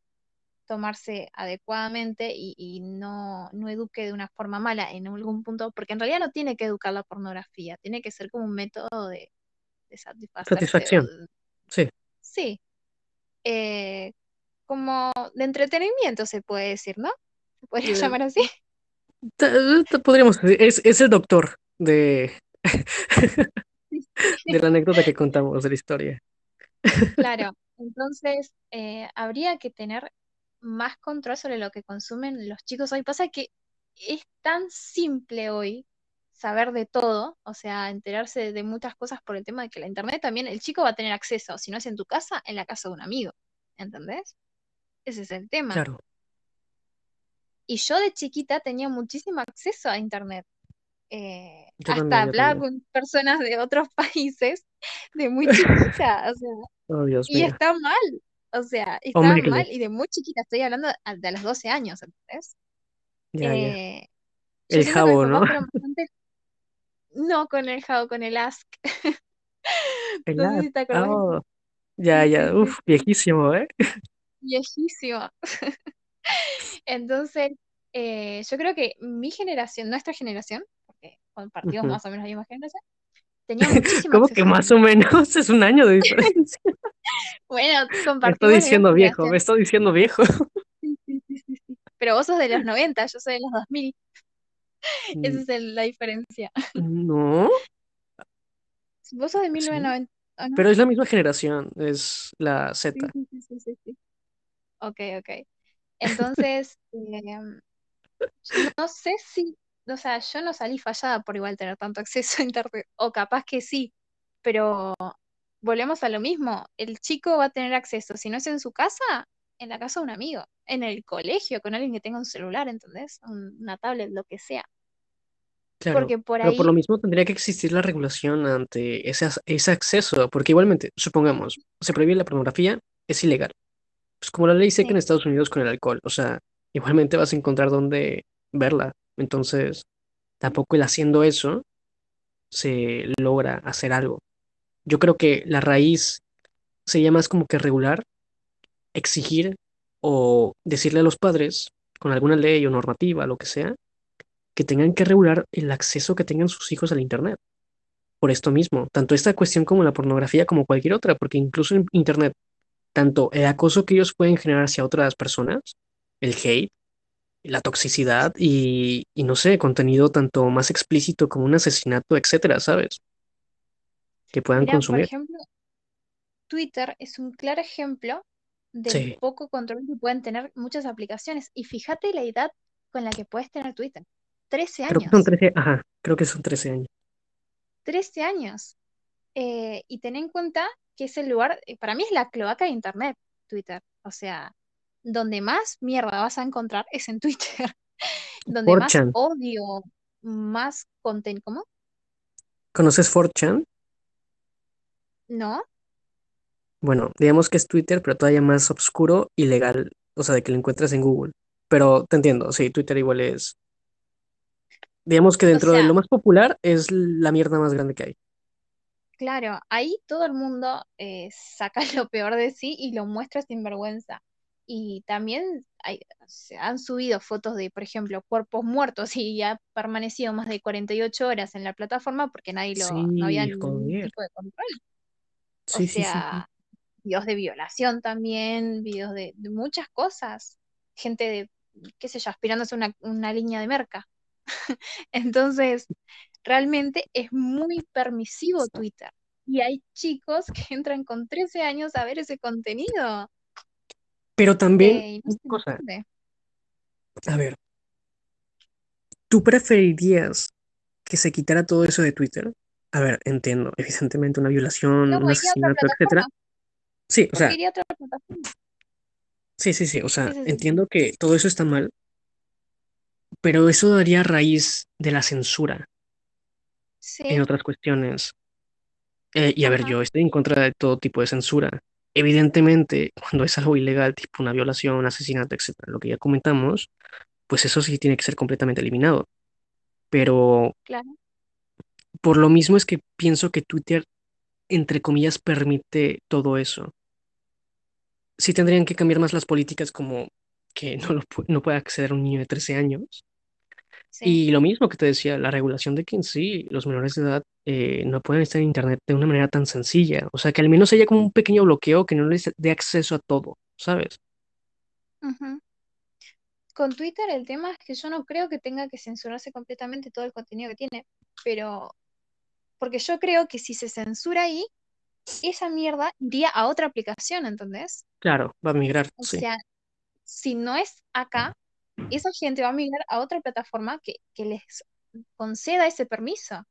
tomarse adecuadamente y, y no, no eduque de una forma mala en algún punto, porque en realidad no tiene que educar la pornografía, tiene que ser como un método de, satisfacción, sí. sí, eh, como de entretenimiento se puede decir, ¿no? ¿Se podría Eh, llamar así? Podríamos decir, es, es el doctor de, de la anécdota que contamos de la historia. Claro, entonces eh, habría que tener más control sobre lo que consumen los chicos hoy. Pasa que es tan simple hoy saber de todo, o sea, enterarse de muchas cosas por el tema de que la internet también, el chico va a tener acceso, si no es en tu casa, en la casa de un amigo, ¿entendés? Ese es el tema. Claro, Y yo de chiquita tenía muchísimo acceso a internet. Eh, hasta también, hablaba también. con personas de otros países de muy chiquita, o sea, Oh, Dios y mío. está mal, o sea, está mal, y de muy chiquita, estoy hablando a- de los 12 años, ¿entendés? ya. Eh, El jabo, ¿no? bastante, no con el Jao, con el Ask, El no sé app. si te acordás, Oh, ya, ya. sí, Uf, sí, viejísimo, ¿eh? viejísimo. Entonces, eh, yo creo que mi generación, nuestra generación, compartimos Ujú. más o menos la misma generación, tenía muchísimo ¿Cómo que más o menos? Es un año de diferencia. Bueno, Me estoy compartimos la misma diciendo viejo, me estoy diciendo viejo. Sí, sí, sí, sí, sí. Pero vos sos de los 90, yo soy de los 2000. Esa Mm, es el- la diferencia. No, Vos sos de sí. 1990, ¿o no? Pero es la misma generación, es la Sí, Z. sí, sí, sí, sí, sí. Ok, ok. Entonces, yo no sé si, o sea, yo no salí fallada por igual tener tanto acceso a internet, o capaz que sí, pero volvemos a lo mismo. El chico va a tener acceso, si no es en su casa, en la casa de un amigo, en el colegio, con alguien que tenga un celular, ¿entendés? Un- Una tablet, lo que sea. Claro, Porque por pero por ahí, lo mismo tendría que existir la regulación ante ese, ese acceso, porque igualmente, supongamos, se prohíbe la pornografía, es ilegal. Pues como la ley seca en sí, Estados Unidos con el alcohol, o sea, igualmente vas a encontrar dónde verla. Entonces, tampoco el haciendo eso se logra hacer algo. Yo creo que la raíz sería más como que regular, exigir o decirle a los padres, con alguna ley o normativa, lo que sea, que tengan que regular el acceso que tengan sus hijos al Internet. Por esto mismo, tanto esta cuestión como la pornografía como cualquier otra, porque incluso en Internet, tanto el acoso que ellos pueden generar hacia otras personas, el hate, la toxicidad y, y no sé, contenido tanto más explícito como un asesinato, etcétera, ¿sabes? Que puedan mira, por consumir. ejemplo, Twitter es un claro ejemplo del Sí, poco control que pueden tener muchas aplicaciones. Y fíjate la edad con la que puedes tener Twitter. 13 creo que son años. 13, ajá, creo que son 13 años. 13 años. Eh, y ten en cuenta que es el lugar, eh, para mí es la cloaca de Internet, Twitter. O sea, donde más mierda vas a encontrar es en Twitter. Donde más 4chan, odio, más contenido, ¿cómo? ¿conoces 4chan? ¿No? Bueno, digamos que es Twitter, pero todavía más oscuro y legal, o sea, de que lo encuentras en Google. Pero te entiendo, sí, Twitter igual es, digamos que O dentro de lo más popular es la mierda más grande que hay. claro, ahí todo el mundo eh, saca lo peor de sí y lo muestra sin vergüenza. Y también hay- se han subido fotos de, por ejemplo, cuerpos muertos y ha permanecido más de 48 horas en la plataforma porque nadie lo, no había ningún tipo de control. O Sí, sí. sea, videos de violación también, videos de, de muchas cosas. Gente de, qué sé yo, aspirándose a una, una línea de merca. Entonces, realmente es muy permisivo Twitter. Y hay chicos que entran con 13 años a ver ese contenido. Pero también, Eh, no una cosa, a ver, ¿tú preferirías que se quitara todo eso de Twitter? A ver, entiendo, evidentemente una violación, No, un asesinato, etcétera. Sí, o sea, sí, sí, sí, o sea, Sí, sí, sí. entiendo que todo eso está mal, pero eso daría raíz de la censura Sí, en otras cuestiones. Eh, y a ver, yo estoy en contra de todo tipo de censura. Evidentemente, cuando es algo ilegal, tipo una violación, un asesinato, etcétera, lo que ya comentamos, pues eso sí tiene que ser completamente eliminado. Pero claro. por lo mismo es que pienso que Twitter, entre comillas, permite todo eso. Sí tendrían que cambiar más las políticas como que no, lo pu- no puede acceder un niño de 13 años. Sí, Y lo mismo que te decía, la regulación de que en sí los menores de edad eh, no pueden estar en Internet de una manera tan sencilla. O sea, que al menos haya como un pequeño bloqueo que no les dé acceso a todo, ¿sabes? ujú. Con Twitter el tema es que yo no creo que tenga que censurarse completamente todo el contenido que tiene, pero porque yo creo que si se censura ahí, esa mierda iría a otra aplicación, ¿entendés? Claro, va a migrar, O sí. sea, si no es acá, esa gente va a migrar a otra plataforma que, que les conceda ese permiso,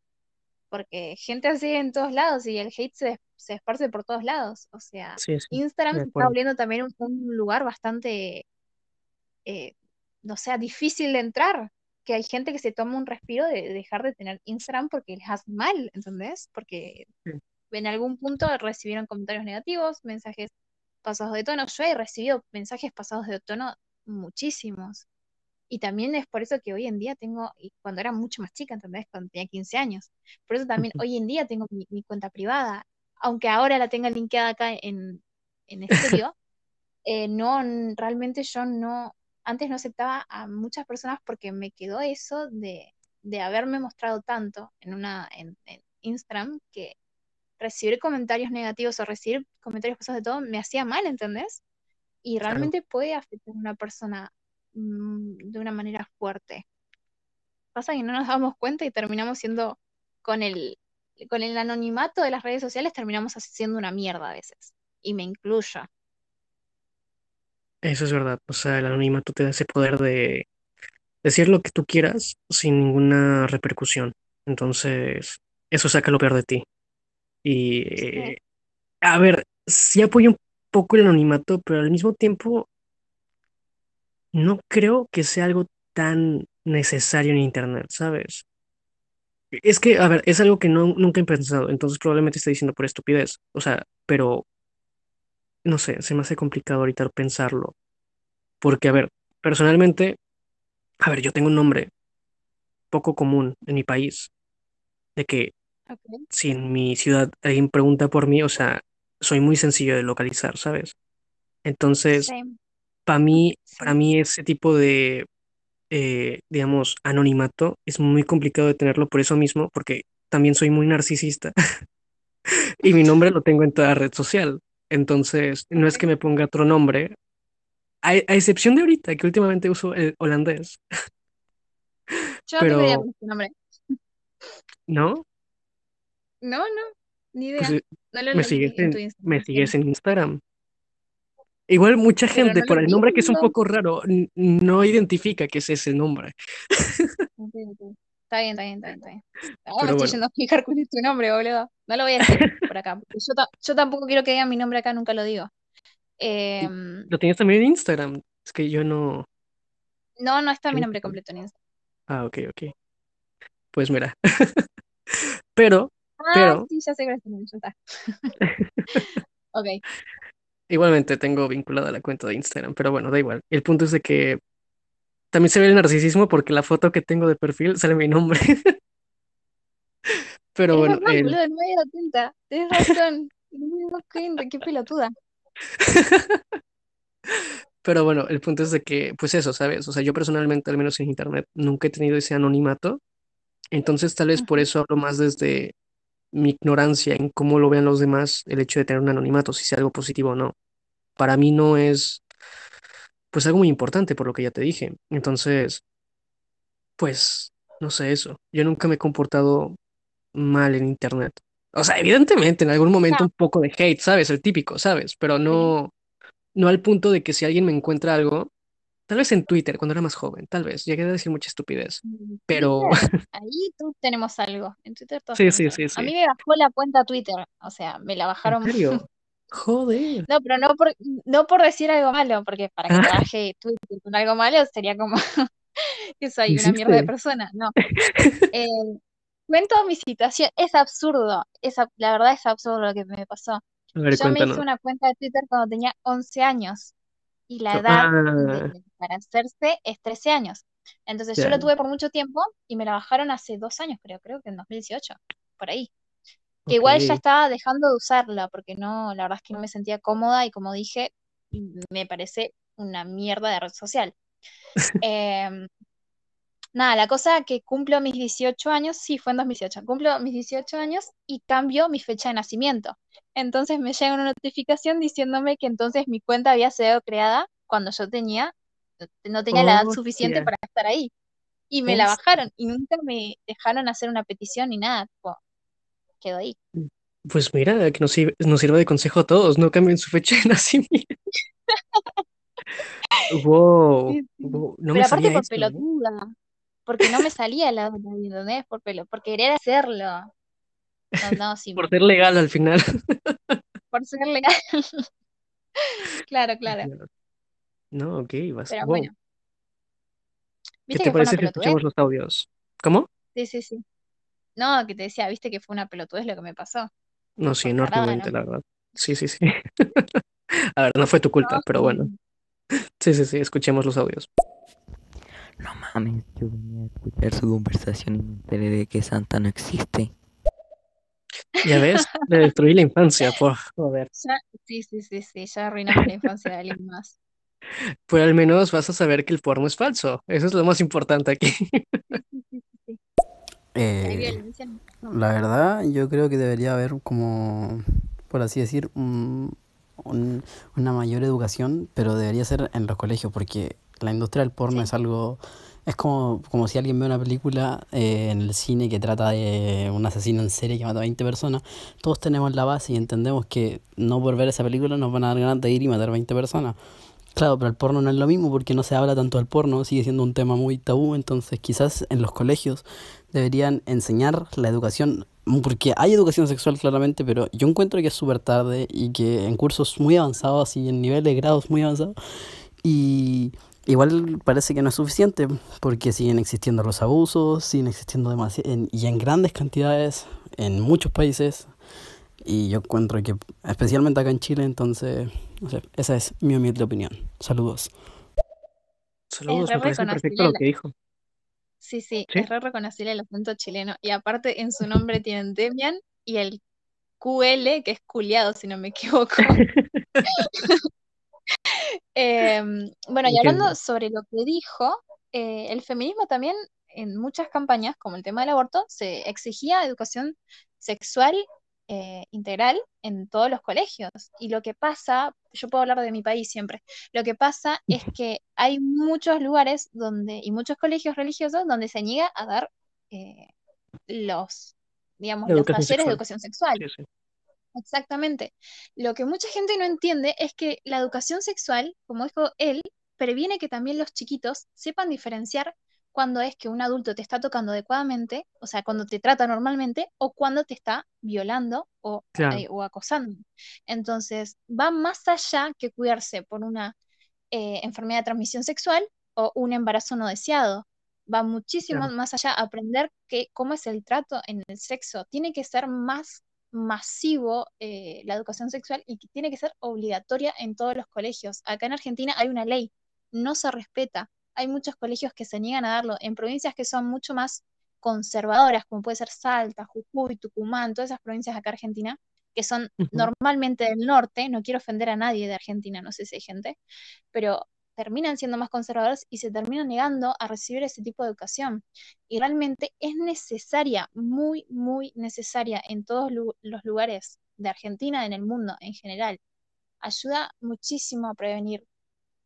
porque gente así en todos lados y el hate se, se esparce por todos lados. O sea, Sí, sí, Instagram se está volviendo también un, un lugar bastante, eh, no sea, difícil de entrar, que hay gente que se toma un respiro de, de dejar de tener Instagram porque les hace mal, ¿entendés? Porque Sí, en algún punto recibieron comentarios negativos, mensajes pasados de tono. Yo he recibido mensajes pasados de tono muchísimos. Y también es por eso que hoy en día tengo, cuando era mucho más chica, ¿entendés? Cuando tenía 15 años. Por eso también hoy en día tengo mi, mi cuenta privada. Aunque ahora la tenga linkeada acá en, en estéreo, eh, no, realmente yo no, antes no aceptaba a muchas personas porque me quedó eso de, de haberme mostrado tanto en una, en, en Instagram que recibir comentarios negativos o recibir comentarios pasados de todo me hacía mal, ¿entendés? Y Claro. realmente puede afectar a una persona de una manera fuerte. Pasa que no nos damos cuenta y terminamos siendo con el, con el anonimato de las redes sociales, terminamos haciendo una mierda a veces. Y me incluyo. Eso es verdad. O sea, el anonimato te da ese poder de decir lo que tú quieras sin ninguna repercusión. Entonces, eso saca lo peor de ti. Y, Sí, eh, a ver, sí apoyo un poco el anonimato, pero al mismo tiempo no creo que sea algo tan necesario en Internet, ¿sabes? Es que, a ver, es algo que no, nunca he pensado, entonces probablemente esté diciendo por estupidez. O sea, pero no sé, se me hace complicado ahorita pensarlo. Porque, a ver, personalmente, a ver, yo tengo un nombre poco común en mi país, de que si en mi ciudad alguien pregunta por mí, o sea, soy muy sencillo de localizar, ¿sabes? Entonces, Same. Para mí, para mí ese tipo de, eh, digamos, anonimato es muy complicado de tenerlo por eso mismo, porque también soy muy narcisista y mi nombre lo tengo en toda red social. Entonces, no es que me ponga otro nombre, a, a excepción de ahorita, que últimamente uso el holandés, Yo no tengo idea pero este nombre. no, No, no, ni pues idea. eh, No lo me sigues en tu en, me ¿por qué sigues en Instagram. Igual mucha Pero gente no por el nombre que es un poco raro no identifica que es ese nombre. Está bien, está bien, está bien, está bien. Ahora me estoy bueno, yendo a explicar cuál es tu nombre, boludo. No lo voy a decir por acá. Yo, ta- yo tampoco quiero que digan mi nombre acá, nunca lo digo. Em, lo tienes también en Instagram. Es que yo no, no, no está mi no nombre completo en Instagram. Ah, ok, ok. Pues mira. Pero, Ah, pero, sí, ya sé ya está. Ok. Igualmente tengo vinculada la cuenta de Instagram. Pero bueno, da igual. El punto es de que también se ve el narcisismo porque la foto que tengo de perfil sale mi nombre. Pero Es bueno, el, no me había cuenta. Tienes razón. No me qué pelotuda. pero bueno, el punto es de que, pues eso, ¿sabes? O sea, yo personalmente, al menos en internet, nunca he tenido ese anonimato. Entonces, tal vez por eso hablo más desde mi ignorancia en cómo lo vean los demás, el hecho de tener un anonimato, si sea algo positivo o no. Para mí no es, pues, algo muy importante por lo que ya te dije. Entonces, pues, no sé eso. Yo nunca me he comportado mal en internet. O sea, evidentemente, en algún momento un poco de hate, ¿sabes? El típico, ¿sabes? Pero no, no al punto de que si alguien me encuentra algo, tal vez en Twitter, cuando era más joven, tal vez, llegué a decir mucha estupidez. En Pero, ahí todos tenemos algo. En Twitter todos sí, sí, sí, A mí me bajó la cuenta Twitter. O sea, me la ¿En bajaron. serio? Joder. No, pero no por, no por decir algo malo, porque para que te Ah, baje Twitter con algo malo sería como que soy una mierda de persona. No. Eh, cuento mi situación. Es absurdo. Es, la verdad es absurdo lo que me pasó. Yo me hice una cuenta de Twitter cuando tenía 11 años y la edad Ah, para hacerse es 13 años. Entonces yo lo tuve por mucho tiempo y me la bajaron hace dos años, creo, creo que en 2018, por ahí. Que igual ya estaba dejando de usarla porque no, la verdad es que no me sentía cómoda y como dije, me parece una mierda de red social. Em, nada, la cosa que cumplo mis 18 años, sí, fue en 2018, cumplo mis 18 años y cambio mi fecha de nacimiento. Entonces me llega una notificación diciéndome que entonces mi cuenta había sido creada cuando yo tenía, no tenía la edad suficiente para estar ahí. Y me la bajaron y nunca me dejaron hacer una petición ni nada, quedó ahí. Pues mira, que nos, sirva de consejo a todos, no cambien su fecha de nacimiento. wow, no Pero aparte por ¿eh? pelotuda, porque no me salía la ¿entendés? Por pelo, por querer hacerlo. por ser legal al final. por ser legal. claro, claro. No, ok, vas. Pero bueno. ¿Qué te parece que escuchemos los audios? ¿Cómo? Sí, sí, sí. No, que te decía, viste que fue una pelotudez lo que me pasó. No, sí, enormemente, la verdad. Sí, sí, sí. A ver, no fue tu culpa, pero bueno. Sí, sí, sí, escuchemos los audios. No mames, yo venía a escuchar su conversación y me enteré de que Santa no existe. Ya ves, le destruí la infancia, por joder. sí, sí, sí, sí, ya arruinamos la infancia de alguien más. Pues al menos vas a saber que el porno es falso. Eso es lo más importante aquí. Eh, la verdad, yo creo que debería haber como, por así decir, un, una mayor educación, pero debería ser en los colegios, porque la industria del porno es algo... Es como, como si alguien ve una película eh, en el cine que trata de un asesino en serie que mata a 20 personas. Todos tenemos la base y entendemos que no por ver esa película nos van a dar ganas de ir y matar a 20 personas. Claro, pero el porno no es lo mismo porque no se habla tanto del porno, sigue siendo un tema muy tabú, entonces quizás en los colegios deberían enseñar la educación, porque hay educación sexual claramente, pero yo encuentro que es súper tarde y que en cursos muy avanzados y en niveles de grados muy avanzados, y igual parece que no es suficiente, porque siguen existiendo los abusos, siguen existiendo demasiado, y en grandes cantidades en muchos países, y yo encuentro que, especialmente acá en Chile, entonces, no sé, esa es mi humilde opinión. Saludos. Saludos, me parece perfecto lo que dijo. Sí, sí, es re reconocible el acento chileno. Y aparte en su nombre tienen Demian y el QL, que es culiado, si no me equivoco. Em, bueno, y hablando sobre lo que dijo, eh, el feminismo también en muchas campañas, como el tema del aborto, se exigía educación sexual eh, integral en todos los colegios. Y lo que pasa, yo puedo hablar de mi país siempre, lo que pasa es que hay muchos lugares donde, y muchos colegios religiosos donde se niega a dar eh, los, digamos, los talleres de educación sexual. Exactamente. Lo que mucha gente no entiende es que la educación sexual, como dijo él, previene que también los chiquitos sepan diferenciar cuando es que un adulto te está tocando adecuadamente, o sea, cuando te trata normalmente, o cuando te está violando o, eh, o acosando. Entonces, va más allá que cuidarse por una eh, enfermedad de transmisión sexual o un embarazo no deseado. Va muchísimo más allá aprender que, cómo es el trato en el sexo. Tiene que ser más masivo eh, la educación sexual y que tiene que ser obligatoria en todos los colegios. Acá en Argentina hay una ley, no se respeta hay muchos colegios que se niegan a darlo en provincias que son mucho más conservadoras, como puede ser Salta, Jujuy, Tucumán, todas esas provincias acá Argentina, que son normalmente del norte, no quiero ofender a nadie de Argentina, no sé si hay gente, pero terminan siendo más conservadores y se terminan negando a recibir ese tipo de educación. Y realmente es necesaria, muy, muy necesaria en todos los lugares de Argentina, en el mundo en general. Ayuda muchísimo a prevenir.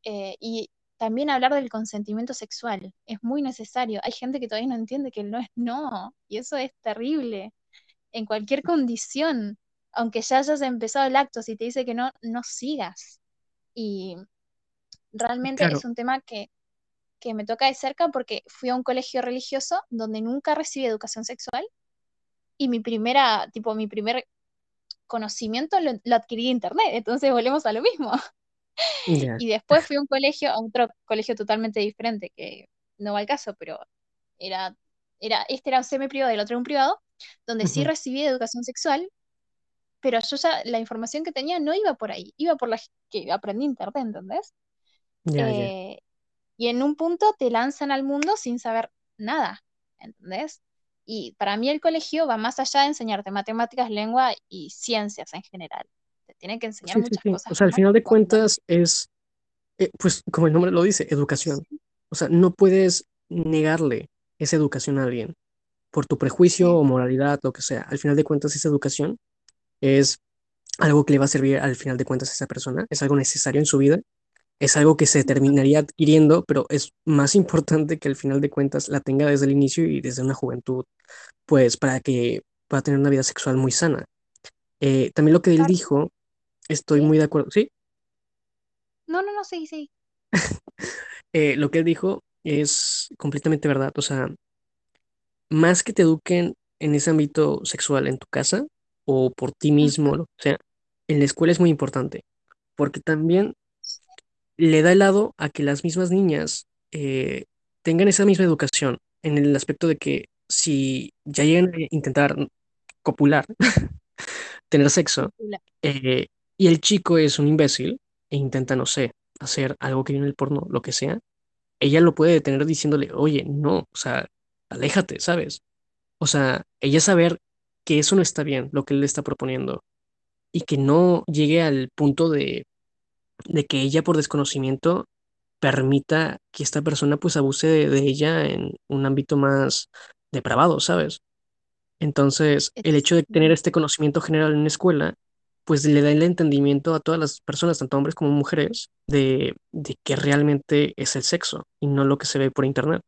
Eh, y también hablar del consentimiento sexual. Es muy necesario. Hay gente que todavía no entiende que no es no, y eso es terrible. En cualquier condición, aunque ya hayas empezado el acto, si te dice que no, no sigas. Y realmente es un tema que, que me toca de cerca porque fui a un colegio religioso donde nunca recibí educación sexual y mi primera, tipo, mi primer conocimiento lo, lo adquirí de internet, entonces volvemos a lo mismo. Y después fui a un colegio, a otro colegio totalmente diferente, que no va al caso, pero era, era, este era un semi-privado y el otro era un privado, donde sí recibí educación sexual, pero yo ya la información que tenía no iba por ahí, iba por la que aprendí en internet, ¿entendés? Eh, y en un punto te lanzan al mundo sin saber nada, ¿entendés? Y para mí el colegio va más allá de enseñarte matemáticas, lengua y ciencias en general. Te tiene que enseñar Sí, muchas sí. cosas O sea, al final de cuentas es, eh, pues como el nombre lo dice, educación. O sea, no puedes negarle esa educación a alguien por tu prejuicio o moralidad, lo que sea. Al final de cuentas, esa educación es algo que le va a servir al final de cuentas a esa persona, es algo necesario en su vida, es algo que se terminaría adquiriendo, pero es más importante que al final de cuentas la tenga desde el inicio y desde una juventud, pues para que pueda tener una vida sexual muy sana. Eh, también lo que él dijo, estoy muy de acuerdo, ¿sí? No, no, no, sí, sí. Eh, lo que él dijo es completamente verdad, o sea, más que te eduquen en ese ámbito sexual en tu casa o por ti mismo, que sea, en la escuela es muy importante, porque también le da el lado a que las mismas niñas eh, tengan esa misma educación, en el aspecto de que si ya llegan a intentar copular, tener sexo, eh, y el chico es un imbécil e intenta, no sé, hacer algo que viene en el porno, lo que sea, ella lo puede detener diciéndole, oye, no, o sea, aléjate, ¿sabes? O sea, ella saber que eso no está bien, lo que él le está proponiendo, y que no llegue al punto de, de que ella por desconocimiento permita que esta persona pues abuse de, de ella en un ámbito más depravado, ¿sabes? Entonces, el hecho de tener este conocimiento general en la escuela, pues le da el entendimiento a todas las personas, tanto hombres como mujeres, de, de qué realmente es el sexo y no lo que se ve por internet.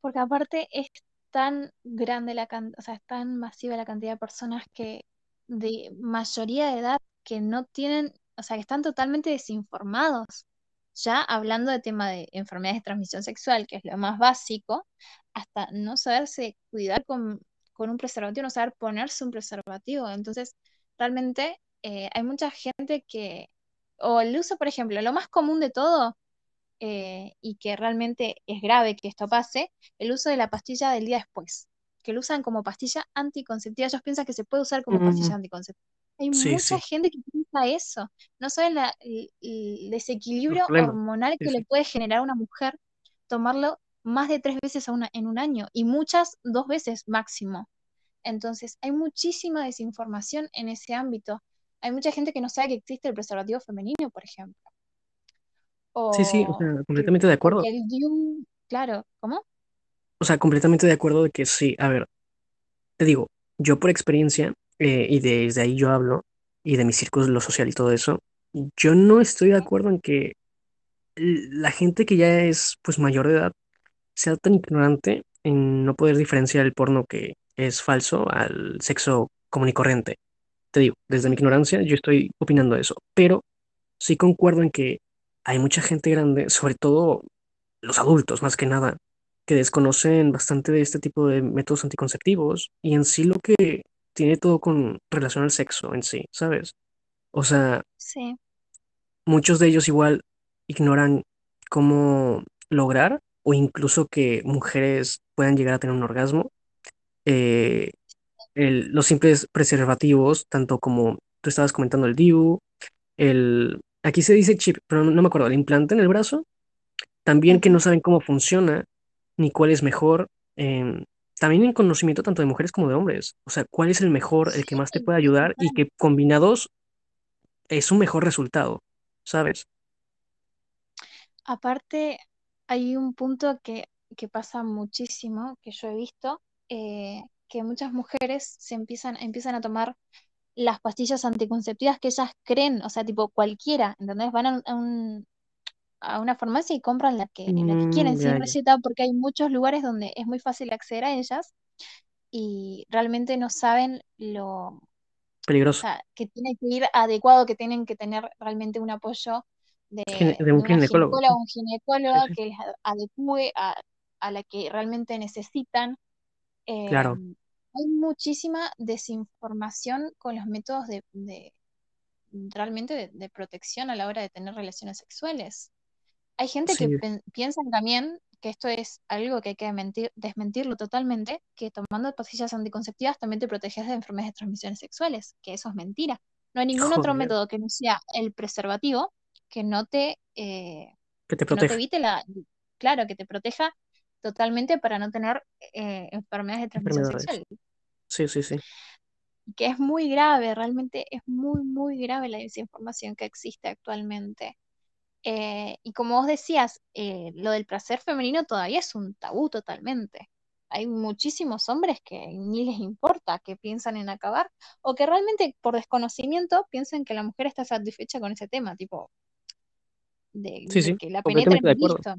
Porque aparte es tan grande la cantidad, o sea, es tan masiva la cantidad de personas que de mayoría de edad que no tienen, o sea, que están totalmente desinformados. Ya hablando de tema de enfermedades de transmisión sexual, que es lo más básico, hasta no saberse cuidar con, con un preservativo, no saber ponerse un preservativo. Entonces, realmente eh, hay mucha gente que, o el uso, por ejemplo, lo más común de todo, eh, y que realmente es grave que esto pase, el uso de la pastilla del día después, que lo usan como pastilla anticonceptiva. Ellos piensan que se puede usar como pastilla anticonceptiva. Hay Sí, mucha sí. gente que piensa eso. No saben la- el, el desequilibrio hormonal Sí, que le puede generar a una mujer tomarlo más de tres veces a una, en un año y muchas dos veces máximo. Entonces, hay muchísima desinformación en ese ámbito. Hay mucha gente que no sabe que existe el preservativo femenino, por ejemplo. Sí, sí, o O, sea, completamente de o acuerdo. el DIU, claro, ¿cómo? O sea, completamente de acuerdo de que sí. A ver, te digo, yo por experiencia, eh, y desde ahí yo hablo, y de mi círculo social y todo eso, yo no estoy de acuerdo en que la gente que ya es pues mayor de edad sea tan ignorante en no poder diferenciar el porno que es falso al sexo común y corriente. Te digo, desde mi ignorancia yo estoy opinando eso, pero sí concuerdo en que hay mucha gente grande, sobre todo los adultos más que nada, que desconocen bastante de este tipo de métodos anticonceptivos y en sí lo que tiene todo con relación al sexo en sí, ¿sabes? O sea, Sí, muchos de ellos igual ignoran cómo lograr o incluso que mujeres puedan llegar a tener un orgasmo. Eh, el- los simples preservativos, tanto como tú estabas comentando el DIU, el, aquí se dice chip, pero no, no me acuerdo, el implante en el brazo, también que no saben cómo funciona ni cuál es mejor. em, también en conocimiento tanto de mujeres como de hombres. O sea, cuál es el mejor, el que más te puede ayudar y que combinados es un mejor resultado, ¿sabes? aparte hay un punto que, que pasa muchísimo, que yo he visto, eh, que muchas mujeres se empiezan, empiezan a tomar las pastillas anticonceptivas que ellas creen, o sea, tipo cualquiera, ¿entendés? Van a, un- a un- a una farmacia y compran la que, la que quieren Mm, sin receta porque hay muchos lugares donde es muy fácil acceder a ellas y realmente no saben lo, o Peligroso. sea, que tiene que ir adecuado, que tienen que tener realmente un apoyo de, Gine- de de un ginecólogo. ginecóloga o un ginecólogo Sí, sí. que les adecue a, a la que realmente necesitan. Eh, Claro. hay muchísima desinformación con los métodos de, de- realmente de, de protección a la hora de tener relaciones sexuales. Hay gente Sí, que piensa también que esto es algo que hay que mentir- desmentirlo totalmente, que tomando pastillas anticonceptivas también te proteges de enfermedades de transmisiones sexuales, que eso es mentira. No hay ningún otro método que no sea el preservativo que no te, eh, que te que no te proteja. evite la, claro, que te proteja totalmente para no tener eh, enfermedades de transmisión sexual. Sí, sí, sí. que es muy grave, realmente es muy, muy grave la desinformación que existe actualmente. Eh, y como vos decías, eh, lo del placer femenino todavía es un tabú totalmente. Hay muchísimos hombres que ni les importa, que piensan en acabar, o que realmente por desconocimiento piensan que la mujer está satisfecha con ese tema, tipo, de, Sí, de sí, que la de y listo.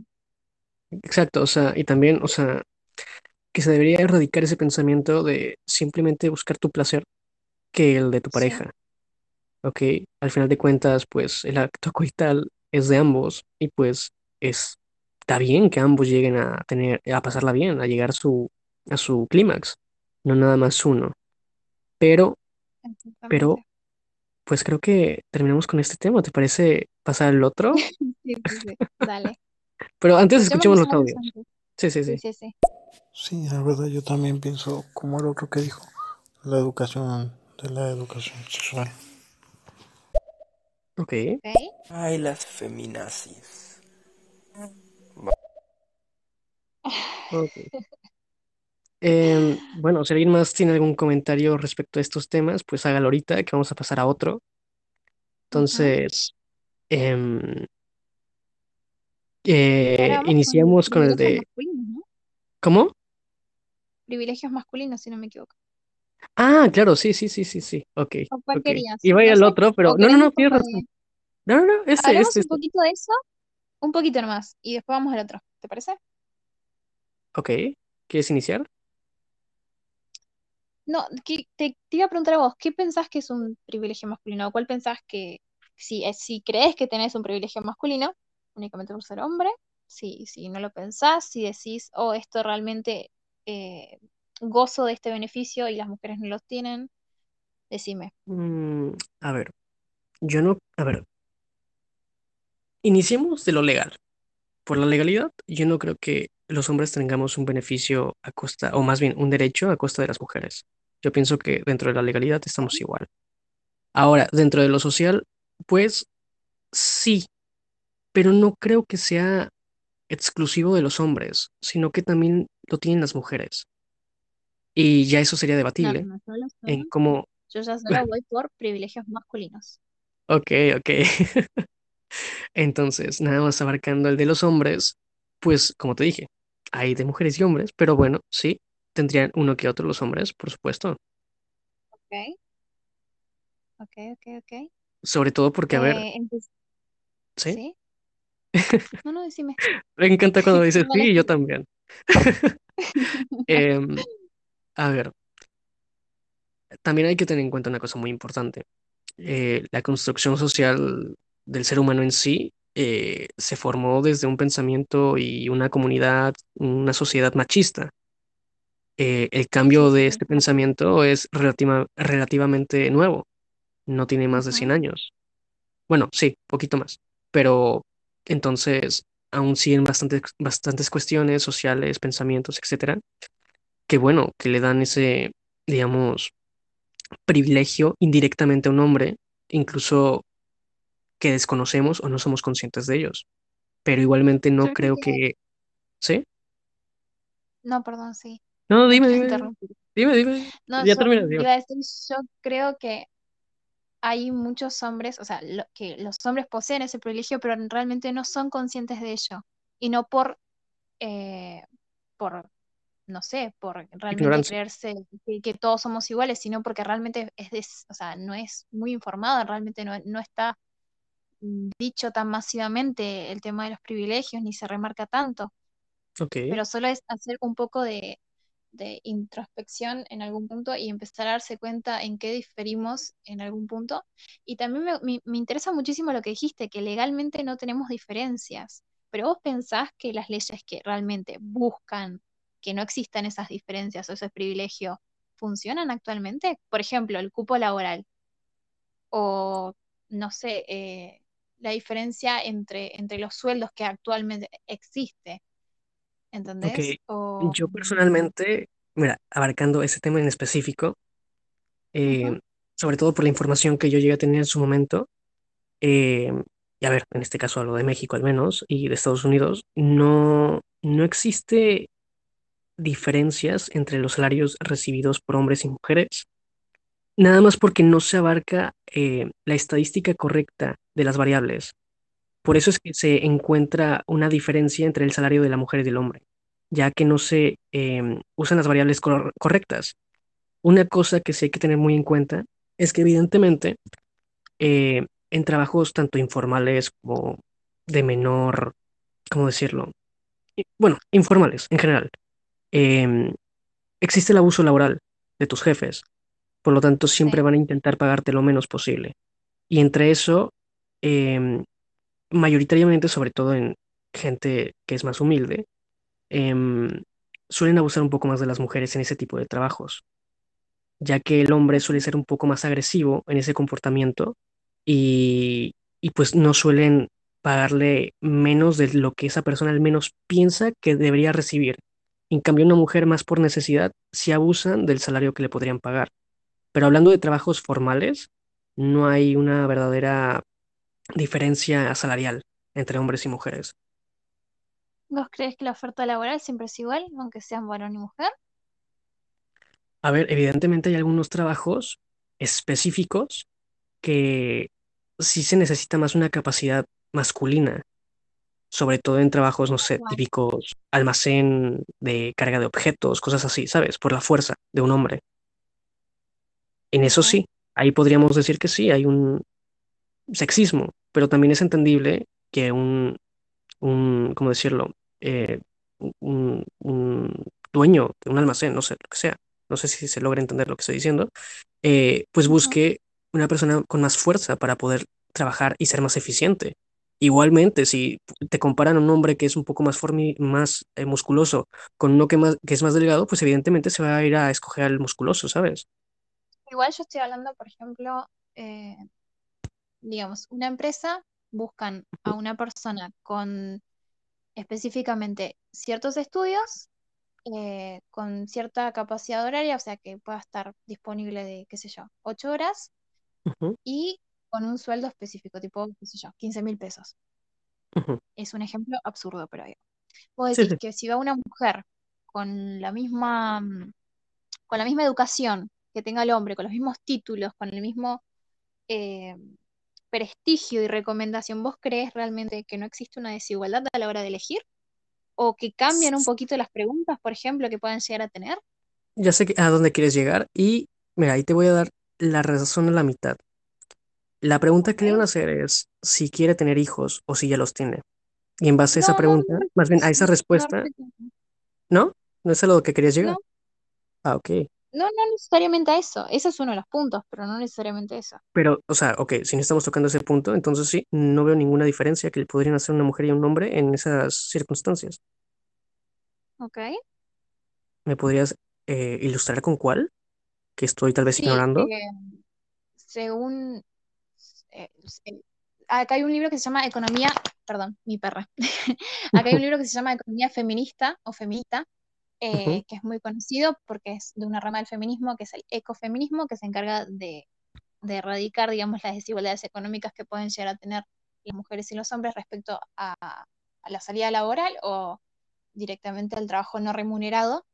Exacto, o sea, y también, o sea, que se debería erradicar ese pensamiento de simplemente buscar tu placer que el de tu Sí, pareja, ¿ok? Al final de cuentas, pues el acto coital es de ambos y pues es, está bien que ambos lleguen a tener, a pasarla bien, a llegar a su, a su clímax, no nada más uno. Pero, pero, exactamente. pues creo que terminamos con este tema, ¿te parece pasar al otro? Sí, sí, sí. Dale. Pero antes Escuchemos los audios. Sí, sí, Sí, sí. sí, sí. La verdad yo también pienso como el otro que dijo, la educación de la educación sexual. Ok. Ay, las feminazis. Ok. Em, bueno, si alguien más tiene algún comentario respecto a estos temas, pues hágalo ahorita, que vamos a pasar a otro. Entonces, em, eh, vamos con iniciamos con el de... ¿Cómo? Privilegios masculinos, si no me equivoco. Ah, claro, sí, sí, sí, sí, sí. Ok, ¿O cuál ok. querías? Iba a ir al otro, pero... ¿O No, no, no, tienes razón. de... No, no, no, Hablemos este, un poquito de eso, un poquito nomás, y después vamos al otro. ¿Te parece? Ok, ¿quieres iniciar? No, ¿qué- te, te iba a preguntar a vos, ¿qué pensás que es un privilegio masculino? ¿O cuál pensás que, si, eh, si crees que tenés un privilegio masculino, únicamente por ser hombre, si, si no lo pensás, si decís, oh, esto realmente eh, gozo de este beneficio y las mujeres no los tienen, decime. Mm, a ver, yo no... A ver, iniciemos de lo legal. Por la legalidad, yo no creo que los hombres tengamos un beneficio a costa, o más bien un derecho a costa de las mujeres. Yo pienso que dentro de la legalidad estamos igual. Ahora, dentro de lo social, pues sí, pero no creo que sea exclusivo de los hombres, sino que también lo tienen las mujeres. Y ya eso sería no, debatible no, en cómo... yo ya solo voy por privilegios masculinos. Ok, ok. Entonces, nada más abarcando el de los hombres, pues como te dije, hay de mujeres y hombres, pero bueno, sí, tendrían uno que otro los hombres, por supuesto. Ok, ok, ok, ok. Sobre todo porque, a ver, Eh, ¿sí? ¿sí? No, no, decime. Me encanta cuando dices sí, y yo también. Em, a ver, también hay que tener en cuenta una cosa muy importante. Eh, la construcción social del ser humano en sí eh, se formó desde un pensamiento y una comunidad, una sociedad machista. Eh, el cambio de este pensamiento es relativa- relativamente nuevo, no tiene más de 100 Ujú. años. Bueno, sí, poquito más, pero entonces aún siguen bastantes, bastantes cuestiones sociales, pensamientos, etcétera, que bueno, que le dan ese, digamos, privilegio indirectamente a un hombre, incluso que desconocemos o no somos conscientes de ellos. Pero igualmente no Yo creo que... que... ¿Sí? No, perdón, sí. No, dime, dime, dime, dime. No, Ya iba a decir, yo creo que hay muchos hombres, o sea, lo- que los hombres poseen ese privilegio, pero realmente no son conscientes de ello. Y no por, eh, por, no sé, por realmente Ignorancia. creerse que, que todos somos iguales, sino porque realmente es, des- o sea, no es muy informado, realmente no, no está dicho tan masivamente el tema de los privilegios, ni se remarca tanto. Ok. Pero solo es hacer un poco de, de introspección en algún punto y empezar a darse cuenta en qué diferimos en algún punto. Y también me, me- me interesa muchísimo lo que dijiste, que legalmente no tenemos diferencias, pero vos pensás que las leyes que realmente buscan que no existan esas diferencias o ese privilegio funcionan actualmente? Por ejemplo, el cupo laboral o, no sé, eh, la diferencia entre, entre los sueldos que actualmente existe. ¿Entendés? Yo personalmente, mira, abarcando ese tema en específico, eh, sobre todo por la información que yo llegué a tener en su momento, eh, y a ver, en este caso hablo de México al menos, y de Estados Unidos, no, no existe diferencias entre los salarios recibidos por hombres y mujeres, nada más porque no se abarca eh, la estadística correcta de las variables. Por eso es que se encuentra una diferencia entre el salario de la mujer y del hombre, ya que no se em, usan las variables cor- correctas. Una cosa que sí hay que tener muy en cuenta es que evidentemente eh, en trabajos tanto informales como de menor, ¿cómo decirlo? Bueno, informales en general, em, existe el abuso laboral de tus jefes, por lo tanto siempre van a intentar pagarte lo menos posible. Y entre eso, em, mayoritariamente, sobre todo en gente que es más humilde, em, suelen abusar un poco más de las mujeres en ese tipo de trabajos, ya que el hombre suele ser un poco más agresivo en ese comportamiento y, y pues no suelen pagarle menos de lo que esa persona al menos piensa que debería recibir. En cambio, una mujer más por necesidad, sí abusan del salario que le podrían pagar. Pero hablando de trabajos formales, no hay una verdadera diferencia salarial entre hombres y mujeres. ¿Vos crees que la oferta laboral siempre es igual, aunque sean varón y mujer? A ver, evidentemente hay algunos trabajos específicos que sí se necesita más una capacidad masculina, sobre todo en trabajos, no sé, típicos almacén de carga de objetos, cosas así, ¿sabes? Por la fuerza de un hombre. En eso sí, ahí podríamos decir que sí, hay un sexismo, pero también es entendible que un, un ¿cómo decirlo? Eh, un, un dueño de un almacén, no sé, lo que sea, no sé si se logra entender lo que estoy diciendo, eh, pues busque una persona con más fuerza para poder trabajar y ser más eficiente. Igualmente, si te comparan a un hombre que es un poco más formi- más eh, musculoso con uno que, más, que es más delgado, pues evidentemente se va a ir a escoger al musculoso, ¿sabes? Igual yo estoy hablando, por ejemplo, eh, digamos, una empresa buscan a una persona con específicamente ciertos estudios, eh, con cierta capacidad horaria, o sea, que pueda estar disponible de, qué sé yo, ocho horas y con un sueldo específico, tipo, qué sé yo, 15 mil pesos. Es un ejemplo absurdo, pero digo. Vos decís sí. que si va una mujer con la misma, mm, con la misma educación que tenga el hombre, con los mismos títulos, con el mismo eh, prestigio y recomendación, ¿vos crees realmente que no existe una desigualdad a la hora de elegir? ¿O que cambian un poquito las preguntas, por ejemplo, que puedan llegar a tener? Ya sé que- a dónde quieres llegar y mira, ahí te voy a dar la razón a la mitad. La pregunta que le van a hacer es si quiere tener hijos o si ya los tiene. Y en base a esa No, pregunta, no, más bien a esa respuesta, ¿no? ¿No es a lo que querías llegar? Ah, ok. No, no necesariamente a eso. Ese es uno de los puntos, pero no necesariamente eso. Pero, o sea, ok, si no estamos tocando ese punto, entonces sí, no veo ninguna diferencia que le podrían hacer una mujer y un hombre en esas circunstancias. ¿Ok? ¿Me podrías eh, ilustrar con cuál? Que estoy tal vez Sí, ignorando. eh, según... eh, eh, acá hay un libro que se llama Economía, perdón, mi perra. Acá hay un libro que se llama Economía Feminista o Feminista, eh, que es muy conocido porque es de una rama del feminismo, que es el ecofeminismo, que se encarga de, de erradicar, digamos, las desigualdades económicas que pueden llegar a tener las mujeres y los hombres respecto a, a la salida laboral o directamente al trabajo no remunerado.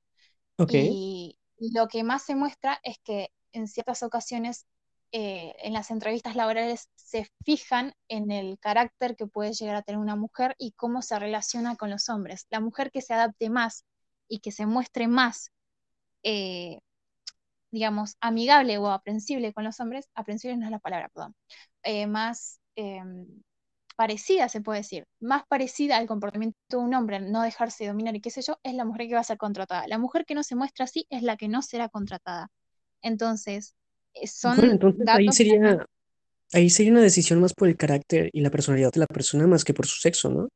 Y lo que más se muestra es que en ciertas ocasiones eh, en las entrevistas laborales se fijan en el carácter que puede llegar a tener una mujer y cómo se relaciona con los hombres. La mujer que se adapte más y que se muestre más, eh, digamos, amigable o aprensible con los hombres, aprensible no es la palabra, perdón, eh, más eh, parecida, se puede decir, más parecida al comportamiento de un hombre, no dejarse dominar y qué sé yo, es la mujer que va a ser contratada. La mujer que no se muestra así es la que no será contratada. Entonces, son Bueno, entonces ahí sería, ahí sería una decisión más por el carácter y la personalidad de la persona más que por su sexo, ¿no?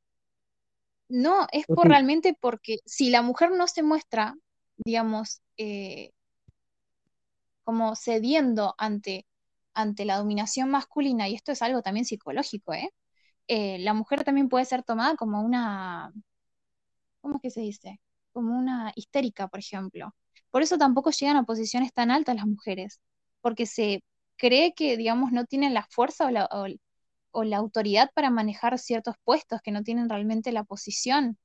No, es por realmente porque si la mujer no se muestra, digamos, eh, como cediendo ante, ante la dominación masculina, y esto es algo también psicológico, ¿eh? eh, la mujer también puede ser tomada como una, ¿cómo es que se dice? Como una histérica, por ejemplo. Por eso tampoco llegan a posiciones tan altas las mujeres, porque se cree que, digamos, no tienen la fuerza o la, o la autoridad para manejar ciertos puestos, que no tienen realmente la posición.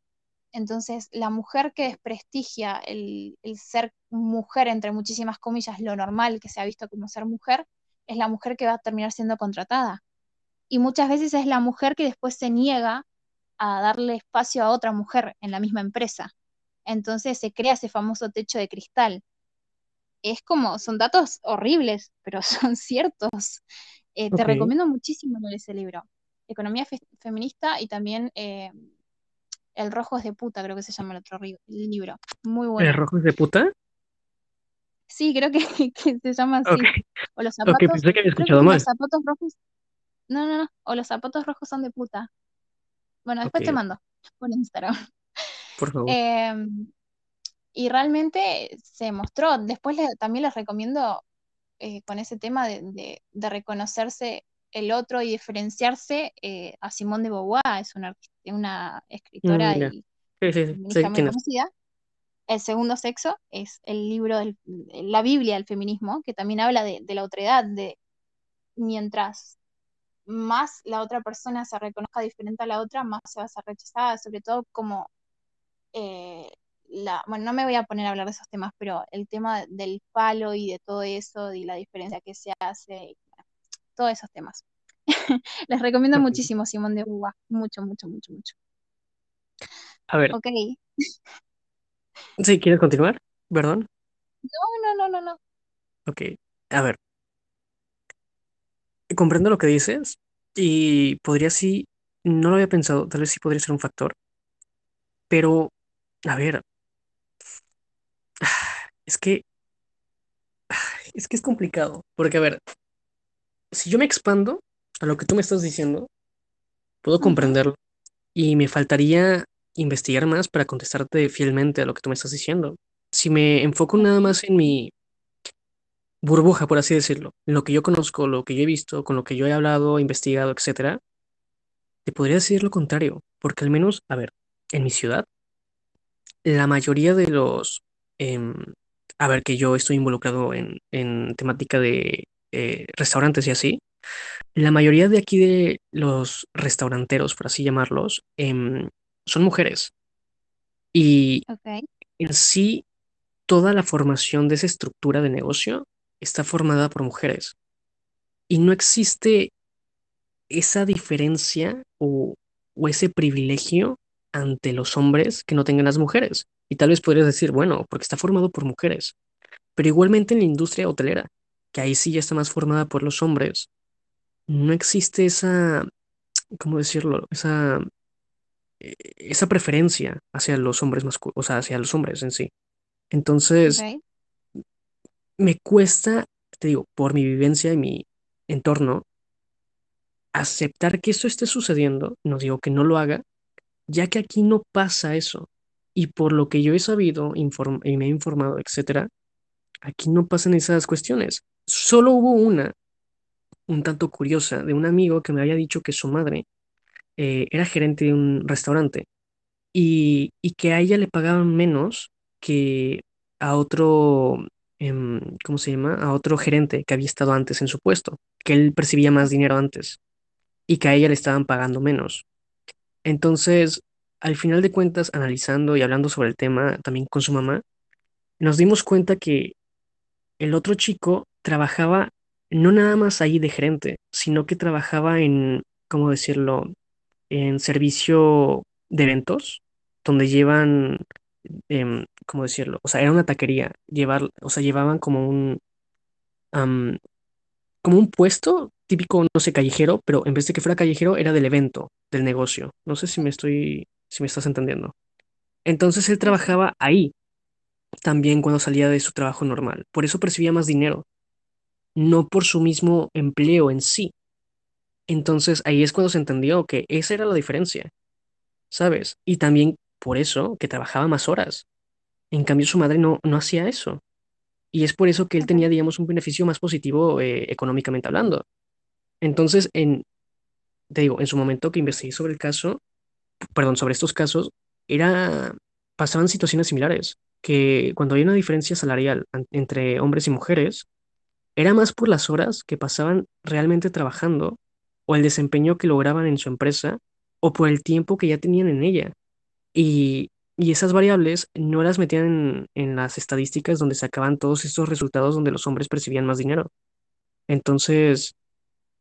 Entonces, la mujer que desprestigia el, ser mujer, entre muchísimas comillas, lo normal que se ha visto como ser mujer, es la mujer que va a terminar siendo contratada. Y muchas veces es la mujer que después se niega a darle espacio a otra mujer en la misma empresa. Entonces se crea ese famoso techo de cristal. Es como, son datos horribles, pero son ciertos. Eh, te recomiendo muchísimo leer ese libro. Economía feminista y también eh, El rojo es de puta, creo que se llama el otro libro. Muy bueno. ¿El rojo es de puta? Sí, creo que, se llama así. O los zapatos. pensé que había escuchado mal. Los zapatos rojos. No, no, no. O los zapatos rojos son de puta. Bueno, después te mando por Instagram. Por favor. Em, y realmente se mostró. Después también les recomiendo eh, con ese tema de, reconocerse el otro y diferenciarse eh, a Simone de Beauvoir, es una, una escritora mm, y muy conocida. El segundo sexo es el libro, de la Biblia del feminismo, que también habla de, la otredad, de mientras más la otra persona se reconozca diferente a la otra, más se va a ser rechazada, sobre todo como eh, la, bueno, no me voy a poner a hablar de esos temas, pero el tema del palo y de todo eso, y la diferencia que se hace, todos esos temas. Les recomiendo muchísimo Simón de Uva, mucho, mucho, mucho, mucho. A ver. Ok. Sí, ¿quieres continuar? ¿Perdón? No, no, no, no, no. Ok, a ver. Comprendo lo que dices y podría sí, no lo había pensado, tal vez sí podría ser un factor, pero, a ver, es que, es que es complicado, porque, a ver, si yo me expando a lo que tú me estás diciendo, puedo comprenderlo y me faltaría investigar más para contestarte fielmente a lo que tú me estás diciendo. Si me enfoco nada más en mi burbuja, por así decirlo, en lo que yo conozco, lo que yo he visto, con lo que yo he hablado, investigado, etcétera, te podría decir lo contrario, porque al menos, a ver, en mi ciudad, la mayoría de los, em, a ver, que yo estoy involucrado en, en temática de eh, restaurantes y así, la mayoría de aquí de los restauranteros, por así llamarlos, em, son mujeres. Y en sí, toda la formación de esa estructura de negocio está formada por mujeres. Y no existe esa diferencia o, o ese privilegio ante los hombres que no tengan las mujeres. Y tal vez podrías decir, bueno, porque está formado por mujeres. Pero igualmente en la industria hotelera, que ahí sí ya está más formada por los hombres, no existe esa, ¿cómo decirlo? Esa eh, esa preferencia hacia los hombres masculinos, o sea, hacia los hombres en sí. Entonces, me cuesta, te digo, por mi vivencia y mi entorno, aceptar que esto esté sucediendo, no digo que no lo haga, ya que aquí no pasa eso. Y por lo que yo he sabido y me he informado, etcétera, aquí no pasan esas cuestiones. Solo hubo una, un tanto curiosa, de un amigo que me había dicho que su madre eh, era gerente de un restaurante y, que a ella le pagaban menos que a otro, em, ¿cómo se llama? A otro gerente que había estado antes en su puesto, que él percibía más dinero antes y que a ella le estaban pagando menos. Entonces, al final de cuentas, analizando y hablando sobre el tema también con su mamá, nos dimos cuenta que el otro chico trabajaba no nada más ahí de gerente, sino que trabajaba en, ¿cómo decirlo? en servicio de eventos, donde llevan, em, ¿cómo decirlo? O sea, era una taquería, llevar, o sea, llevaban como un, como un puesto típico, no sé, callejero, pero en vez de que fuera callejero, era del evento, del negocio. No sé si me estoy, si me estás entendiendo. Entonces él trabajaba ahí también cuando salía de su trabajo normal. Por eso percibía más dinero, no por su mismo empleo en sí. Entonces ahí es cuando se entendió que esa era la diferencia, ¿sabes? Y también por eso que trabajaba más horas. En cambio su madre no, no hacía eso. Y es por eso que él tenía, digamos, un beneficio más positivo eh, económicamente hablando. Entonces, en, te digo, en su momento que investigué sobre el caso, perdón, sobre estos casos, era, pasaban situaciones similares, que cuando hay una diferencia salarial entre hombres y mujeres, era más por las horas que pasaban realmente trabajando o el desempeño que lograban en su empresa o por el tiempo que ya tenían en ella. Y, y esas variables no las metían en, en las estadísticas donde sacaban todos estos resultados donde los hombres percibían más dinero. Entonces,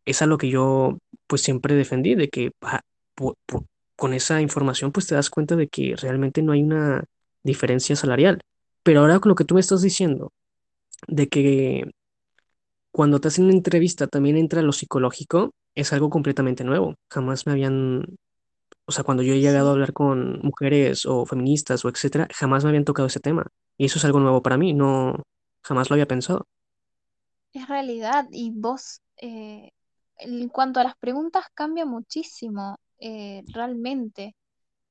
es a lo que yo pues siempre defendí, de que ah, po- po- con esa información pues te das cuenta de que realmente no hay una diferencia salarial. Pero ahora con lo que tú me estás diciendo, de que cuando te hacen una entrevista también entra lo psicológico, es algo completamente nuevo. Jamás me habían, o sea, cuando yo he llegado a hablar con mujeres o feministas o etcétera, jamás me habían tocado ese tema. Y eso es algo nuevo para mí, no, jamás lo había pensado. es realidad y vos, eh, en cuanto a las preguntas, cambia muchísimo, eh, realmente,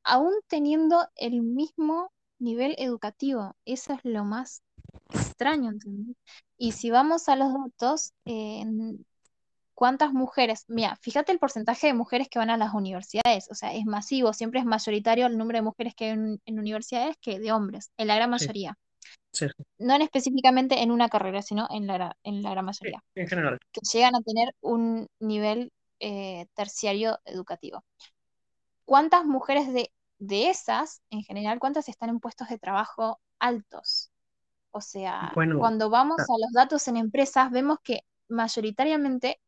aún teniendo el mismo nivel educativo. Eso es lo más extraño, ¿entendés? Y si vamos a los datos, eh, ¿cuántas mujeres? Mira, fíjate el porcentaje de mujeres que van a las universidades, o sea, es masivo, siempre es mayoritario el número de mujeres que hay en, en universidades que de hombres, en la gran mayoría. sí, No en específicamente en una carrera, sino en la, en la gran sí, mayoría, en general. que llegan a tener un nivel eh, terciario educativo. ¿Cuántas mujeres de, de esas, en general, cuántas están en puestos de trabajo altos? O sea, Bueno, cuando vamos ah, a los datos en empresas, vemos que mayoritariamente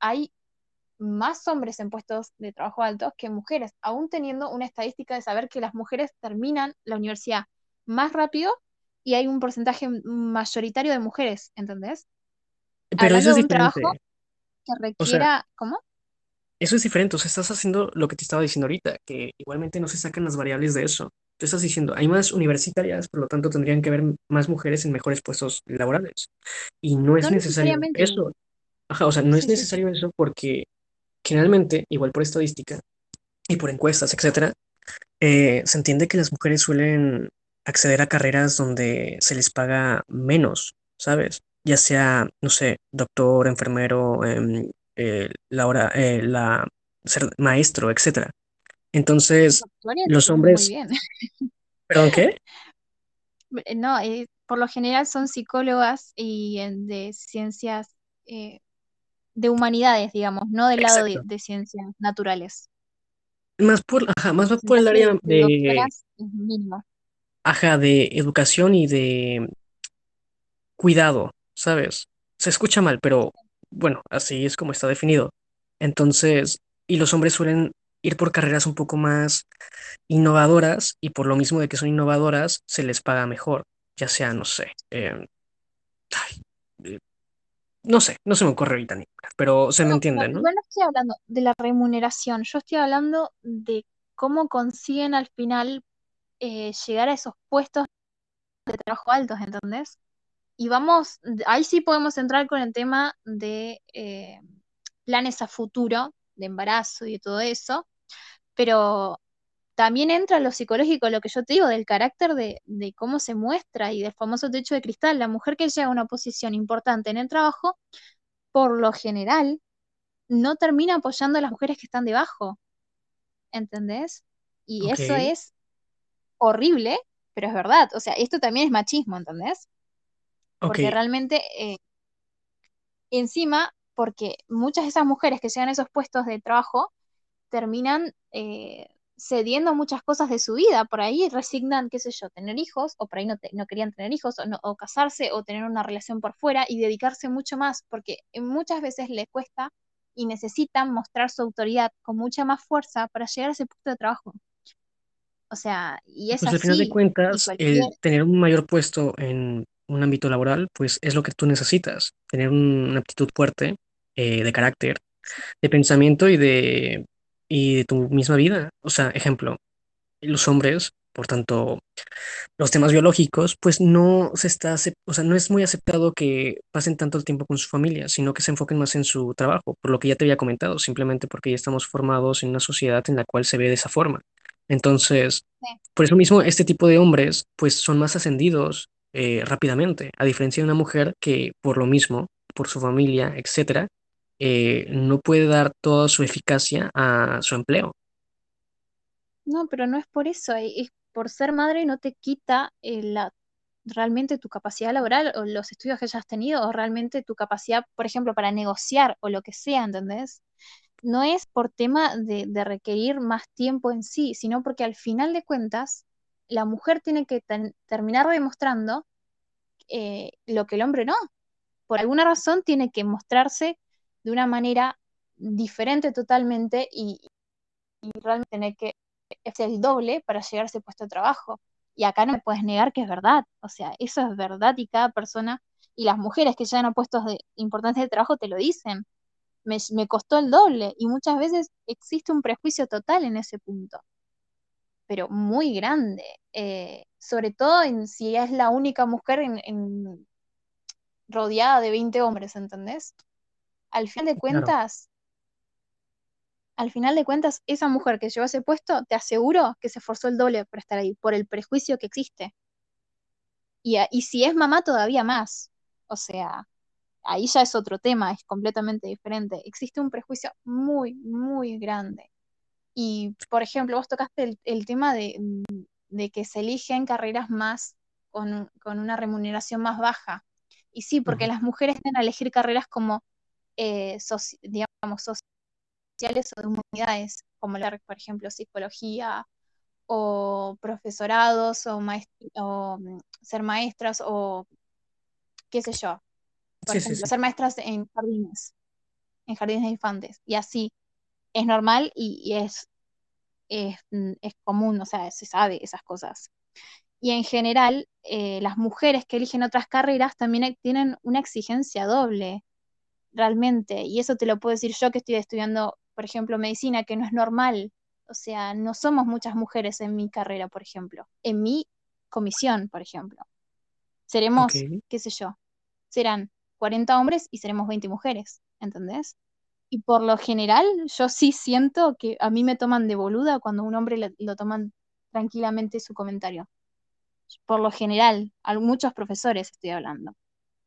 hay más hombres en puestos de trabajo altos que mujeres, aún teniendo una estadística de saber que las mujeres terminan la universidad más rápido y hay un porcentaje mayoritario de mujeres, ¿entendés? pero eso es de un trabajo diferente. que O sea, requiera, ¿cómo? Eso es diferente, o sea, estás haciendo lo que te estaba diciendo ahorita, que igualmente no se sacan las variables de eso. Tú estás diciendo, hay más universitarias, por lo tanto tendrían que haber más mujeres en mejores puestos laborales. Y no es No necesario necesariamente. eso. Ajá, o sea, no es Sí, sí, sí. necesario eso porque generalmente, igual por estadística y por encuestas, etcétera, eh, se entiende que las mujeres suelen acceder a carreras donde se les paga menos, ¿sabes? Ya sea, no sé, doctor, enfermero, em, eh, la hora, eh, la ser maestro, etcétera. Entonces, los muy hombres, bien. ¿perdón qué? No, eh, por lo general son psicólogas y eh, de ciencias, eh, de humanidades, digamos, no del lado de, de ciencias naturales. Más por, ajá, más va por el área de, es mínimo. Ajá, de educación y de cuidado, ¿sabes? Se escucha mal, pero bueno, así es como está definido. Entonces, y los hombres suelen ir por carreras un poco más innovadoras y por lo mismo de que son innovadoras, se les paga mejor, ya sea, no sé, eh, ay, eh, no sé, no se me ocurre ahorita ninguna, pero se me No, entiende, no, igual no estoy hablando de la remuneración, yo estoy hablando de cómo consiguen al final eh, llegar a esos puestos de trabajo altos, ¿entendés? Y vamos, ahí sí podemos entrar con el tema de eh, planes a futuro, de embarazo y de todo eso, pero también entra lo psicológico, lo que yo te digo, del carácter de, de cómo se muestra y del famoso techo de cristal. La mujer que llega a una posición importante en el trabajo, por lo general, no termina apoyando a las mujeres que están debajo, ¿entendés? Y eso es horrible, pero es verdad. O sea, esto también es machismo, ¿entendés? Porque realmente, eh, encima, porque muchas de esas mujeres que llegan a esos puestos de trabajo terminan eh, cediendo muchas cosas de su vida. Por ahí resignan, qué sé yo, tener hijos, o por ahí no, te- no querían tener hijos, o, no- o casarse, o tener una relación por fuera y dedicarse mucho más, porque muchas veces les cuesta y necesitan mostrar su autoridad con mucha más fuerza para llegar a ese puesto de trabajo. O sea, y es pues al final de así. Cuentas, cualquier, el tener un mayor puesto en un ámbito laboral, pues es lo que tú necesitas, tener un- una aptitud fuerte, eh, de carácter, de pensamiento y de, y de tu misma vida. O sea, ejemplo, los hombres, por tanto, los temas biológicos, pues no se está, o sea, no es muy aceptado que pasen tanto el tiempo con su familia, sino que se enfoquen más en su trabajo, por lo que ya te había comentado, simplemente porque ya estamos formados en una sociedad en la cual se ve de esa forma. Entonces, sí, por eso mismo, este tipo de hombres, pues son más ascendidos eh, rápidamente, a diferencia de una mujer que, por lo mismo, por su familia, etcétera, eh, no puede dar toda su eficacia a su empleo. No, pero no es por eso, eh, es por ser madre no te quita eh, la, realmente tu capacidad laboral o los estudios que hayas tenido o realmente tu capacidad, por ejemplo, para negociar o lo que sea, ¿entendés? No es por tema de, requerir más tiempo en sí, sino porque al final de cuentas la mujer tiene que terminar demostrando eh, lo que el hombre no. Por alguna razón tiene que mostrarse de una manera diferente totalmente y, realmente tiene que hacer el doble para llegar a ese puesto de trabajo. Y acá no me puedes negar que es verdad. O sea, eso es verdad y cada persona, y las mujeres que llegan a puestos de importancia de trabajo te lo dicen. Me, me costó el doble y muchas veces existe un prejuicio total en ese punto, pero muy grande. Eh, sobre todo en si es la única mujer en, en- rodeada de 20 hombres, ¿entendés? Al final de Claro. cuentas, al final de cuentas, esa mujer que llevó ese puesto, te aseguro que se esforzó el doble por estar ahí, por el prejuicio que existe. Y si es mamá, todavía más. O sea, ahí ya es otro tema, es completamente diferente. Existe un prejuicio muy, muy grande. Y, por ejemplo, vos tocaste el, el tema de, de que se eligen carreras más con, un- con una remuneración más baja. Y sí, porque las mujeres tienden a elegir carreras como, eh, soci- digamos, sociales o de humanidades, como la, por ejemplo, psicología o profesorados o mm, ser maestras o qué sé yo. Por Sí, ejemplo, sí. ser maestras en jardines, en jardines de infantes. Y así es normal y, y es, es, mm, es común, o sea, se sabe esas cosas. Y en general, eh, las mujeres que eligen otras carreras también hay- tienen una exigencia doble, realmente. Y eso te lo puedo decir yo que estoy estudiando, por ejemplo, medicina, que no es normal. O sea, no somos muchas mujeres en mi carrera, por ejemplo. En mi comisión, por ejemplo. Seremos, qué sé yo, serán 40 hombres y seremos 20 mujeres, ¿entendés? Y por lo general, yo sí siento que a mí me toman de boluda cuando un hombre le- lo toman tranquilamente su comentario. Por lo general, a muchos profesores estoy hablando.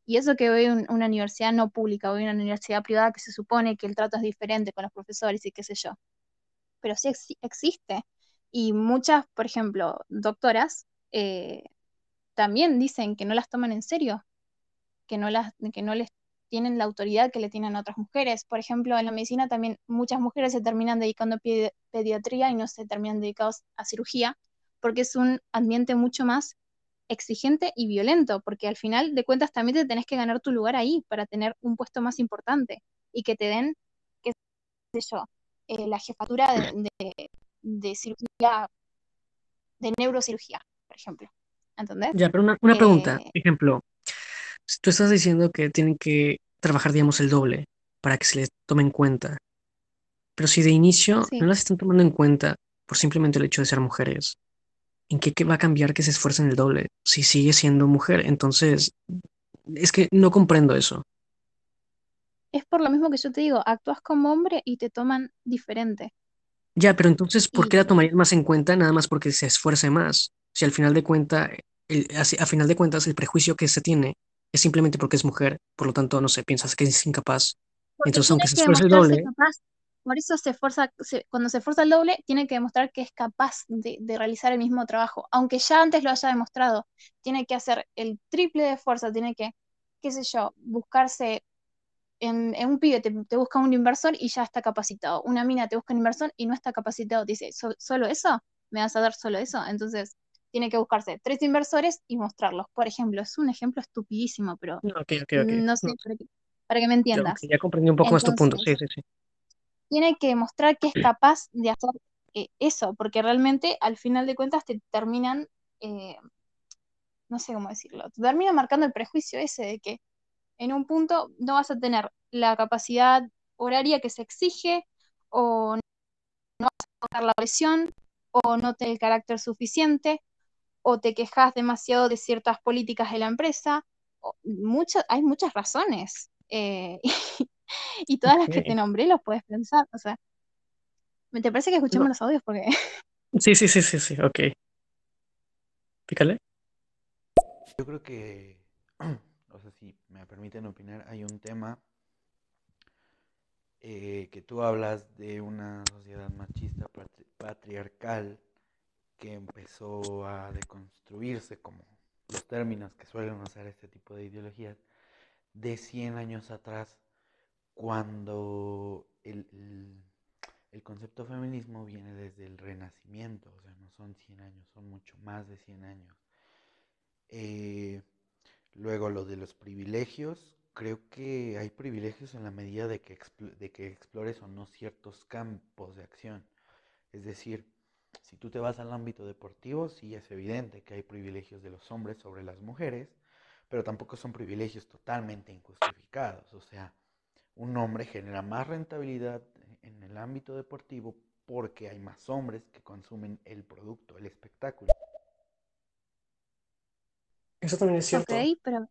Y eso que voy a un- una universidad no pública, voy a una universidad privada que se supone que el trato es diferente con los profesores y qué sé yo. Pero sí exi- existe. Y muchas, por ejemplo, doctoras eh, también dicen que no las toman en serio, que no las, que no les tienen la autoridad que le tienen a otras mujeres. Por ejemplo, en la medicina también muchas mujeres se terminan dedicando a pedi- pediatría y no se terminan dedicados a cirugía, porque es un ambiente mucho más exigente y violento, porque al final de cuentas también te tenés que ganar tu lugar ahí para tener un puesto más importante y que te den, qué sé yo, eh, la jefatura de, de- de cirugía, de neurocirugía, por ejemplo. ¿Entendés? Ya, pero una, una pregunta. Eh, Ejemplo, si tú estás diciendo que tienen que trabajar, digamos, el doble para que se les tome en cuenta, pero si de inicio sí. no las están tomando en cuenta por simplemente el hecho de ser mujeres, ¿en qué, qué va a cambiar que se esfuercen el doble? Si sigue siendo mujer, entonces es que no comprendo eso. Es por lo mismo que yo te digo, actúas como hombre y te toman diferente. Ya, pero entonces, ¿por qué la tomarían más en cuenta nada más porque se esfuerce más? Si al final de cuenta, el, a final de cuentas, el prejuicio que se tiene es simplemente porque es mujer, por lo tanto, no sé, piensas que es incapaz. porque Entonces, aunque se esfuerce el doble, capaz, por eso se esfuerza, se- cuando se esfuerza el doble, tiene que demostrar que es capaz de, de realizar el mismo trabajo, aunque ya antes lo haya demostrado, tiene que hacer el triple de esfuerzo, tiene que, qué sé yo, buscarse en, en un pibe te, te busca un inversor y ya está capacitado. Una mina te busca un inversor y no está capacitado. Te dice, "¿So- ¿solo eso? ¿Me vas a dar solo eso? Entonces, tiene que buscarse tres inversores y mostrarlos. Por ejemplo, es un ejemplo estupidísimo, pero ok. no sé, No, para que, para que me entiendas. ya comprendí un poco más tu punto. Sí, Entonces, sí, sí. tiene que demostrar que es capaz de hacer eh, eso, porque realmente al final de cuentas te terminan, eh, no sé cómo decirlo, te terminan marcando el prejuicio ese de que en un punto no vas a tener la capacidad horaria que se exige o no vas a tocar la presión o no tener el carácter suficiente o te quejas demasiado de ciertas políticas de la empresa. hay muchas razones eh, y todas las que te nombré los puedes pensar. O sea, ¿me te parece que escuchemos No, los audios? Porque sí, sí, sí, sí, sí, ok. Pícale. Yo creo que, o sea, si me permiten opinar, hay un tema eh, que tú hablas de una sociedad machista patriarcal que empezó a deconstruirse como los términos que suelen usar este tipo de ideologías de 100 años atrás cuando el, el, concepto feminismo viene desde el renacimiento, o sea, no son 100 años, son mucho más de 100 años. Eh, luego lo de los privilegios, creo que hay privilegios en la medida de que, de que explores o no ciertos campos de acción. Es decir, si tú te vas al ámbito deportivo, sí es evidente que hay privilegios de los hombres sobre las mujeres, pero tampoco son privilegios totalmente injustificados. O sea, un hombre genera más rentabilidad en el ámbito deportivo porque hay más hombres que consumen el producto, el espectáculo. Eso también es cierto. Ok, pero...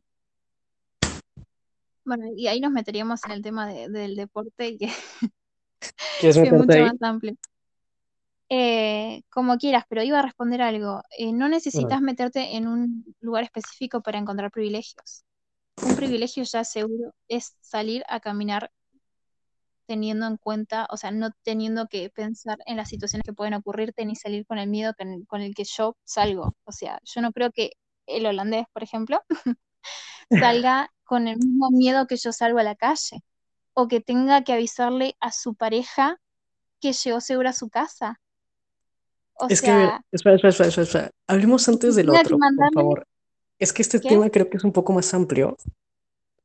Bueno, y ahí nos meteríamos en el tema del deporte que, que es mucho más amplio. Eh, como quieras, pero iba a responder algo. Eh, no necesitas meterte en un lugar específico para encontrar privilegios. Un privilegio ya seguro es salir a caminar teniendo en cuenta, o sea, no teniendo que pensar en las situaciones que pueden ocurrirte ni salir con el miedo con el que yo salgo. O sea, yo no creo que el holandés, por ejemplo, salga con el mismo miedo que yo salgo a la calle o que tenga que avisarle a su pareja que llegó segura a su casa es que, espera, espera, espera, espera, Hablemos antes del otro, por favor. Es que este tema creo que es un poco más amplio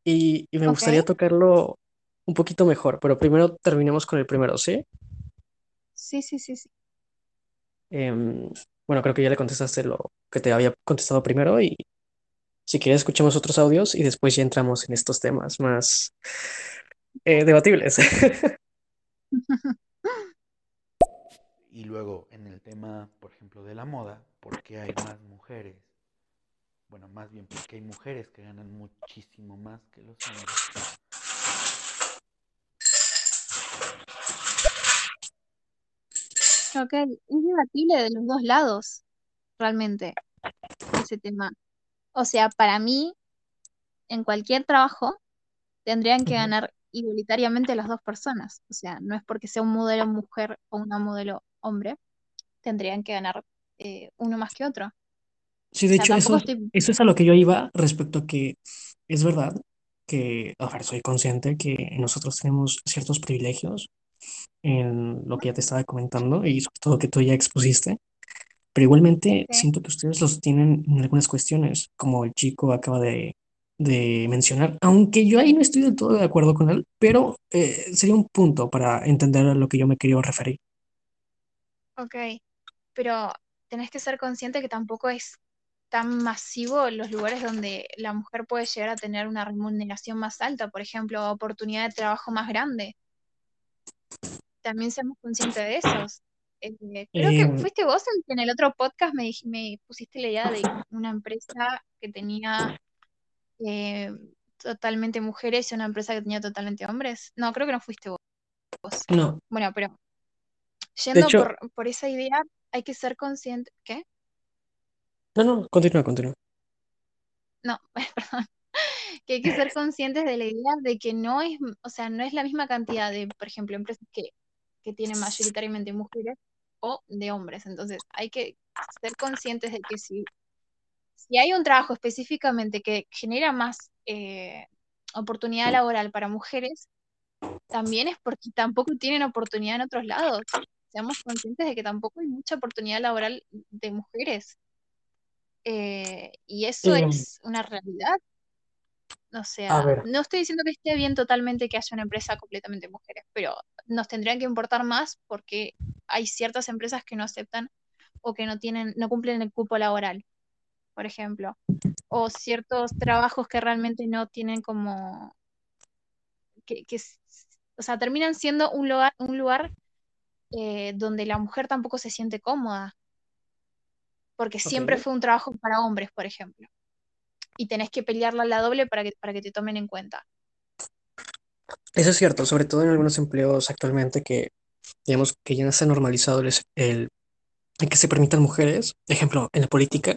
y, me gustaría tocarlo un poquito mejor, pero primero terminemos con el primero, ¿sí? Sí, sí, sí, sí. Em, bueno, creo que ya le contestaste lo que te había contestado primero y si quieres escuchemos otros audios y después ya entramos en estos temas más eh, debatibles. Y luego en el tema, por ejemplo, de la moda, ¿por qué hay más mujeres? Bueno, más bien porque hay mujeres que ganan muchísimo más que los hombres. Ok, es debatible de los dos lados, realmente, ese tema. O sea, para mí, en cualquier trabajo, tendrían que ganar igualitariamente las dos personas. O sea, no es porque sea un modelo mujer o una modelo hombre, tendrían que ganar eh, uno más que otro. Sí, de hecho, eso, eso es a lo que yo iba respecto a que es verdad que, a ver, soy consciente que nosotros tenemos ciertos privilegios en lo que ya te estaba comentando y sobre todo que tú ya expusiste, pero igualmente siento que ustedes los tienen en algunas cuestiones, como el chico acaba de, de mencionar, aunque yo ahí no estoy del todo de acuerdo con él, pero eh, sería un punto para entender a lo que yo me quería referir. Ok, pero tenés que ser consciente que tampoco es tan masivo los lugares donde la mujer puede llegar a tener una remuneración más alta, por ejemplo, oportunidad de trabajo más grande. También seamos conscientes de esos. Eh, creo que em. fuiste vos que en el otro podcast me, me pusiste la idea de una empresa que tenía eh, totalmente mujeres y una empresa que tenía totalmente hombres. No, creo que no fuiste vos. No. Bueno, pero Yendo por, por esa idea, hay que ser consciente. ¿Qué? No, no, continúa, continúa. No, perdón. Que hay que ser conscientes de la idea de que no es, o sea, no es la misma cantidad de, por ejemplo, empresas que, que tienen mayoritariamente mujeres o de hombres. Entonces, hay que ser conscientes de que si, si hay un trabajo específicamente que genera más eh, oportunidad laboral para mujeres, también es porque tampoco tienen oportunidad en otros lados seamos conscientes de que tampoco hay mucha oportunidad laboral de mujeres. Eh, y eso es una realidad. O sea, no estoy diciendo que esté bien totalmente que haya una empresa completamente mujeres, pero nos tendrían que importar más porque hay ciertas empresas que no aceptan o que no tienen, no cumplen el cupo laboral, por ejemplo, o ciertos trabajos que realmente no tienen como que, que o sea, terminan siendo un lugar, un lugar eh, donde la mujer tampoco se siente cómoda, porque siempre fue un trabajo para hombres, por ejemplo, y tenés que pelearla a la doble para que, para que te tomen en cuenta. Eso es cierto, sobre todo en algunos empleos actualmente que, digamos, que ya se ha normalizado el, el, que se permitan mujeres, ejemplo, en la política,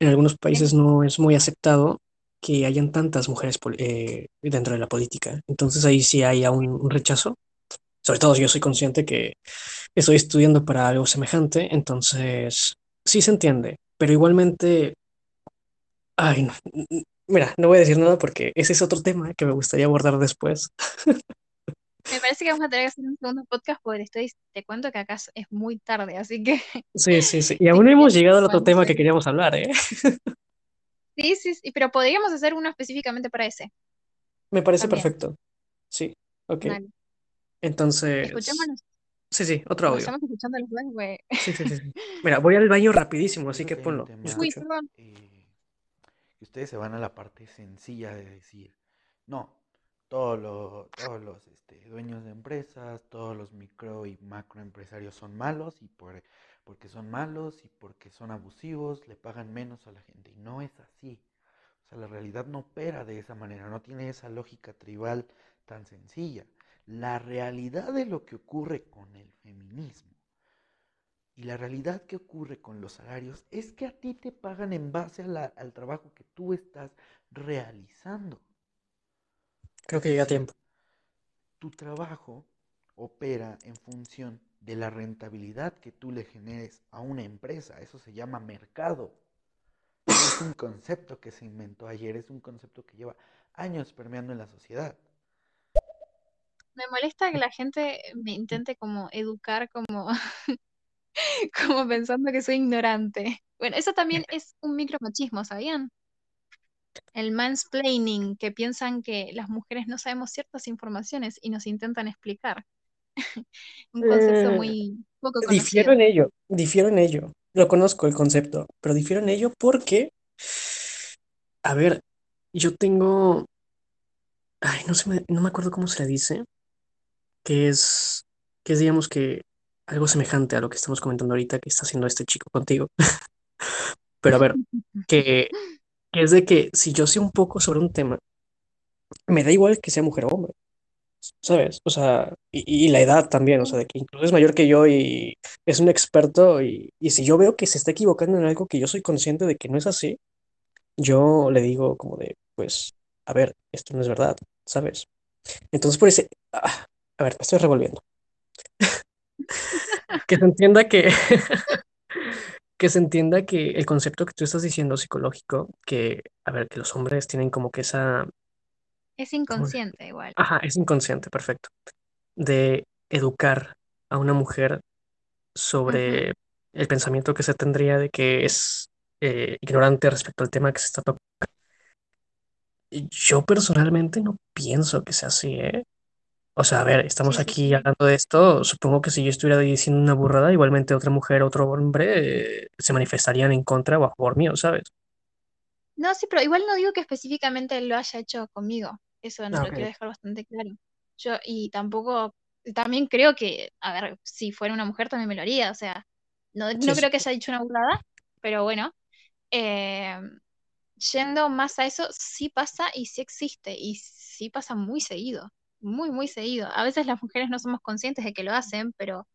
en algunos países no es muy aceptado que hayan tantas mujeres eh, dentro de la política. Entonces ahí sí hay aún un rechazo. Sobre todo yo soy consciente que estoy estudiando para algo semejante, entonces sí se entiende, pero igualmente, ay, no, mira, no voy a decir nada porque ese es otro tema que me gustaría abordar después. Me parece que vamos a tener que hacer un segundo podcast porque estoy, te cuento que acá es muy tarde, así que Sí, sí, sí. Y aún no hemos llegado al otro tema que queríamos hablar, ¿eh? Sí, sí, sí, pero podríamos hacer uno específicamente para ese Me parece también. perfecto. Sí, ok. Dale. Entonces, Escuchémonos, sí, sí, otro audio. vayamos escuchando los dos, güey. Sí, sí, sí, sí. Mira, voy al baño rapidísimo, así Creo que que hay un ponlo. Uy, escucho. perdón. eh, que ustedes se van a la parte sencilla de decir, no, todos los, todos los este, dueños de empresas, todos los micro y macroempresarios son malos y por, porque son malos y porque son abusivos le pagan menos a la gente. Y no es así. O sea, la realidad no opera de esa manera, no tiene esa lógica tribal tan sencilla. La realidad de lo que ocurre con el feminismo y la realidad que ocurre con los salarios es que a ti te pagan en base a la- al trabajo que tú estás realizando. Creo que llega a tiempo. tu trabajo opera en función de la rentabilidad que tú le generes a una empresa. Eso se llama mercado. No es un concepto que se inventó ayer, es un concepto que lleva años permeando en la sociedad. Me molesta que la gente me intente como educar como, como pensando que soy ignorante. Bueno, eso también es un micromachismo, ¿sabían? El mansplaining, que piensan que las mujeres no sabemos ciertas informaciones y nos intentan explicar. Un concepto Eh, muy poco difiero conocido. en ello, difiero en ello. Lo conozco el concepto, pero difiero en ello porque, a ver, yo tengo, ay, no sé, me- no me acuerdo cómo se le dice, que es, que es, digamos que algo semejante a lo que estamos comentando ahorita que está haciendo este chico contigo. Pero a ver, que, que es de que si yo sé un poco sobre un tema, me da igual que sea mujer o hombre, ¿sabes? O sea, y, y la edad también, o sea, de que incluso es mayor que yo y es un experto y, y si yo veo que se está equivocando en algo que yo soy consciente de que no es así, yo le digo como de, pues, a ver, esto no es verdad, ¿sabes? Entonces por ese, ah, a ver, me estoy revolviendo. Que se entienda que, que se entienda que el concepto que tú estás diciendo psicológico, que, a ver, que los hombres tienen como que esa, Es ¿cómo? inconsciente igual. Ajá, es inconsciente, perfecto, de educar a una mujer sobre el pensamiento que se tendría de que es eh, ignorante respecto al tema que se está tocando. Yo personalmente no pienso que sea así, ¿eh? O sea, a ver, estamos aquí hablando de esto. Supongo que si yo estuviera diciendo una burrada, igualmente otra mujer, otro hombre, eh, se manifestarían en contra o a favor mío, ¿sabes? No, sí, pero igual no digo que específicamente lo haya hecho conmigo. Eso Ah, lo quiero dejar bastante claro. Yo, y tampoco, también creo que, a ver, si fuera una mujer también me lo haría. O sea, no, no sí. creo que haya dicho una burrada, pero bueno. Eh, yendo más a eso, sí pasa y sí existe. Y sí pasa muy seguido. Muy, muy seguido. A veces las mujeres no somos conscientes de que lo hacen, pero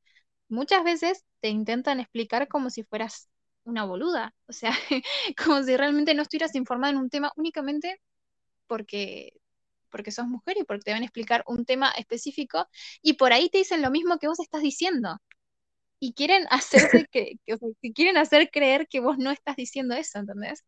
muchas veces te intentan explicar como si fueras una boluda. O sea, como si realmente no estuvieras informada en un tema únicamente porque, porque sos mujer y porque te van a explicar un tema específico y por ahí te dicen lo mismo que vos estás diciendo. Y quieren hacerte que, que- quieren hacer creer que vos no estás diciendo eso, ¿entendés?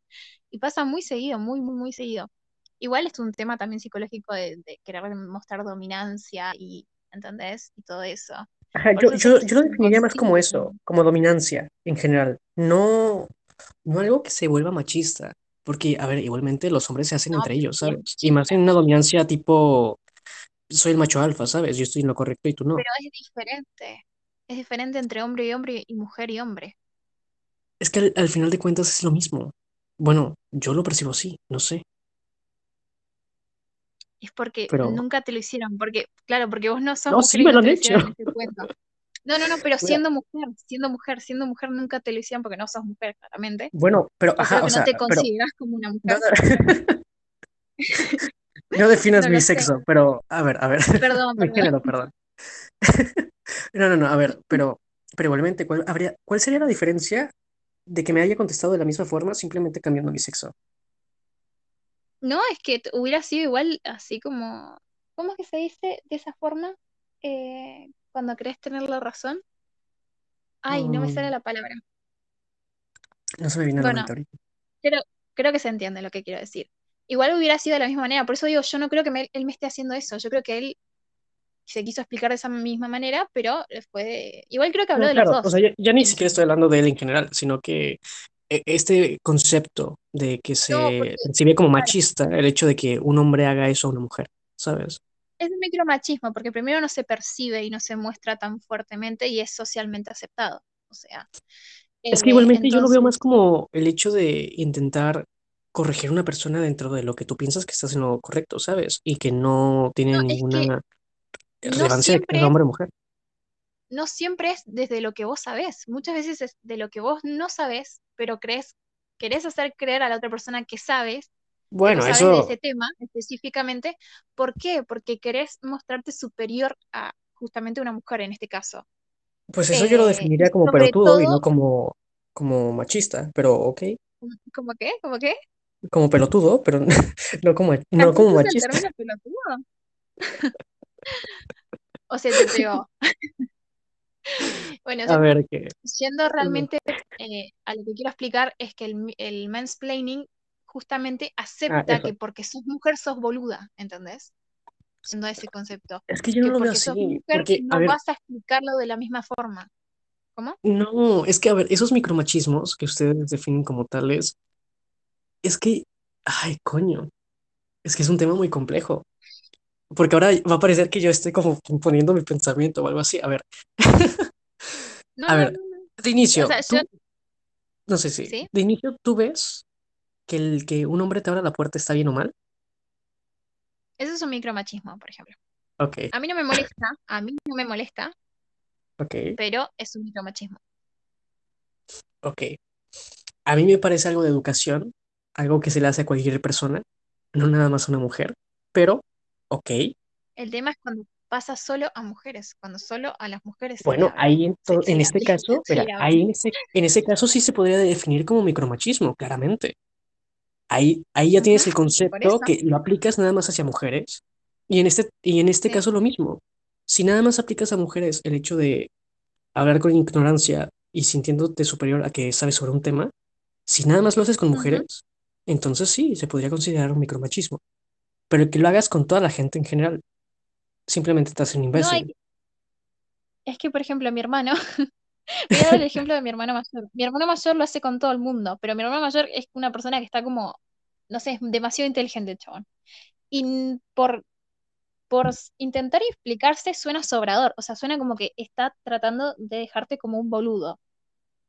Y pasa muy seguido, muy, muy, muy seguido. Igual es un tema también psicológico de, de querer mostrar dominancia y, ¿entendés? Y todo eso. Ajá, yo, yo, yo lo definiría más como eso, como dominancia en general. No, no algo que se vuelva machista. Porque, a ver, igualmente los hombres se hacen No, entre ellos, ¿sabes? Y más en una dominancia tipo, soy el macho alfa, ¿sabes? Yo estoy en lo correcto y tú no. Pero es diferente. Es diferente entre hombre y hombre y mujer y hombre. Es que al, al final de cuentas es lo mismo. Bueno, yo lo percibo así, no sé. Es porque Pero, nunca te lo hicieron. Porque, claro, porque vos no sos no, mujer sí me lo no han hecho. cuento. No, no, no, pero siendo mujer, siendo mujer, siendo mujer nunca te lo hicieron porque no sos mujer, claramente. bueno, pero, creo ajá, o no sea, te pero, consideras como una mujer. no, no definas mi sé. sexo, pero, a ver, a ver, Perdón, mi perdón. género, perdón. No, no, no, a ver, pero, pero igualmente, ¿cuál habría, cuál sería la diferencia de que me haya contestado de la misma forma simplemente cambiando mi sexo? No, es que hubiera sido igual así como, ¿cómo es que se dice de esa forma? Eh, cuando crees tener la razón. Ay, no me sale Mm, la palabra. no se me viene a la Bueno, mente ahorita. creo, creo que se entiende lo que quiero decir. Igual hubiera sido de la misma manera, por eso digo, yo no creo que me- él me esté haciendo eso, yo creo que él se quiso explicar de esa misma manera, pero fue de- Igual creo que habló No, de los claro, o dos. sea, ya, ya ni siquiera estoy hablando de él en general, sino que este concepto de que No, se percibe como machista el hecho de que un hombre haga eso a una mujer, ¿sabes? es un micromachismo, porque primero no se percibe y no se muestra tan fuertemente y es socialmente aceptado. O sea, Es que eh, igualmente yo lo veo más como el hecho de intentar corregir a una persona dentro de lo que tú piensas que estás en lo correcto, ¿sabes? Y que no tiene no, que ninguna no relevancia de que hombre o mujer. No siempre es desde lo que vos sabés. Muchas veces es de lo que vos no sabés, pero crees, querés hacer creer a la otra persona que sabes, que Bueno, vos sabés de eso, ese tema específicamente. ¿Por qué? Porque querés mostrarte superior a justamente una mujer en este caso. pues eso yo lo Eh, definiría como pelotudo y no como, como machista, pero ok, ¿cómo qué? ¿Cómo qué? como pelotudo, pero no como, no ¿Así como machista. pelotudo? O se te pegó. Bueno, A ver, que yendo realmente eh, a lo que quiero explicar es que el, el mansplaining justamente Ah, acepta que porque sos mujer sos boluda, ¿entendés? Yendo a ese concepto. Es que yo Que no lo veo sos así, mujer porque, no ver, vas a explicarlo de la misma forma. ¿Cómo? no, es que, a ver, esos micromachismos que ustedes definen como tales, es que, ay, coño, es que es un tema muy complejo, porque ahora va a parecer que yo estoy como poniendo mi pensamiento o algo así. A ver, No, a ver, no, no. de O inicio, sea, tú, yo, no sé si, ¿sí? de inicio tú ves que el que un hombre te abra la puerta está bien o mal. Eso es un micromachismo, por ejemplo. Ok, A mí no me molesta, a mí no me molesta, ok, pero es un micromachismo. ok. A mí me parece algo de educación, algo que se le hace a cualquier persona, no nada más a una mujer, pero, ok. El tema es cuando pasa solo a mujeres, cuando solo a las mujeres Bueno, ahí en, se, en este caso, ahí en ese, en ese caso sí se podría definir como micromachismo, claramente. Ahí, ahí ya tienes el concepto que lo aplicas nada más hacia mujeres. Y en este, y en este sí. caso lo mismo. Si nada más aplicas a mujeres el hecho de hablar con ignorancia y sintiéndote superior a que sabes sobre un tema, si nada más lo haces con mujeres, entonces sí, se podría considerar un micromachismo. Pero que lo hagas con toda la gente en general, simplemente te hace un No hay, imbécil. es que por ejemplo mi hermano, voy a dar el ejemplo de mi hermano mayor. Mi hermano mayor lo hace con todo el mundo, pero mi hermano mayor es una persona que está como, no sé, es demasiado inteligente el chabón. Y por, por intentar explicarse suena sobrador, o sea, suena como que está tratando de dejarte como un boludo,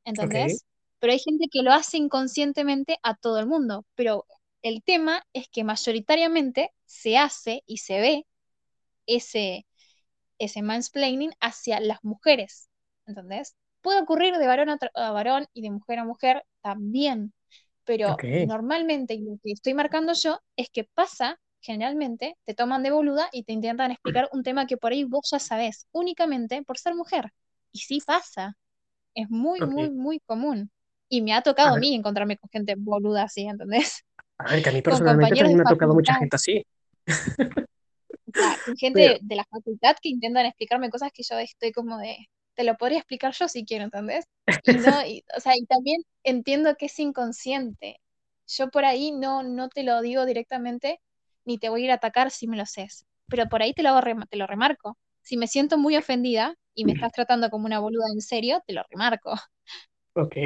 ¿entendés? Pero hay gente que lo hace inconscientemente a todo el mundo, pero el tema es que mayoritariamente se hace y se ve ese, ese mansplaining hacia las mujeres, ¿entendés? Puede ocurrir de varón a, a varón y de mujer a mujer también, pero ok, normalmente y lo que estoy marcando yo es que pasa, generalmente, te toman de boluda y te intentan explicar un tema que por ahí vos ya sabés, únicamente por ser mujer. Y sí pasa, es muy, muy, muy común. Y me ha A tocado a ver, mí encontrarme con gente boluda así, ¿entendés? A ver, que a mí personalmente también me ha tocado mucha gente así. o sea, con gente de, la facultad que intentan explicarme cosas que yo estoy como de, te lo podría explicar yo si quiero, ¿entendés? Y no, y, o sea, y también entiendo que es inconsciente. Yo por ahí no, no te lo digo directamente, ni te voy a ir a atacar si me lo sé, pero por ahí te lo, hago te lo remarco. Si me siento muy ofendida y me estás tratando como una boluda en serio, te lo remarco. ok,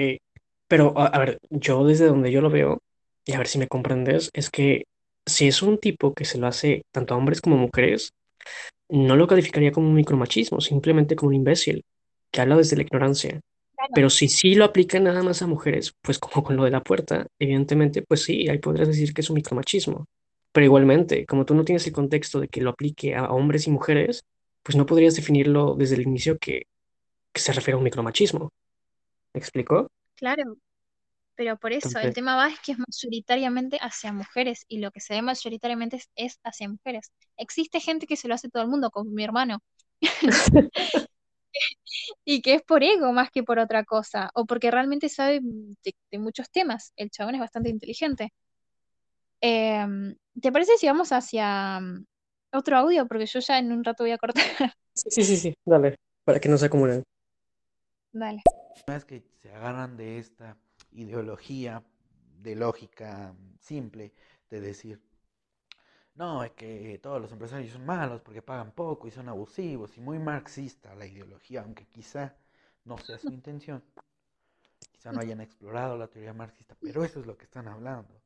pero a, a ver, yo desde donde yo lo veo, y a ver si me comprendes, es que si es un tipo que se lo hace tanto a hombres como a mujeres, no lo calificaría como un micromachismo, simplemente como un imbécil que habla desde la ignorancia. Claro, Pero si sí lo aplica nada más a mujeres, pues como con lo de la puerta, evidentemente, pues sí, ahí podrías decir que es un micromachismo. Pero igualmente, como tú no tienes el contexto de que lo aplique a hombres y mujeres, pues no podrías definirlo desde el inicio que, que se refiere a un micromachismo. ¿Me explicó? claro. Pero por eso, el tema va es que es mayoritariamente hacia mujeres y lo que se ve mayoritariamente es, es hacia mujeres. Existe gente que se lo hace todo el mundo, como mi hermano, y que es por ego más que por otra cosa, o porque realmente sabe de, de muchos temas. El chabón es bastante inteligente. Em, ¿te parece si vamos hacia mm, otro audio? Porque yo ya en un rato voy a cortar. Sí, sí, sí, sí, dale, para que no se acumulen. Dale. Una vez que se agarran de esta ideología de lógica simple, de decir, no, es que todos los empresarios son malos porque pagan poco y son abusivos y muy marxista la ideología, aunque quizá no sea su intención. Quizá no hayan explorado la teoría marxista, pero eso es lo que están hablando.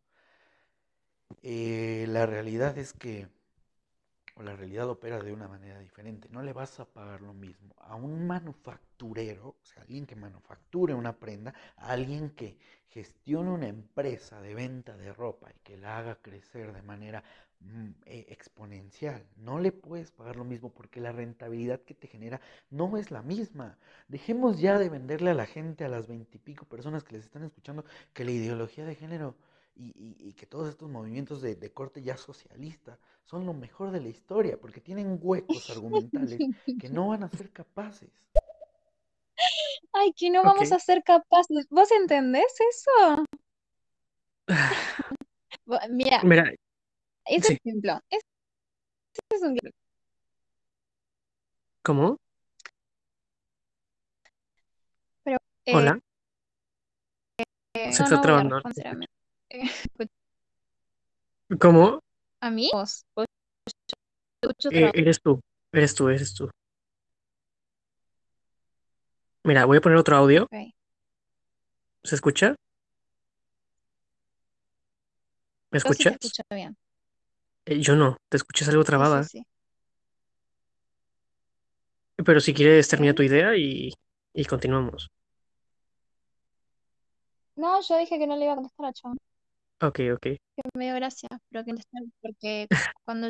Eh, la realidad es que, o la realidad opera de una manera diferente. No le vas a pagar lo mismo a un manufacturero, o sea, alguien que manufacture una prenda, a alguien que gestione una empresa de venta de ropa y que la haga crecer de manera mm, eh, exponencial. No le puedes pagar lo mismo porque la rentabilidad que te genera no es la misma. Dejemos ya de venderle a la gente, a las veintipico personas que les están escuchando, que la ideología de género y, que todos estos movimientos de, de, corte ya socialista son lo mejor de la historia, porque tienen huecos argumentales que no van a ser capaces. Ay, que no vamos a ser capaces. ¿Vos entendés eso? Mira, Mira, ese sí, ejemplo, ese es un ejemplo. ¿cómo? Pero eh, Hola, eh, se no, está no trabando. Eh, ¿Cómo? ¿A mí? Yo escucho Eh, eres tú, eres tú, eres tú. Mira, voy a poner otro audio. ¿Se escucha? ¿Me Yo sí te escuchas? escucho bien. Eh, yo no, te escuchas algo sí, trabada. sí. Pero si quieres, termina tu idea y, y continuamos. No, yo dije que no le iba a contestar a Chabón, Ok, ok. que me dio gracia, pero que porque cuando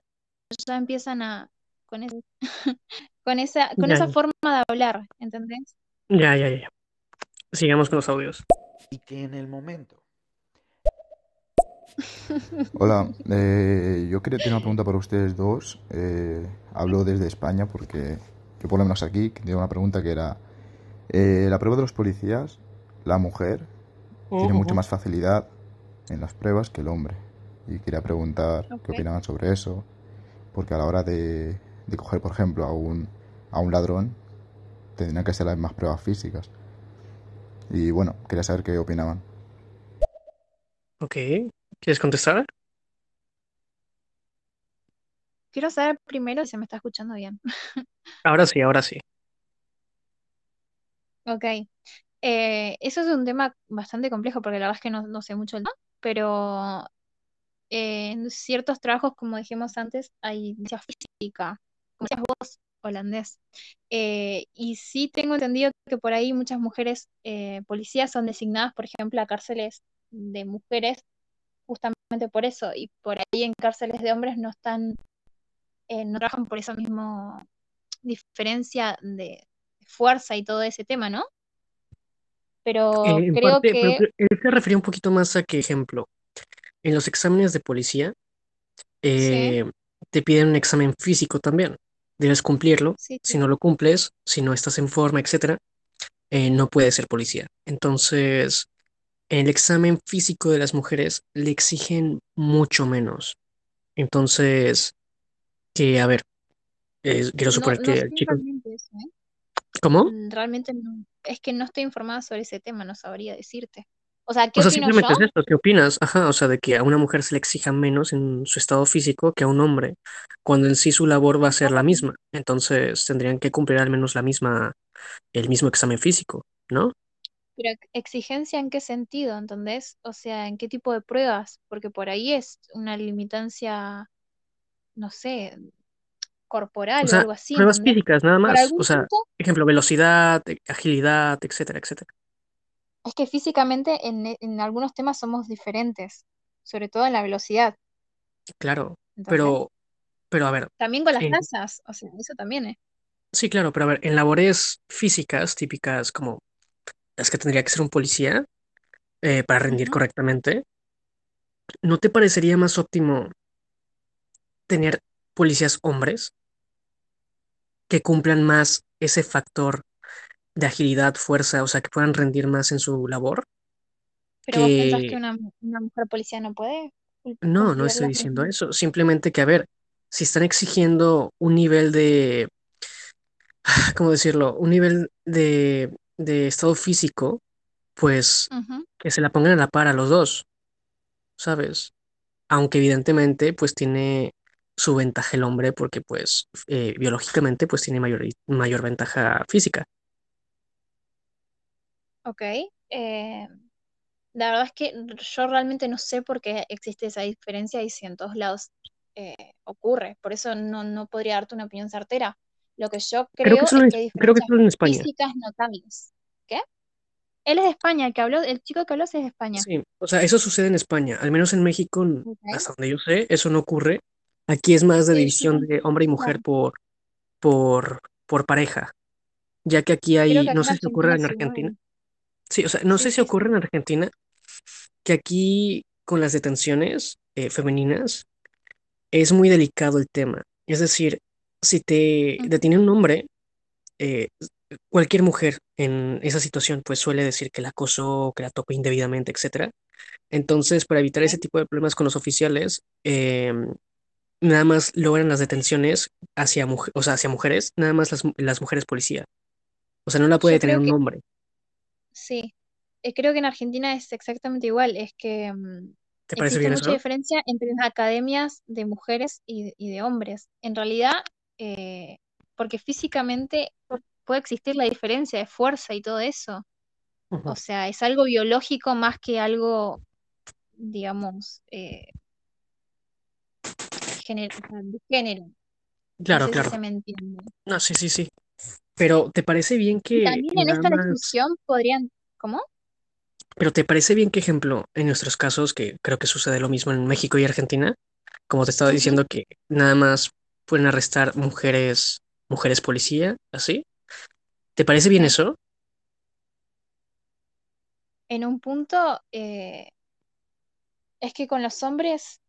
ya empiezan a con ese- con esa con Ya, esa ya, forma de hablar, ¿entendés? ya, ya, ya. Sigamos con los audios. Y que en el momento Hola, eh, yo quería tener una pregunta para ustedes dos. Eh, hablo desde España porque yo por lo menos aquí tenía una pregunta que era, eh, la prueba de los policías, la mujer tiene mucha más facilidad en las pruebas que el hombre. Y quería preguntar qué Ok. opinaban sobre eso, porque a la hora de, de coger, por ejemplo, a un, a un ladrón, tendrían que ser las mismas pruebas físicas. Y bueno, quería saber qué opinaban. Ok. ¿Quieres contestar? Quiero saber primero si se me está escuchando bien. Ahora sí, ahora sí. Ok. Eh, eso es un tema bastante complejo porque la verdad es que no, no sé mucho el tema, pero eh, en ciertos trabajos, como dijimos antes, hay ciencia física, como decías vos, holandés. Eh, y sí tengo entendido que por ahí muchas mujeres eh, policías son designadas, por ejemplo, a cárceles de mujeres justamente por eso, y por ahí en cárceles de hombres no están, no trabajan por esa misma diferencia de fuerza y todo ese tema, ¿no? Pero Eh, en creo parte, pero que creo- él se refería un poquito más a que, ejemplo, en los exámenes de policía, sí, eh, te piden un examen físico también. Debes cumplirlo. sí, Si no lo cumples, si no estás en forma, etcétera, eh, no puedes ser policía. Entonces, el examen físico de las mujeres le exigen mucho menos. Entonces, que, a ver, eh, quiero suponer no que el chico, eso, ¿eh? ¿cómo? Mm, Realmente no. Es que no estoy informada sobre ese tema, no sabría decirte. O sea, ¿qué O sea, simplemente yo? es esto, ¿qué opinas? Ajá, o sea, de que a una mujer se le exija menos en su estado físico que a un hombre, cuando en sí su labor va a ser la misma. Entonces, tendrían que cumplir al menos la misma, el mismo examen físico, ¿no? pero ex- exigencia en qué sentido, ¿entendés? O sea, ¿en qué tipo de pruebas? Porque por ahí es una limitancia, no sé, corporal o sea, algo así, pruebas físicas nada más. O sea, punto, ejemplo, velocidad, eh, agilidad, etcétera, etcétera. es que físicamente en, en algunos temas somos diferentes, sobre todo en la velocidad, Claro, pero, pero a ver, También con las en- tasas, o sea, eso también es. sí, claro, pero a ver, en labores físicas típicas como las que tendría que ser un policía eh, para rendir correctamente, ¿no te parecería más óptimo tener policías hombres que cumplan más ese factor de agilidad, fuerza, o sea, que puedan rendir más en su labor Pero vos pensás que que, una, una mujer policía no puede. No, no estoy diciendo eso. Simplemente que, a ver, si están exigiendo un nivel de, ¿cómo decirlo? Un nivel de, de estado físico, pues que se la pongan a la par a los dos, ¿sabes? Aunque evidentemente, pues tiene su ventaja el hombre porque, pues, eh, biológicamente, pues tiene mayor, mayor ventaja física. Ok. eh, la verdad es que yo realmente no sé por qué existe esa diferencia y si en todos lados eh, ocurre. Por eso no, no podría darte una opinión certera. Lo que yo Creo creo que solo es que hay creo que solo en España. físicas notables. ¿Qué? Él es de España, el que habló, el chico que habló es de España. Sí, o sea, eso sucede en España. Al menos en México, n- Ok. hasta donde yo sé, eso no ocurre. Aquí es más de división de hombre y mujer por, por, por pareja, ya que aquí hay, que no sé si ocurre en Argentina. igual. Sí, o sea, no sé si ocurre en Argentina, que aquí con las detenciones eh, femeninas es muy delicado el tema. Es decir, si te detiene un hombre, eh, cualquier mujer en esa situación pues suele decir que la acosó, que la tocó indebidamente, etcétera. Entonces, para evitar ese tipo de problemas con los oficiales, em, nada más logran las detenciones hacia, o sea, hacia mujeres, nada más las, las mujeres policía. O sea, no la puede Yo creo un que hombre. sí. Eh, creo que en Argentina es exactamente igual. Es que mm, ¿Te parece existe bien mucha eso? diferencia entre las academias de mujeres y, y de hombres. En realidad, eh, porque físicamente puede existir la diferencia de fuerza y todo eso. O sea, es algo biológico más que algo, digamos, eh, de género. No Claro, sé si claro. se me entiende. No, sí, sí, sí. Pero ¿te parece bien Y que también en esta más, discusión podrían, ¿cómo? pero te parece bien que, ejemplo, en nuestros casos, que creo que sucede lo mismo en México y Argentina, como te estaba diciendo que nada más pueden arrestar mujeres, mujeres policía, así? ¿Te parece bien Sí. eso? En un punto, eh, es que con los hombres,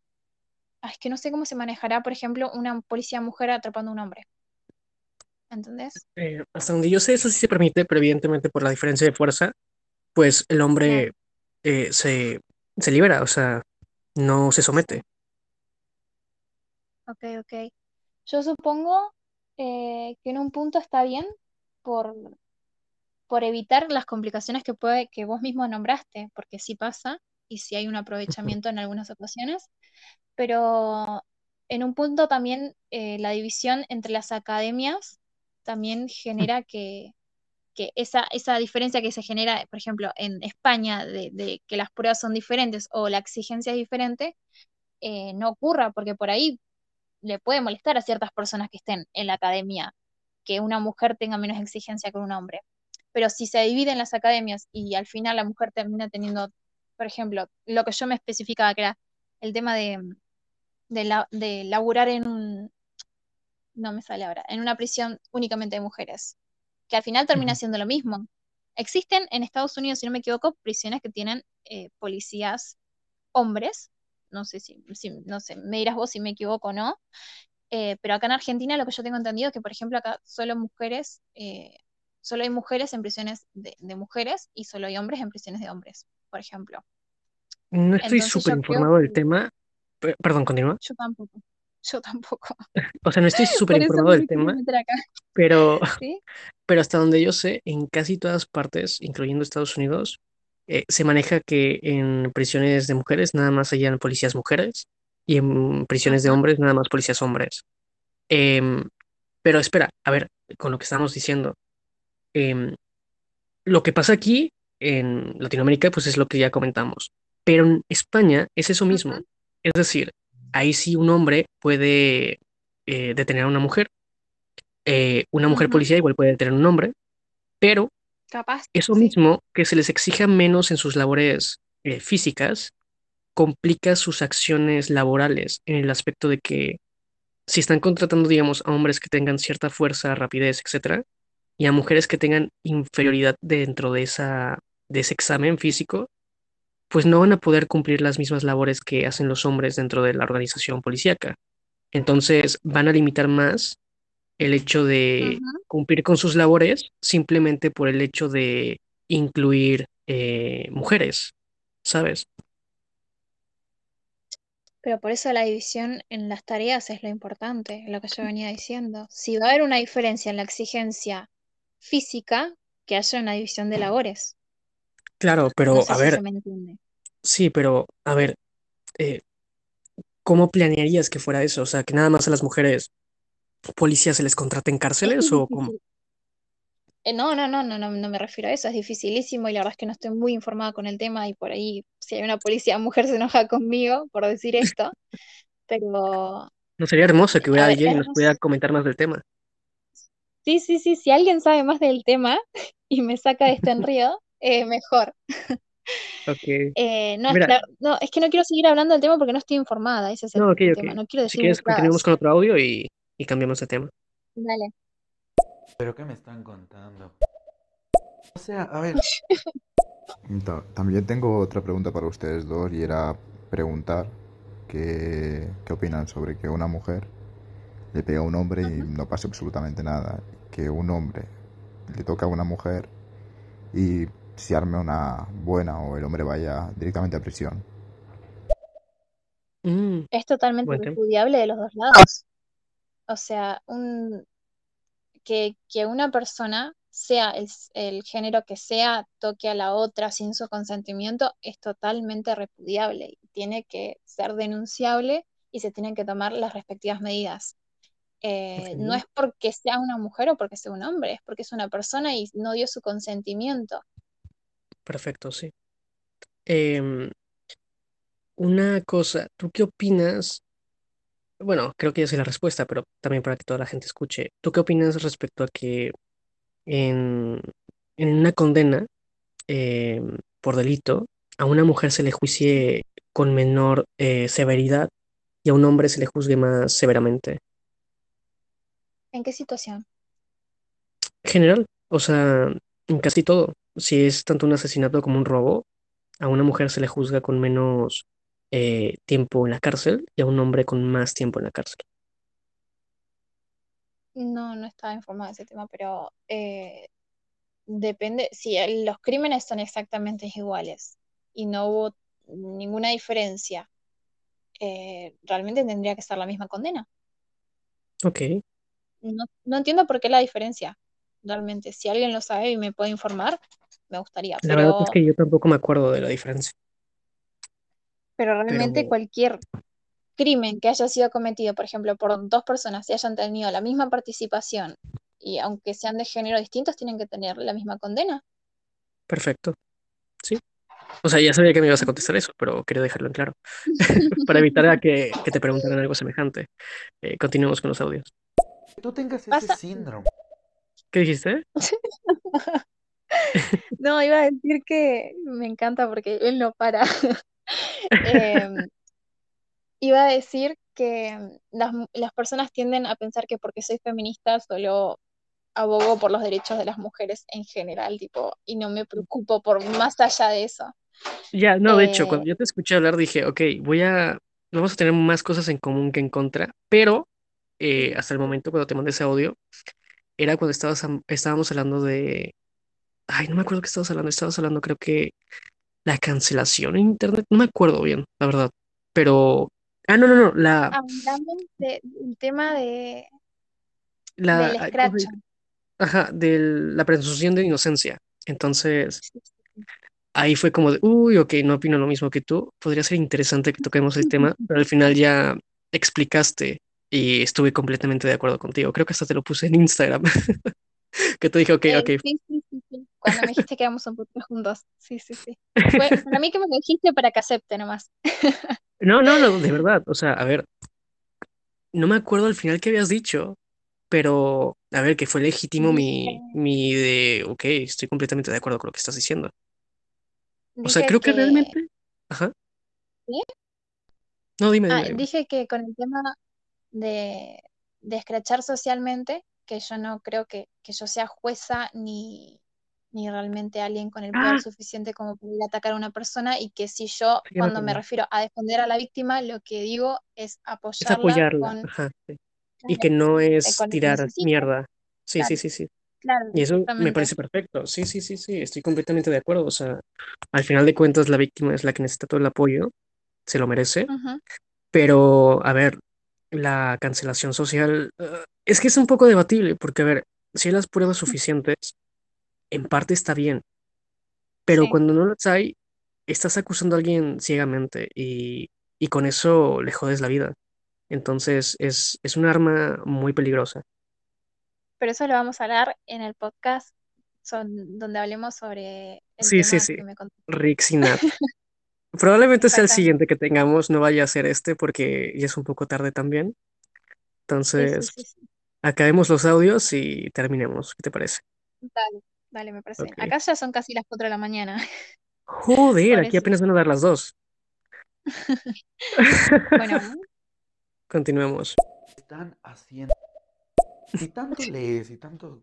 es que no sé cómo se manejará, por ejemplo, una policía mujer atrapando a un hombre. ¿Entendés? Eh, hasta donde yo sé, eso sí se permite, pero evidentemente por la diferencia de fuerza, pues el hombre eh, se, se libera, o sea, no se somete. Ok, ok. Yo supongo eh, que en un punto está bien por, por evitar las complicaciones que puede, que vos mismo nombraste, porque sí pasa, y sí hay un aprovechamiento en algunas ocasiones, pero en un punto también eh, la división entre las academias también genera que, que esa, esa diferencia que se genera, por ejemplo, en España, de, de que las pruebas son diferentes o la exigencia es diferente, eh, no ocurra, porque por ahí le puede molestar a ciertas personas que estén en la academia que una mujer tenga menos exigencia que un hombre. Pero si se dividen las academias y al final la mujer termina teniendo, por ejemplo, lo que yo me especificaba, que era el tema de, de, la- de laburar en un, no me sale ahora, en una prisión únicamente de mujeres, que al final termina siendo lo mismo. Existen en Estados Unidos, si no me equivoco, prisiones que tienen eh, policías hombres, no sé si, si- no sé, me dirás vos si me equivoco o no, eh, pero acá en Argentina lo que yo tengo entendido es que, por ejemplo, acá solo mujeres, eh, solo hay mujeres en prisiones de, de mujeres y solo hay hombres en prisiones de hombres, por ejemplo. No estoy súper creo informado del tema. Pe- Perdón, continúa. yo tampoco, yo tampoco. O sea, no estoy súper informado del tema, pero, ¿sí? pero hasta donde yo sé, en casi todas partes, incluyendo Estados Unidos, eh, se maneja que en prisiones de mujeres nada más hayan policías mujeres y en prisiones de hombres nada más policías hombres. Em, pero espera, a ver, con lo que estamos diciendo, em, lo que pasa aquí en Latinoamérica, pues es lo que ya comentamos, pero en España es eso mismo. Es decir, ahí sí un hombre puede eh, detener a una mujer, eh, una mujer policía igual puede detener a un hombre, pero Capaz, eso sí. mismo, que se les exija menos en sus labores eh, físicas, complica sus acciones laborales en el aspecto de que si están contratando, digamos, a hombres que tengan cierta fuerza, rapidez, etcétera, y a mujeres que tengan inferioridad dentro de esa, de ese examen físico, pues no van a poder cumplir las mismas labores que hacen los hombres dentro de la organización policíaca. Entonces van a limitar más el hecho de cumplir con sus labores simplemente por el hecho de incluir eh, mujeres, ¿sabes? Pero por eso la división en las tareas es lo importante, lo que yo venía diciendo. Si va a haber una diferencia en la exigencia física, que haya una división de labores. Claro, No pero sé a si ver, se me entiende. sí, pero a ver, eh, ¿cómo planearías que fuera eso? O sea, que nada más a las mujeres policías se les contraten que cárceles es o cómo? Eh, no, no, no, no, no, no me refiero a eso, es dificilísimo y la verdad es que no estoy muy informada con el tema y por ahí si hay una policía mujer se enoja conmigo por decir esto, pero No sería hermoso que hubiera alguien que nos pudiera comentar más del tema. Sí, sí, sí, si alguien sabe más del tema y me saca de este enredo, eh, mejor. Ok. Eh, no, Mira, no, es que no quiero seguir hablando del tema porque no estoy informada, ese es el no, ok, tema, no quiero Si decir quieres, continuemos con otro audio y, y cambiamos de tema. Dale. ¿Pero qué me están contando? O sea, a ver, Ta- También tengo otra pregunta para ustedes dos y era preguntar qué, qué opinan sobre que una mujer le pega a un hombre y no pasa absolutamente nada. Que un hombre le toca a una mujer y se arme una buena o el hombre vaya directamente a prisión. Mm, Es totalmente repudiable de los dos lados. O sea, un, que, que una persona, sea el, el género que sea, toque a la otra sin su consentimiento, es totalmente repudiable y tiene que ser denunciable y se tienen que tomar las respectivas medidas. Eh, no es porque sea una mujer o porque sea un hombre, es porque es una persona y no dio su consentimiento. perfecto, sí. Em, una cosa, ¿tú qué opinas? Bueno, creo que ya sé la respuesta, pero también para que toda la gente escuche. ¿Tú qué opinas respecto a que en, en una condena em, por delito a una mujer se le juicie con menor eh, severidad y a un hombre se le juzgue más severamente? ¿En qué situación? En general, o sea, en casi todo. Si es tanto un asesinato como un robo, a una mujer se le juzga con menos eh, tiempo en la cárcel y a un hombre con más tiempo en la cárcel. No, no estaba informada de ese tema, pero eh, depende, si los crímenes son exactamente iguales y no hubo ninguna diferencia, eh, realmente tendría que ser la misma condena. Ok, No, no entiendo por qué la diferencia, realmente. Si alguien lo sabe y me puede informar, me gustaría, la verdad es pero, que yo tampoco me acuerdo de la diferencia, pero realmente pero cualquier crimen que haya sido cometido, por ejemplo, por dos personas y hayan tenido la misma participación, y aunque sean de género distintos, tienen que tener la misma condena. perfecto, sí. O sea, ya sabía que me ibas a contestar eso, pero quería dejarlo en claro, para evitar a que, que te preguntaran algo semejante. Eh, continuemos con los audios. Que tú tengas ese Pasa. síndrome. ¿Qué dijiste? No, iba a decir que me encanta porque él no para. Em, iba a decir que las, las personas tienden a pensar que porque soy feminista solo abogo por los derechos de las mujeres en general, tipo, y no me preocupo por más allá de eso. Ya, no, de hecho, Eh, cuando yo te escuché hablar dije, ok, voy a, vamos a tener más cosas en común que en contra, pero eh, hasta el momento cuando te mandé ese audio, era cuando estabas, am- estábamos hablando de, ay, no me acuerdo qué estabas hablando, estabas hablando creo que la cancelación en internet, no me acuerdo bien, la verdad, pero, ah, no, no, no, la, hablamos de- del tema de, la, del. Ajá, de la presunción de inocencia. Entonces, ahí fue como de, uy, ok, no opino lo mismo que tú, podría ser interesante que toquemos el tema, pero al final ya explicaste y estuve completamente de acuerdo contigo. Creo que hasta te lo puse en Instagram, que te dije, ok, Eh, ok, sí, sí, sí, sí. Cuando me dijiste que éramos un podcast juntos. Sí, sí, sí. Fue para mí que me dijiste para que acepte nomás. no, no, no, de verdad, o sea, a ver, no me acuerdo al final qué habías dicho, pero, a ver, que fue legítimo mi, mi de, ok, estoy completamente de acuerdo con lo que estás diciendo. O sea, creo que que... realmente, ajá, ¿Sí? no, dime, Ah, dime, dime. dije que con el tema de, de escrachar socialmente, que yo no creo que, que yo sea jueza ni, ni realmente alguien con el Ah, poder suficiente como para atacar a una persona y que si yo, sí, cuando me refiero a defender a la víctima, lo que digo es Es apoyarla apoyarla, con, ajá, sí. Y que no es tirar mierda. Sí, sí, Claro, sí, sí. claro, Y eso me parece perfecto. Sí, sí, sí, sí, estoy completamente de acuerdo. O sea, al final de cuentas la víctima es la que necesita todo el apoyo, se lo merece. Pero, a ver, la cancelación social eh, es que es un poco debatible, porque, a ver, si hay las pruebas suficientes, en parte está bien, pero Sí. cuando no las hay, estás acusando a alguien ciegamente y, y con eso le jodes la vida. Entonces, es, es un arma muy peligrosa. Pero eso lo vamos a hablar en el podcast son, donde hablemos sobre el Sí, sí, tema sí. Rick y Nat. Probablemente sea el siguiente que tengamos, no vaya a ser este porque ya es un poco tarde también. Sí, sí, Entonces, sí, sí. acabemos los audios y terminemos. ¿Qué te parece? Dale, dale, me parece bien. Ok. Acá ya son casi las 4 de la mañana. Joder, Por aquí eso. apenas van a dar las dos. Bueno, Continuemos. Están haciendo. Si tanto lees y tanto.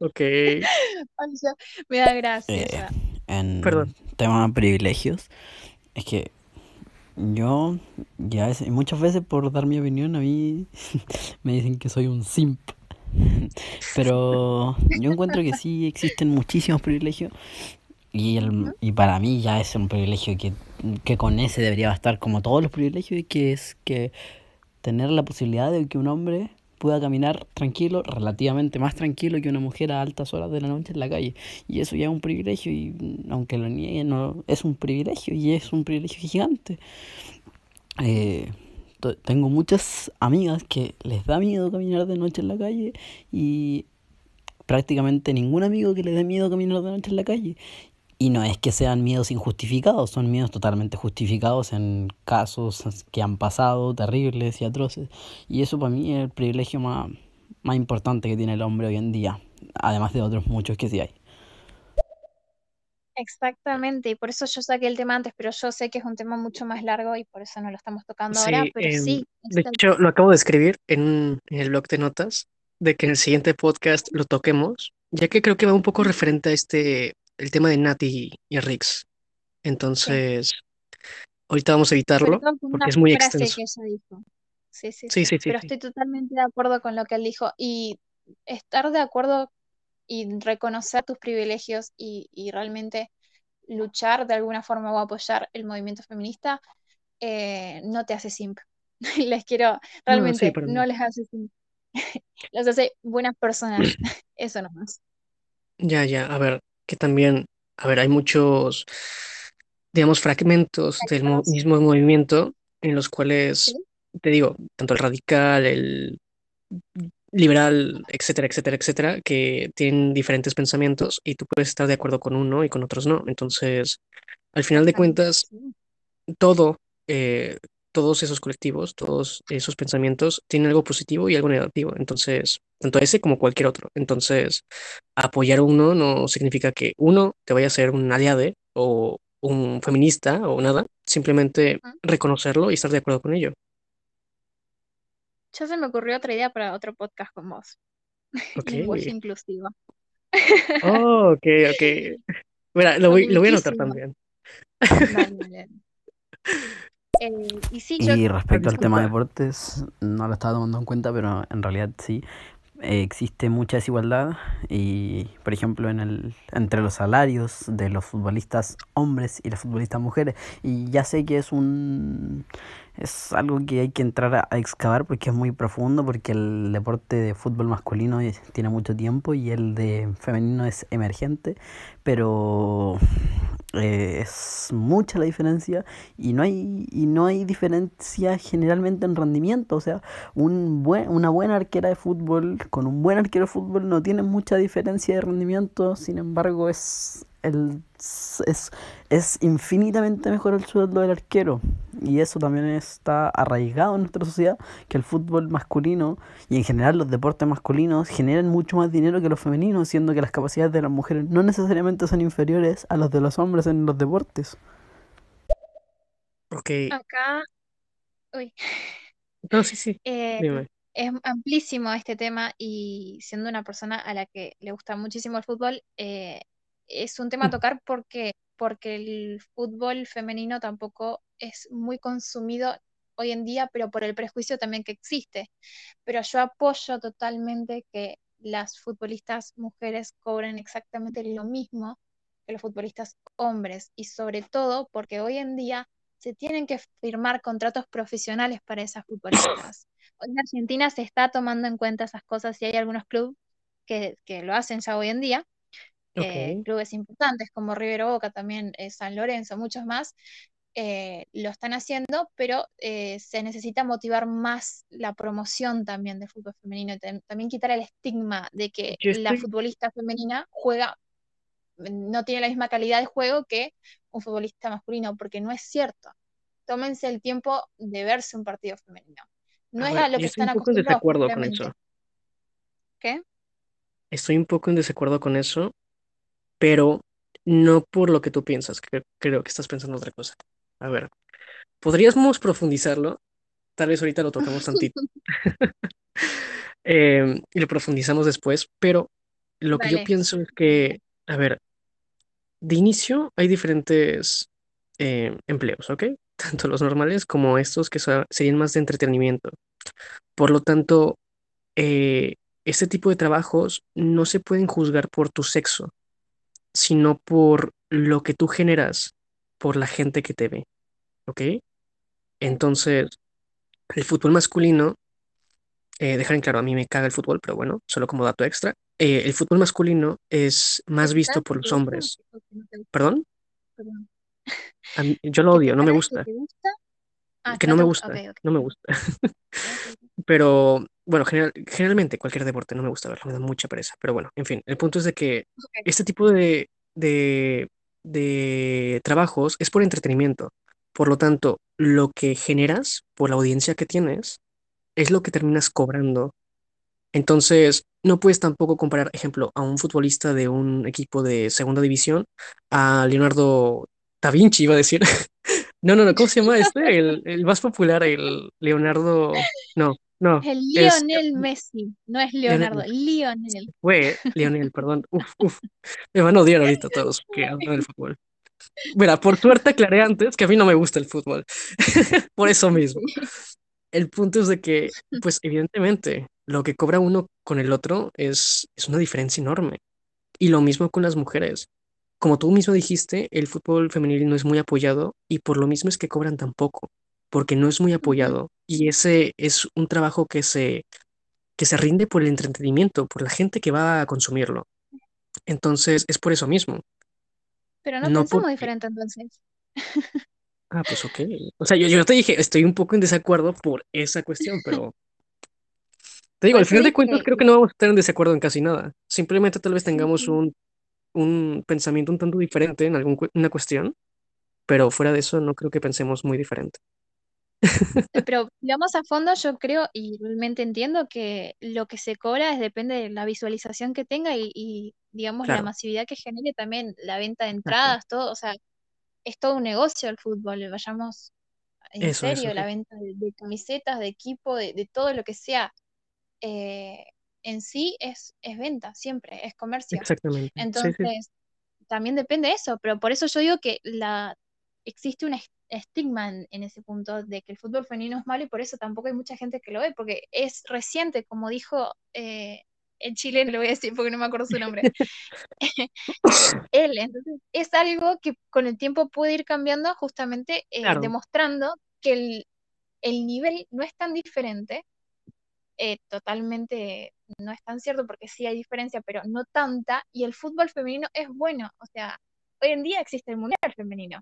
Ok. ay, ya, me da gracia Eh, Perdón. Tema de privilegios, es que yo ya es- muchas veces por dar mi opinión a mí me dicen que soy un simp. Pero yo encuentro que sí existen muchísimos privilegios y, el, y para mí ya es un privilegio que, que con ese debería bastar como todos los privilegios y que es que tener la posibilidad de que un hombre pueda caminar tranquilo, relativamente más tranquilo que una mujer a altas horas de la noche en la calle. Y eso ya es un privilegio y mm, aunque lo nieguen, no, es un privilegio y es un privilegio gigante. Eh, tengo muchas amigas que les da miedo caminar de noche en la calle y prácticamente ningún amigo que le dé miedo caminar de noche en la calle. Y no es que sean miedos injustificados, son miedos totalmente justificados en casos que han pasado, terribles y atroces. Y eso para mí es el privilegio más, más importante que tiene el hombre hoy en día, además de otros muchos que sí hay. Exactamente, y por eso yo saqué el tema antes, pero yo sé que es un tema mucho más largo y por eso no lo estamos tocando ahora, Sí, pero em, sí, de es tal hecho, lo acabo de escribir en, en el blog de notas de que en el siguiente podcast lo toquemos, ya que creo que va un poco referente a este, el tema de Nat y, y Rix. Sí. Entonces, ahorita vamos a evitarlo porque es muy extenso. que ella dijo. Sí, sí, Sí, pero estoy totalmente de acuerdo con lo que él dijo y estar de acuerdo y reconocer tus privilegios y, y realmente luchar de alguna forma o apoyar el movimiento feminista eh, no te hace simp. Les quiero, No, realmente no nada. les hace simp. Los hace buenas personas. Eso nomás. Ya, ya, a ver, que también, a ver, hay muchos, digamos, fragmentos del mo- mismo movimiento en los cuales, te digo, tanto el radical, el liberal, etcétera, etcétera, etcétera, que tienen diferentes pensamientos y tú puedes estar de acuerdo con uno y con otros no. Entonces, al final de cuentas, todo, eh, todos esos colectivos, todos esos pensamientos tienen algo positivo y algo negativo. Entonces, tanto ese como cualquier otro. Entonces, apoyar a uno no significa que uno te vaya a ser un aliade o un feminista o nada. Simplemente reconocerlo y estar de acuerdo con ello. Ya se me ocurrió otra idea para otro podcast con vos. Ok. Lenguaje inclusivo. Oh, ok, ok. Mira, lo voy, lo voy a anotar también. Dale, dale. Eh, y sí, yo, Y respecto al tema de deportes, no lo estaba tomando en cuenta, pero en realidad sí, eh, existe mucha desigualdad y, por ejemplo, en el, entre los salarios de los futbolistas hombres y las futbolistas mujeres. Y ya sé que es un es algo que hay que entrar a, excavar porque es muy profundo, porque el deporte de fútbol masculino tiene mucho tiempo y el de femenino es emergente, pero eh, es mucha la diferencia y no hay y no hay diferencia generalmente en rendimiento, o sea, un buen, una buena arquera de fútbol con un buen arquero de fútbol no tiene mucha diferencia de rendimiento, sin embargo es el es, es infinitamente mejor el sueldo del arquero y eso también está arraigado en nuestra sociedad que el fútbol masculino y en general los deportes masculinos generan mucho más dinero que los femeninos, siendo que las capacidades de las mujeres no necesariamente son inferiores a las de los hombres en los deportes. Ok. acá, uy, No, sí, sí. eh, Dime. es amplísimo este tema y siendo una persona a la que le gusta muchísimo el fútbol, eh, es un tema a tocar porque, porque el fútbol femenino tampoco es muy consumido hoy en día, pero por el prejuicio también que existe. Pero yo apoyo totalmente que las futbolistas mujeres cobren exactamente lo mismo que los futbolistas hombres y sobre todo porque hoy en día se tienen que firmar contratos profesionales para esas futbolistas. Hoy en Argentina se está tomando en cuenta esas cosas y hay algunos clubes que, que lo hacen ya hoy en día. Eh, clubes importantes como River Boca, también eh, San Lorenzo, muchos más, eh, lo están haciendo, pero se necesita motivar más la promoción también del fútbol femenino, también quitar el estigma de que la futbolista femenina juega, no tiene la misma calidad de juego que un futbolista masculino, porque no es cierto. Tómense el tiempo de verse un partido femenino. No a es ver, a lo que estoy un están poco en acostumbrados, desacuerdo con eso. ¿Qué? Estoy un poco en desacuerdo con eso, pero no por lo que tú piensas, que creo que estás pensando otra cosa. A ver, podríamos profundizarlo, tal vez ahorita lo tocamos tantito, eh, y lo profundizamos después, pero lo que yo pienso es que, a ver, de inicio hay diferentes eh, empleos, ¿ok? Tanto los normales como estos que so- serían más de entretenimiento. Por lo tanto, eh, este tipo de trabajos no se pueden juzgar por tu sexo, sino por lo que tú generas, por la gente que te ve, ¿ok? Entonces, el fútbol masculino, eh, dejar en claro, a mí me caga el fútbol, pero bueno, solo como dato extra, eh, el fútbol masculino es ¿Que más visto por los hombres. ¿Perdón? Perdón. A mí- yo lo ¿Que odio, no me gusta? Ah, que no me gusta. no me gusta. Pero bueno, general- generalmente cualquier deporte no me gusta verlo, me da mucha pereza. Pero bueno, en fin, el punto es de que este tipo de, de, de trabajos es por entretenimiento. Por lo tanto, lo que generas por la audiencia que tienes es lo que terminas cobrando. Entonces, no puedes tampoco comparar, ejemplo, a un futbolista de un equipo de segunda división a Leonardo da Vinci, iba a decir. No, no, no, ¿cómo se llama este? El, el más popular, el Leonardo. No, no, El es Lionel Messi, no es. Leonardo, Lionel. Fue Lionel, perdón. Uf, uf. Me van a odiar ahorita todos que hablan del fútbol. Mira, por suerte aclaré antes que a mí no me gusta el fútbol. Por eso mismo. El punto es de que, pues evidentemente, lo que cobra uno con el otro es, es una diferencia enorme. Y lo mismo con las mujeres. Como tú mismo dijiste, el fútbol femenil no es muy apoyado y por lo mismo es que cobran tan poco, porque no es muy apoyado. Y ese es un trabajo que se, que se rinde por el entretenimiento, por la gente que va a consumirlo. Entonces, es por eso mismo. Pero no No pensamos diferente entonces. ah, pues ok. O sea, yo, yo te dije, estoy un poco en desacuerdo por esa cuestión, pero te digo, al eso final de cuentas creo que no vamos a estar en desacuerdo en casi nada. Simplemente tal vez tengamos un, un pensamiento un tanto diferente en alguna cuestión, pero fuera de eso no creo que pensemos muy diferente. Pero vamos a fondo, yo creo y realmente entiendo que lo que se cobra es depende de la visualización que tenga y, y, digamos la masividad que genere también la venta de entradas, todo, o sea, es todo un negocio el fútbol, vayamos en Eso, eso, serio, la sí. venta de, de camisetas, de equipo, de, de todo lo que sea, eh, en sí es, es venta, siempre, es comercio. Exactamente. Sí, sí. Entonces, también depende de eso, pero por eso yo digo que la, existe un es- estigma en, en ese punto de que el fútbol femenino es malo y por eso tampoco hay mucha gente que lo ve, porque es reciente, como dijo eh, el chileno, le voy a decir porque no me acuerdo su nombre, él, entonces es algo que con el tiempo puede ir cambiando justamente eh, Claro, demostrando que el, el nivel no es tan diferente, eh, totalmente no es tan cierto porque sí hay diferencia, pero no tanta, y el fútbol femenino es bueno, o sea, hoy en día existe el mundial femenino,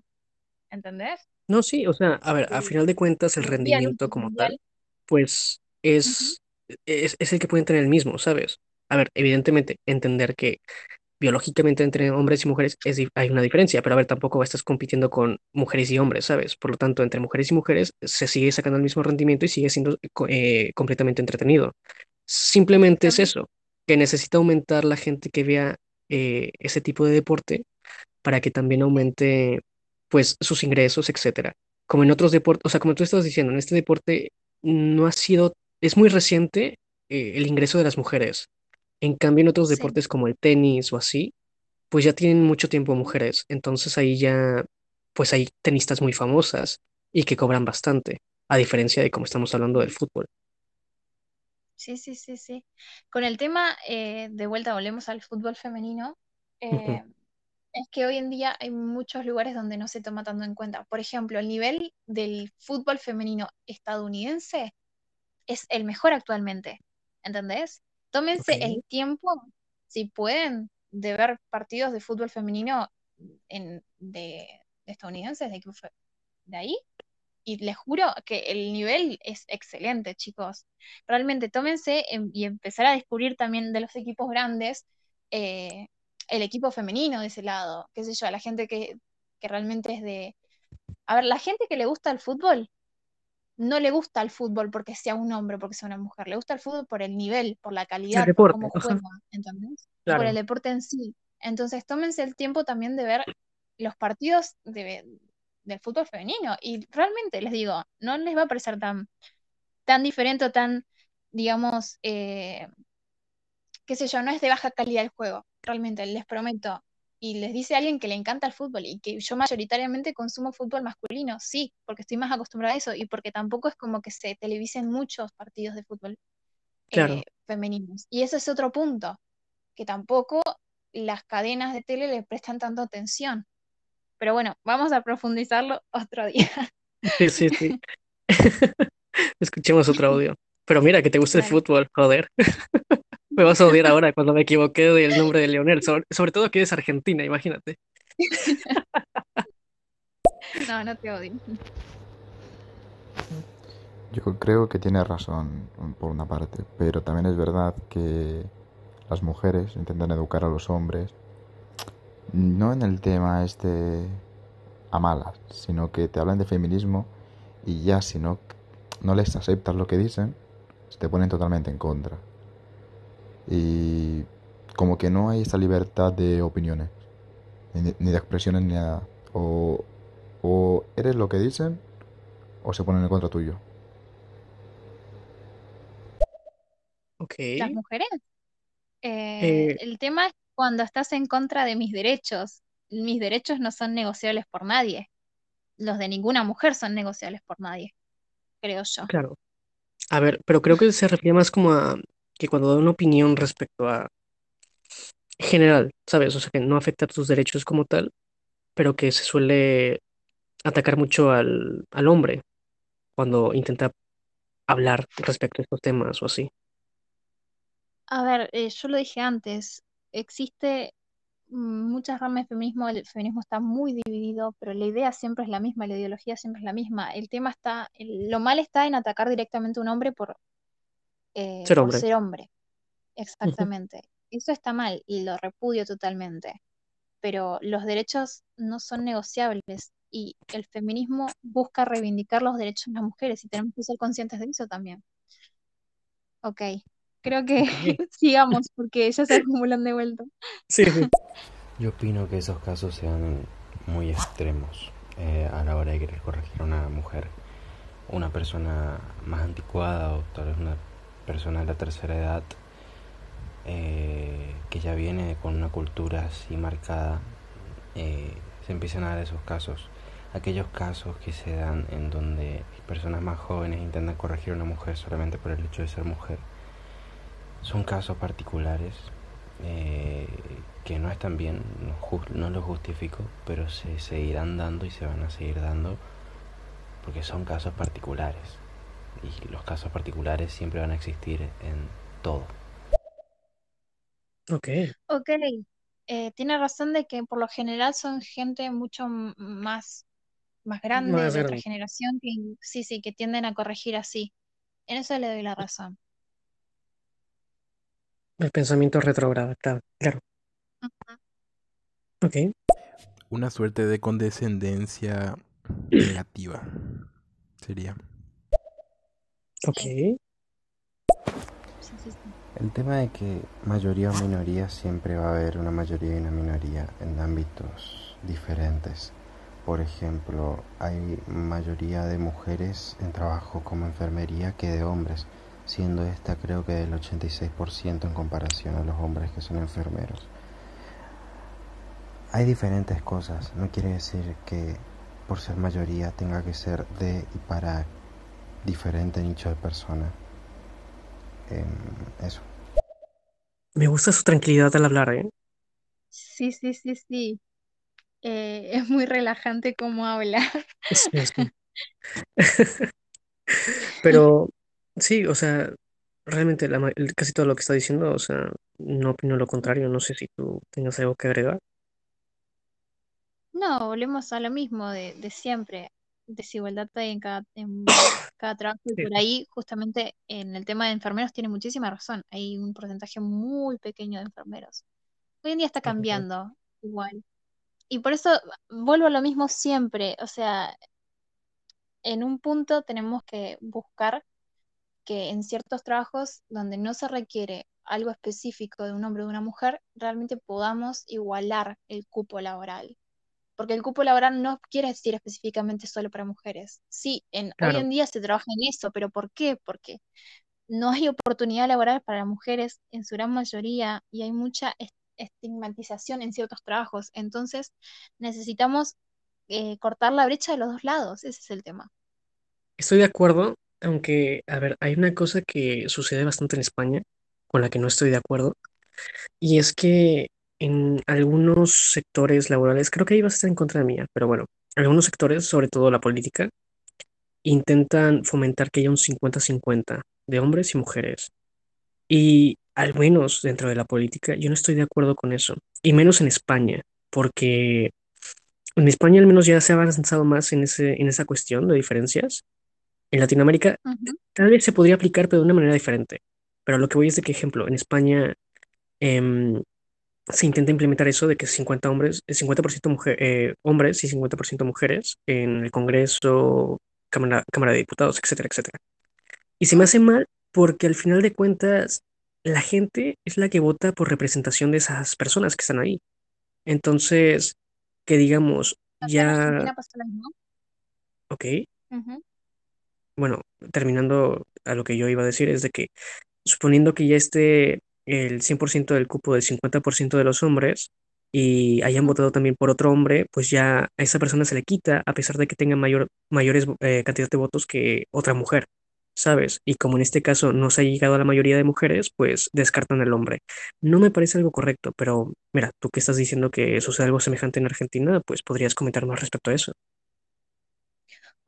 ¿entendés? no, sí, o sea, a ver, a final de cuentas el rendimiento como tal, pues es, es, es el que pueden tener el mismo, ¿sabes? A ver, evidentemente, entender que biológicamente entre hombres y mujeres es, hay una diferencia, pero a ver, tampoco estás compitiendo con mujeres y hombres, ¿sabes? Por lo tanto, entre mujeres y mujeres se sigue sacando el mismo rendimiento y sigue siendo eh, completamente entretenido. Simplemente es eso, que necesita aumentar la gente que vea eh, ese tipo de deporte para que también aumente pues sus ingresos, etcétera. Como en otros deportes, o sea, como tú estabas diciendo, en este deporte no ha sido, es muy reciente eh, el ingreso de las mujeres. En cambio, en otros Sí, deportes como el tenis o así, pues ya tienen mucho tiempo mujeres. Entonces ahí ya, pues hay tenistas muy famosas y que cobran bastante, a diferencia de como estamos hablando del fútbol. sí, sí, sí, sí. Con el tema, eh, de vuelta volvemos al fútbol femenino. Eh, es que hoy en día hay muchos lugares donde no se toma tanto en cuenta. Por ejemplo, el nivel del fútbol femenino estadounidense es el mejor actualmente, ¿entendés? Tómense el tiempo, si pueden, de ver partidos de fútbol femenino en, de, de estadounidenses, de, de ahí, y les juro que el nivel es excelente, chicos. Realmente tómense em- y empezar a descubrir también de los equipos grandes eh, el equipo femenino de ese lado, qué sé yo, a la gente que, que realmente es de... A ver, la gente que le gusta el fútbol, no le gusta el fútbol porque sea un hombre, porque sea una mujer, le gusta el fútbol por el nivel, por la El calidad, por cómo ¿entendés? Por el deporte en sí. Entonces, tómense el tiempo también de ver los partidos de, del fútbol femenino. Y realmente les digo, no les va a parecer tan, tan diferente o tan, digamos, eh, qué sé yo, no es de baja calidad el juego, realmente, les prometo. Y les dice alguien que le encanta el fútbol y que yo mayoritariamente consumo fútbol masculino, sí, porque estoy más acostumbrada a eso y porque tampoco es como que se televisen muchos partidos de fútbol Claro. eh, femeninos. Y ese es otro punto, que tampoco las cadenas de tele le prestan tanto atención. Pero bueno, vamos a profundizarlo otro día. Sí, sí, sí. Escuchemos otro audio. Pero mira, que te gusta el fútbol, joder. Me vas a odiar ahora cuando me equivoqué del nombre de Leonel, sobre, sobre todo que es Argentina, imagínate. No, no te odio. Yo creo que tiene razón por una parte, pero también es verdad que las mujeres intentan educar a los hombres, no en el tema este a malas, sino que te hablan de feminismo y ya si no, no les aceptas lo que dicen, se te ponen totalmente en contra. Y como que no hay esa libertad de opiniones, ni, de expresiones ni nada. O, o eres lo que dicen o se ponen en contra tuyo. Ok. Las mujeres. Eh, Eh, el tema es cuando estás en contra de mis derechos. Mis derechos no son negociables por nadie. Los de ninguna mujer son negociables por nadie, creo yo. claro. A ver, pero creo que se refiere más como a que cuando da una opinión respecto a general, ¿sabes? O sea, que no afecta a tus derechos como tal, pero que se suele atacar mucho al, al hombre cuando intenta hablar respecto a estos temas o así. A ver, eh, yo lo dije antes, existe muchas ramas de feminismo, el feminismo está muy dividido, pero la idea siempre es la misma, la ideología siempre es la misma. El tema está, lo mal está en atacar directamente a un hombre por, eh, Ser por hombre. ser hombre. Exactamente. Eso está mal y lo repudio totalmente. Pero los derechos no son negociables y el feminismo busca reivindicar los derechos de las mujeres y tenemos que ser conscientes de eso también. Ok, creo que sigamos porque ya se acumulan de vuelta. Sí, sí. Yo opino que esos casos sean muy extremos eh, a la hora de querer corregir a una mujer, una persona más anticuada o tal vez una persona de la tercera edad eh, que ya viene con una cultura así marcada, eh, se empiezan a dar esos casos. Aquellos casos que se dan en donde personas más jóvenes intentan corregir a una mujer solamente por el hecho de ser mujer, son casos particulares eh, que no están bien, no, no los justifico, pero se seguirán dando y se van a seguir dando porque son casos particulares. Y los casos particulares siempre van a existir en todo. Ok. Ok, eh, tiene razón de que por lo general son gente mucho más, más grande, Más de otra generación, que sí, sí, que tienden a corregir así. En eso le doy la razón. El pensamiento retrógrado, claro. Claro. Ok. Una suerte de condescendencia negativa sería. Ok. El tema de que mayoría o minoría siempre va a haber una mayoría y una minoría en ámbitos diferentes. Por ejemplo, hay mayoría de mujeres en trabajo como enfermería que de hombres, siendo esta creo que del 86% en comparación a los hombres que son enfermeros. Hay diferentes cosas, no quiere decir que por ser mayoría tenga que ser de y para diferente nicho de persona. Em, eso. Me gusta su tranquilidad al hablar, ¿eh? Sí, sí, sí, sí. Eh, es muy relajante cómo habla. Sí, sí. Pero sí, o sea, realmente la casi todo lo que está diciendo, o sea, no opino lo contrario. No sé si tú tengas algo que agregar. No, volvemos a lo mismo de, de siempre. Desigualdad en cada, en cada trabajo y Sí, por ahí, justamente en el tema de enfermeros, tiene muchísima razón. Hay un porcentaje muy pequeño de enfermeros. Hoy en día está cambiando igual. Y por eso vuelvo a lo mismo siempre. O sea, en un punto tenemos que buscar que en ciertos trabajos donde no se requiere algo específico de un hombre o de una mujer, realmente podamos igualar el cupo laboral. Porque el cupo laboral no quiere decir específicamente solo para mujeres. Sí, en, hoy en día se trabaja en eso, pero ¿por qué? Porque no hay oportunidad laboral para mujeres en su gran mayoría y hay mucha est- estigmatización en ciertos trabajos. Entonces necesitamos eh, cortar la brecha de los dos lados. Ese es el tema. estoy de acuerdo, aunque, a ver, hay una cosa que sucede bastante en España con la que no estoy de acuerdo, y es que en algunos sectores laborales, creo que ahí vas a estar en contra de mía, pero bueno, algunos sectores, sobre todo la política, intentan fomentar que haya un cincuenta-cincuenta de hombres y mujeres. Y al menos dentro de la política, yo no estoy de acuerdo con eso. Y menos en España, porque en España al menos ya se ha avanzado más en ese, en esa cuestión de diferencias. En Latinoamérica Ujú. tal vez se podría aplicar, pero de una manera diferente. Pero lo que voy es de que, ejemplo, en España em, se intenta implementar eso de que 50 hombres, eh, 50% mujer, eh, hombres y 50% mujeres en el Congreso, Cámara, Cámara de Diputados, etcétera, etcétera. Y se me hace mal porque al final de cuentas la gente es la que vota por representación de esas personas que están ahí. Entonces, que digamos, ya, ok, bueno, terminando a lo que yo iba a decir es de que suponiendo que ya esté el 100% del cupo del 50% de los hombres y hayan votado también por otro hombre, pues ya a esa persona se le quita a pesar de que tenga mayor, mayores eh, cantidad de votos que otra mujer, ¿sabes? Y como en este caso no se ha llegado a la mayoría de mujeres, pues descartan al hombre. No me parece algo correcto, pero mira, tú que estás diciendo que sucede algo semejante en Argentina, pues podrías comentar más respecto a eso.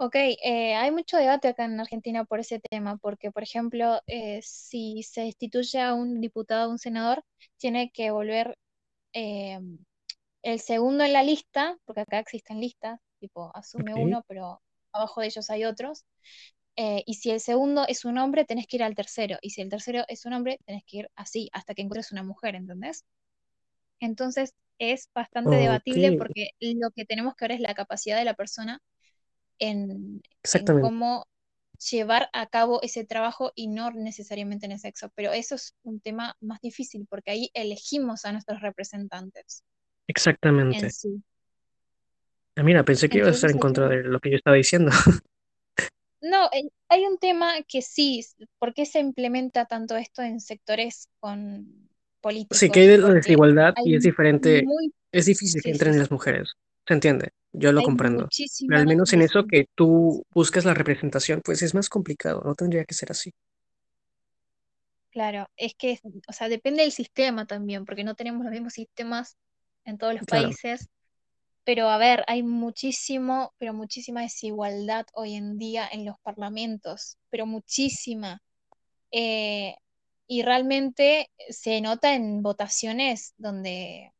Ok, eh, hay mucho debate acá en Argentina por ese tema, porque, por ejemplo, eh, si se destituye a un diputado o un senador, tiene que volver eh, el segundo en la lista, porque acá existen listas, tipo, asume uno, pero abajo de ellos hay otros. y si el segundo es un hombre, tenés que ir al tercero. Y si el tercero es un hombre, tenés que ir así, hasta que encuentres una mujer, ¿entendés? Entonces es bastante debatible porque lo que tenemos que ver es la capacidad de la persona en, cómo llevar a cabo ese trabajo y no necesariamente en el sexo. Pero eso es un tema más difícil porque ahí elegimos a nuestros representantes en Exactamente. sí. Ah, Mira, pensé que ibas a estar en contra de lo que yo estaba diciendo. No, eh, hay un tema que sí, ¿por qué se implementa tanto esto en sectores con Sí, que hay políticos? de la Porque desigualdad hay y es diferente, muy, es difícil que sí, entren sí, las mujeres. ¿Se entiende? Yo lo hay comprendo. Pero al menos en eso que tú buscas la representación, pues es más complicado, no tendría que ser así. Claro, es que, o sea, depende del sistema también, porque no tenemos los mismos sistemas en todos los Claro. países. Pero a ver, hay muchísimo, pero muchísima desigualdad hoy en día en los parlamentos, pero muchísima. Eh, y realmente se nota en votaciones donde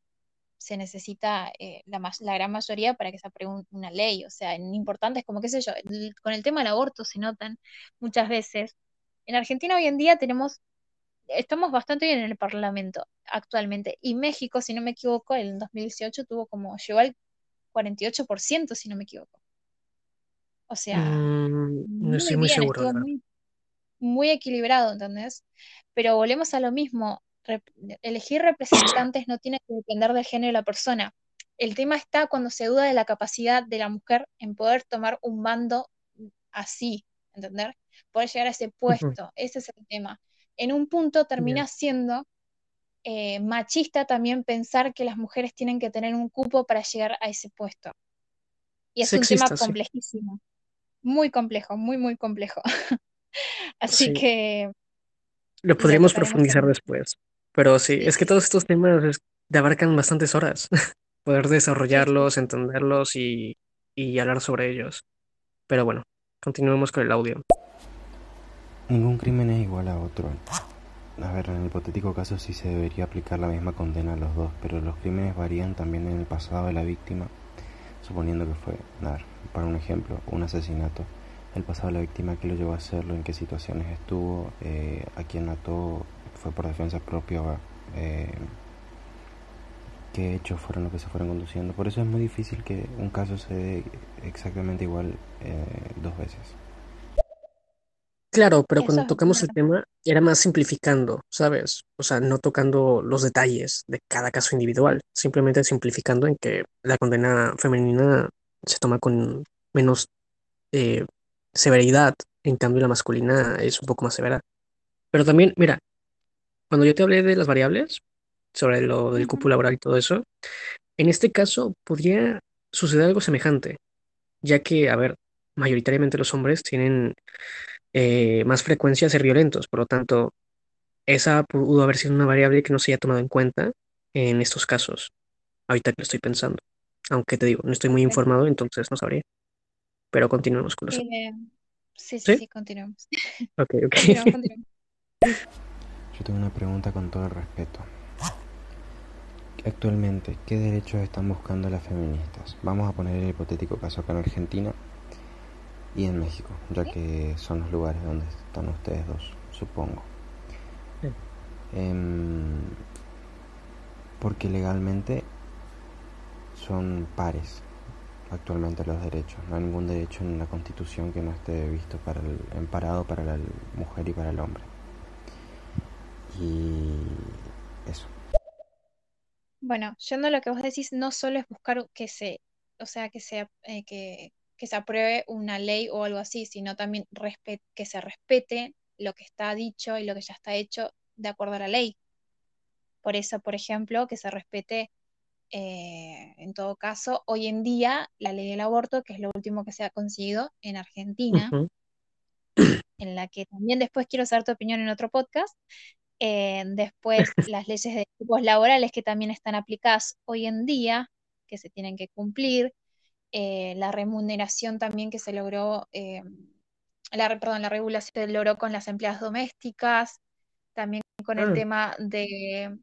se necesita eh, la, ma- la gran mayoría para que se apruebe un- una ley. O sea, en importantes como, qué sé yo, el- con el tema del aborto se notan muchas veces. En Argentina hoy en día tenemos, estamos bastante bien en el Parlamento actualmente. Y México, si no me equivoco, en 2018 tuvo como, llegó al 48%, si no me equivoco. O sea, Mm, no estoy muy muy bien, seguro, muy equilibrado, ¿entendés? Pero volvemos a lo mismo. Rep- elegir representantes no tiene que depender del género de la persona. El tema está cuando se duda de la capacidad de la mujer en poder tomar un mando así, ¿entender? Poder llegar a ese puesto. Ese es el tema. En un punto termina Bien. siendo eh, machista también pensar que las mujeres tienen que tener un cupo para llegar a ese puesto. Y es un tema sí. complejísimo, muy complejo, muy, muy complejo. Así Sí, que lo podríamos profundizar después. Pero sí, es que todos estos temas es- te abarcan bastantes horas. poder desarrollarlos, entenderlos y, y hablar sobre ellos. Pero bueno, continuemos con el audio. Ningún crimen es igual a otro. A ver, en el hipotético caso sí se debería aplicar la misma condena a los dos, pero los crímenes varían también en el pasado de la víctima, suponiendo que fue, a ver, para un ejemplo, un asesinato. El pasado de la víctima, qué lo llevó a hacerlo, en qué situaciones estuvo, eh, a quién mató, fue por defensa propia, eh, qué hechos fueron los que se fueron conduciendo. Por eso es muy difícil que un caso se dé exactamente igual eh, dos veces. Claro, pero cuando tocamos el tema era más simplificando, ¿sabes? O sea, no tocando los detalles de cada caso individual, simplemente simplificando en que la condena femenina se toma con menos eh, severidad, en cambio la masculina es un poco más severa. Pero también, mira, cuando yo te hablé de las variables, sobre lo del cupo laboral y todo eso, en este caso podría suceder algo semejante, ya que, a ver, mayoritariamente los hombres tienen eh, más frecuencia de ser violentos, por lo tanto, esa pudo haber sido una variable que no se haya tomado en cuenta en estos casos, ahorita que lo estoy pensando. Aunque te digo, no estoy muy informado, entonces no sabría. Pero continuemos con los... Eh, sí, sí, ¿Sí? sí, continuemos. Ok, ok. Continuemos. Yo tengo una pregunta con todo el respeto. Actualmente, ¿qué derechos están buscando las feministas? Vamos a poner el hipotético caso acá en Argentina y en México, ya que son los lugares donde están ustedes dos, supongo. Em, porque legalmente son pares actualmente los derechos. No hay ningún derecho en la Constitución que no esté visto para el, emparado para la mujer y para el hombre. Y eso. Bueno, yendo a lo que vos decís, no solo es buscar que se, o sea, que se, eh, que, que se apruebe una ley o algo así, sino también que se respete lo que está dicho y lo que ya está hecho de acuerdo a la ley. Por eso, por ejemplo, que se respete, eh, en todo caso, hoy en día la ley del aborto, que es lo último que se ha conseguido en Argentina, en la que también después quiero saber tu opinión en otro podcast. Eh, después, las leyes de tipos laborales que también están aplicadas hoy en día, que se tienen que cumplir, eh, la remuneración también que se logró, eh, la, perdón, la regulación se logró con las empleadas domésticas, también con el Ah, tema de,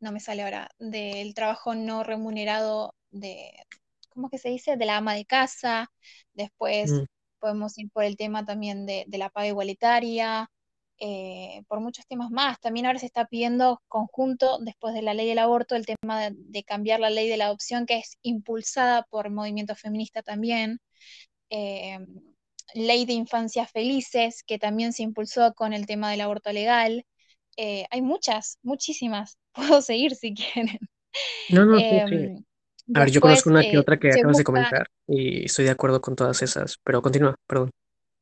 no me sale ahora, del trabajo no remunerado de, ¿cómo que se dice? De la ama de casa. Después mm, podemos ir por el tema también de, de la paga igualitaria, eh, por muchos temas más. También ahora se está pidiendo conjunto, después de la ley del aborto, el tema de, de cambiar la ley de la adopción, que es impulsada por el movimiento feminista también. Eh, ley de infancias felices, que también se impulsó con el tema del aborto legal. Eh, hay muchas, muchísimas. Puedo seguir si quieren. No, no, sí, sí. Em, A ver, yo conozco una que otra que acabas de comentar y estoy de acuerdo con todas esas, pero continúa, perdón.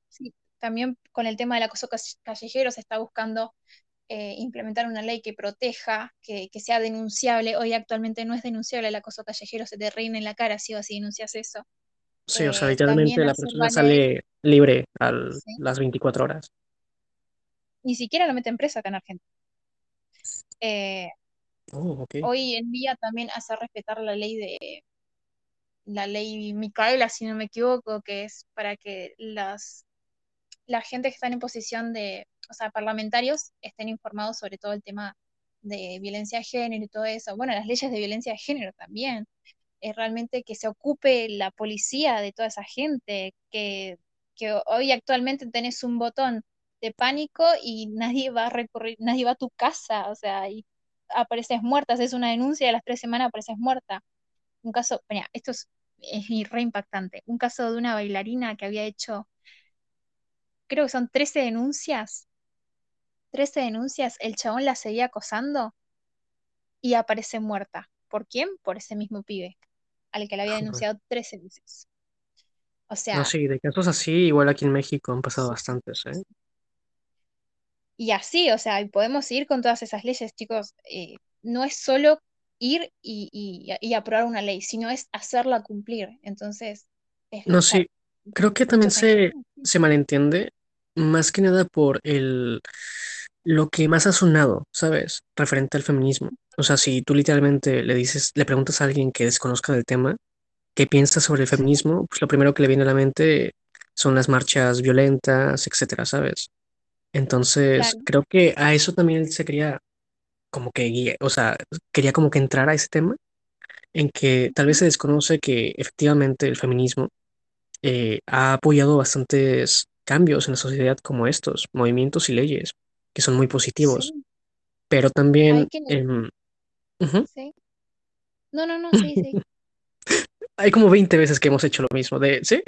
sí, también con el tema del acoso calle- callejero se está buscando eh, implementar una ley que proteja, que, que sea denunciable. Hoy actualmente no es denunciable el acoso callejero, se te reina en la cara si vas y denuncias eso. Sí, o sea, Eh, literalmente la persona valer, sale libre a sí, las 24 horas. ni siquiera lo meten preso acá en Argentina. Eh, Oh, hoy en día también hacer respetar la ley de la ley Micaela, si no me equivoco, que es para que las la gente que están en posición de, o sea, parlamentarios estén informados sobre todo el tema de violencia de género y todo eso. Bueno, las leyes de violencia de género también. Es realmente que se ocupe la policía de toda esa gente, que, que hoy actualmente tenés un botón de pánico y nadie va a recurrir, nadie va a tu casa, o sea, y apareces muerta, haces una denuncia y a las tres semanas apareces muerta. Un caso, mira, esto es, es re impactante. Un caso de una bailarina que había hecho creo que son 13 denuncias, 13 denuncias, el chabón la seguía acosando y aparece muerta. ¿Por quién? Por ese mismo pibe, al que la había denunciado 13 veces. O No, sea, sí, de casos así, igual aquí en México han pasado bastantes, ¿eh? y así, o sea, podemos ir con todas esas leyes, chicos. eh, no es solo ir y, y- y aprobar una ley, sino es hacerla cumplir. Entonces, es No, sí, creo que también se malentiende más que nada por el, lo que más ha sonado, ¿sabes? Referente al feminismo. O sea, si tú literalmente le dices, le preguntas a alguien que desconozca del tema, ¿qué piensa sobre el feminismo? Pues lo primero que le viene a la mente son las marchas violentas, etcétera, ¿sabes? Entonces, Claro. creo que a eso también se quería como que guía, o sea, quería como que entrar a ese tema, en que tal vez se desconoce que efectivamente el feminismo eh, ha apoyado bastantes cambios en la sociedad como estos, movimientos y leyes, que son muy positivos, Sí, pero también que... em, Sí. No, no, no, sí, sí. hay como 20 veces que hemos hecho lo mismo, de, ¿sí?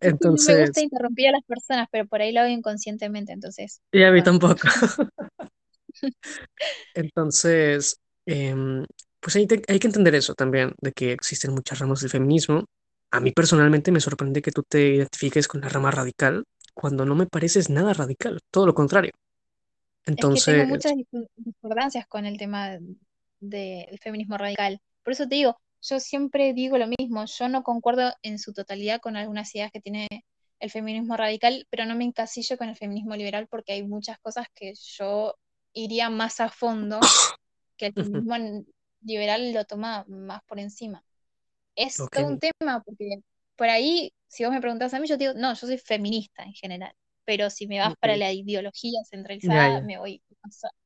Es que no me gusta Entonces, interrumpir a las personas, pero por ahí lo hago inconscientemente, entonces, y a mí tampoco. Entonces, em, pues hay, te- hay que entender eso también, de que existen muchas ramas del feminismo. A mí personalmente me sorprende que tú te identifiques con la rama radical cuando no me pareces nada radical, todo lo contrario. Es que tengo Entonces, muchas discordancias con el tema del feminismo radical. Por eso te digo, yo siempre digo lo mismo, yo no concuerdo en su totalidad con algunas ideas que tiene el feminismo radical, pero no me encasillo con el feminismo liberal porque hay muchas cosas que yo iría más a fondo que el feminismo liberal lo toma más por encima. Es todo un tema porque por ahí, si vos me preguntás a mí, yo te digo, no, yo soy feminista en general, pero si me vas para la ideología centralizada, ya. me voy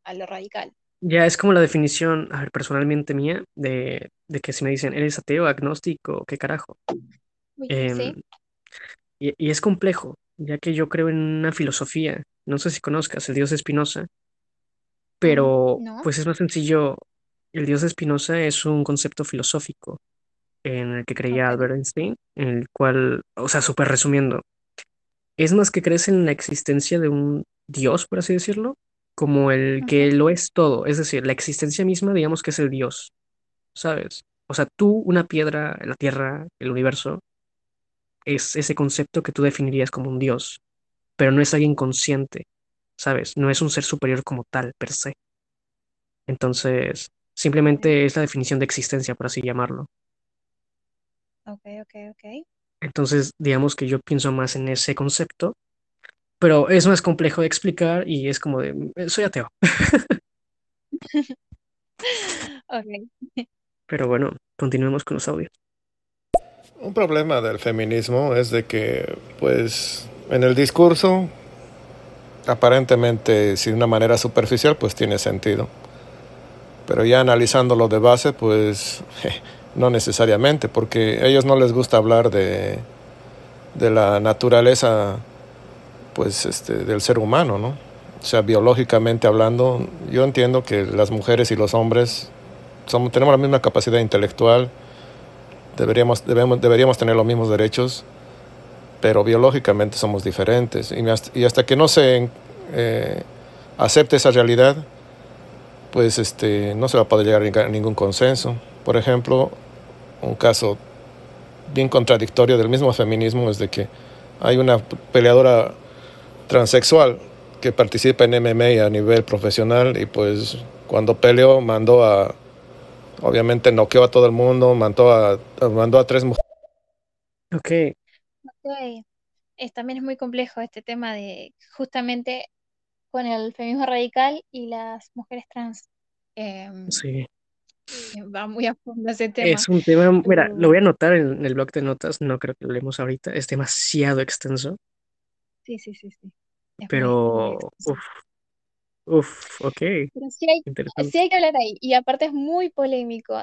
a lo radical. Ya es como la definición, a ver, personalmente mía, de, de que si me dicen, ¿eres ateo, agnóstico, qué carajo? Uy, Em, sí, y, y es complejo, ya que yo creo en una filosofía, no sé si conozcas, el dios mm, pero no, pues es más sencillo. El dios de Spinoza es un concepto filosófico en el que creía Albert Einstein, en el cual, o sea, súper resumiendo, es más que crees en la existencia de un dios, por así decirlo, como el que lo es todo, es decir, la existencia misma, digamos que es el dios, ¿sabes? O sea, tú, una piedra, la tierra, el universo, es ese concepto que tú definirías como un dios, pero no es alguien consciente, ¿sabes? No es un ser superior como tal, per se. Entonces, simplemente es la definición de existencia, por así llamarlo. Ok, ok, ok. Entonces, digamos que yo pienso más en ese concepto, pero es más complejo de explicar y es como de, "Eh, soy ateo. Ok, Pero bueno, continuemos con los audios. Un problema del feminismo es de que, pues, en el discurso, aparentemente, si de una manera superficial, pues tiene sentido. Pero ya analizándolo de base, pues, no necesariamente, porque a ellos no les gusta hablar de, de la naturaleza, pues, este, del ser humano, ¿no? O sea, biológicamente hablando, yo entiendo que las mujeres y los hombres somos, tenemos la misma capacidad intelectual, deberíamos, debemos, deberíamos tener los mismos derechos, pero biológicamente somos diferentes. Y hasta, que no se eh, acepte esa realidad, pues este, no se va a poder llegar a ningún consenso. Por ejemplo, un caso bien contradictorio del mismo feminismo es de que hay una peleadora transexual que participa en MMA a nivel profesional y pues cuando peleó mandó a, obviamente noqueó a todo el mundo, mandó a, mandó a tres mujeres. Ok. Ok. Es, también es muy complejo este tema de justamente con el feminismo radical y las mujeres trans. Em, Sí. va muy a fondo ese tema. Es un tema, mira, lo voy a anotar en el blog de notas, no creo que lo leemos ahorita, es demasiado extenso, sí, sí, sí, sí. Es pero uff, uff, ok, Pero sí hay, sí hay que hablar ahí. Y aparte es muy polémico.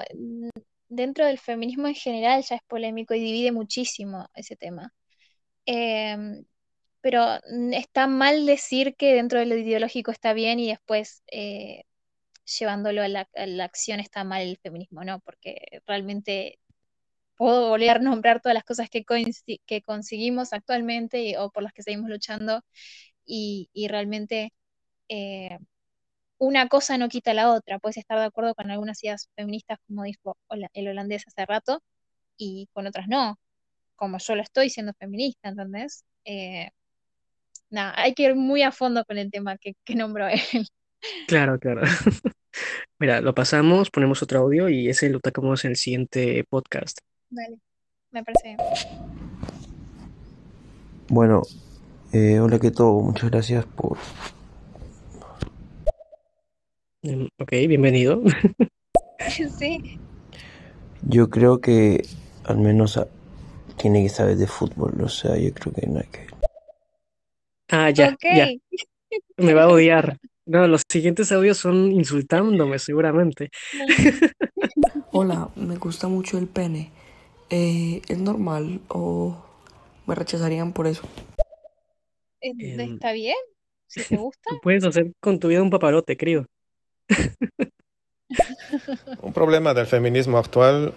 Dentro del feminismo en general ya es polémico y divide muchísimo ese tema. Em, pero está mal decir que dentro de lo ideológico está bien y después eh, llevándolo a la, a la acción está mal el feminismo, ¿no? Porque realmente puedo volver a nombrar todas las cosas que, que conseguimos actualmente o por las que seguimos luchando y, realmente eh, una cosa no quita la otra. Puedes estar de acuerdo con algunas ideas feministas, como dijo el holandés hace rato, y con otras no, como yo lo estoy siendo feminista, ¿entendés? Eh, nada, hay que ir muy a fondo con el tema que nombró él. Claro, claro. Mira, lo pasamos, ponemos otro audio y ese lo tocamos en el siguiente podcast. Dale, me parece bien. Bueno, Eh, hola, ¿qué todo? Muchas gracias por... Em, ok, bienvenido. sí. Yo creo que al menos a- tiene que saber de fútbol, o sea, yo creo que no hay que... Ah, ya, Ok. ya. Me va a odiar. No, los siguientes audios son insultándome, seguramente. Hola, me gusta mucho el pene. Eh, ¿Es normal o me rechazarían por eso? Em, ¿Está bien? Si te gusta. Tú puedes hacer con tu vida un paparote, querido. Un problema del feminismo actual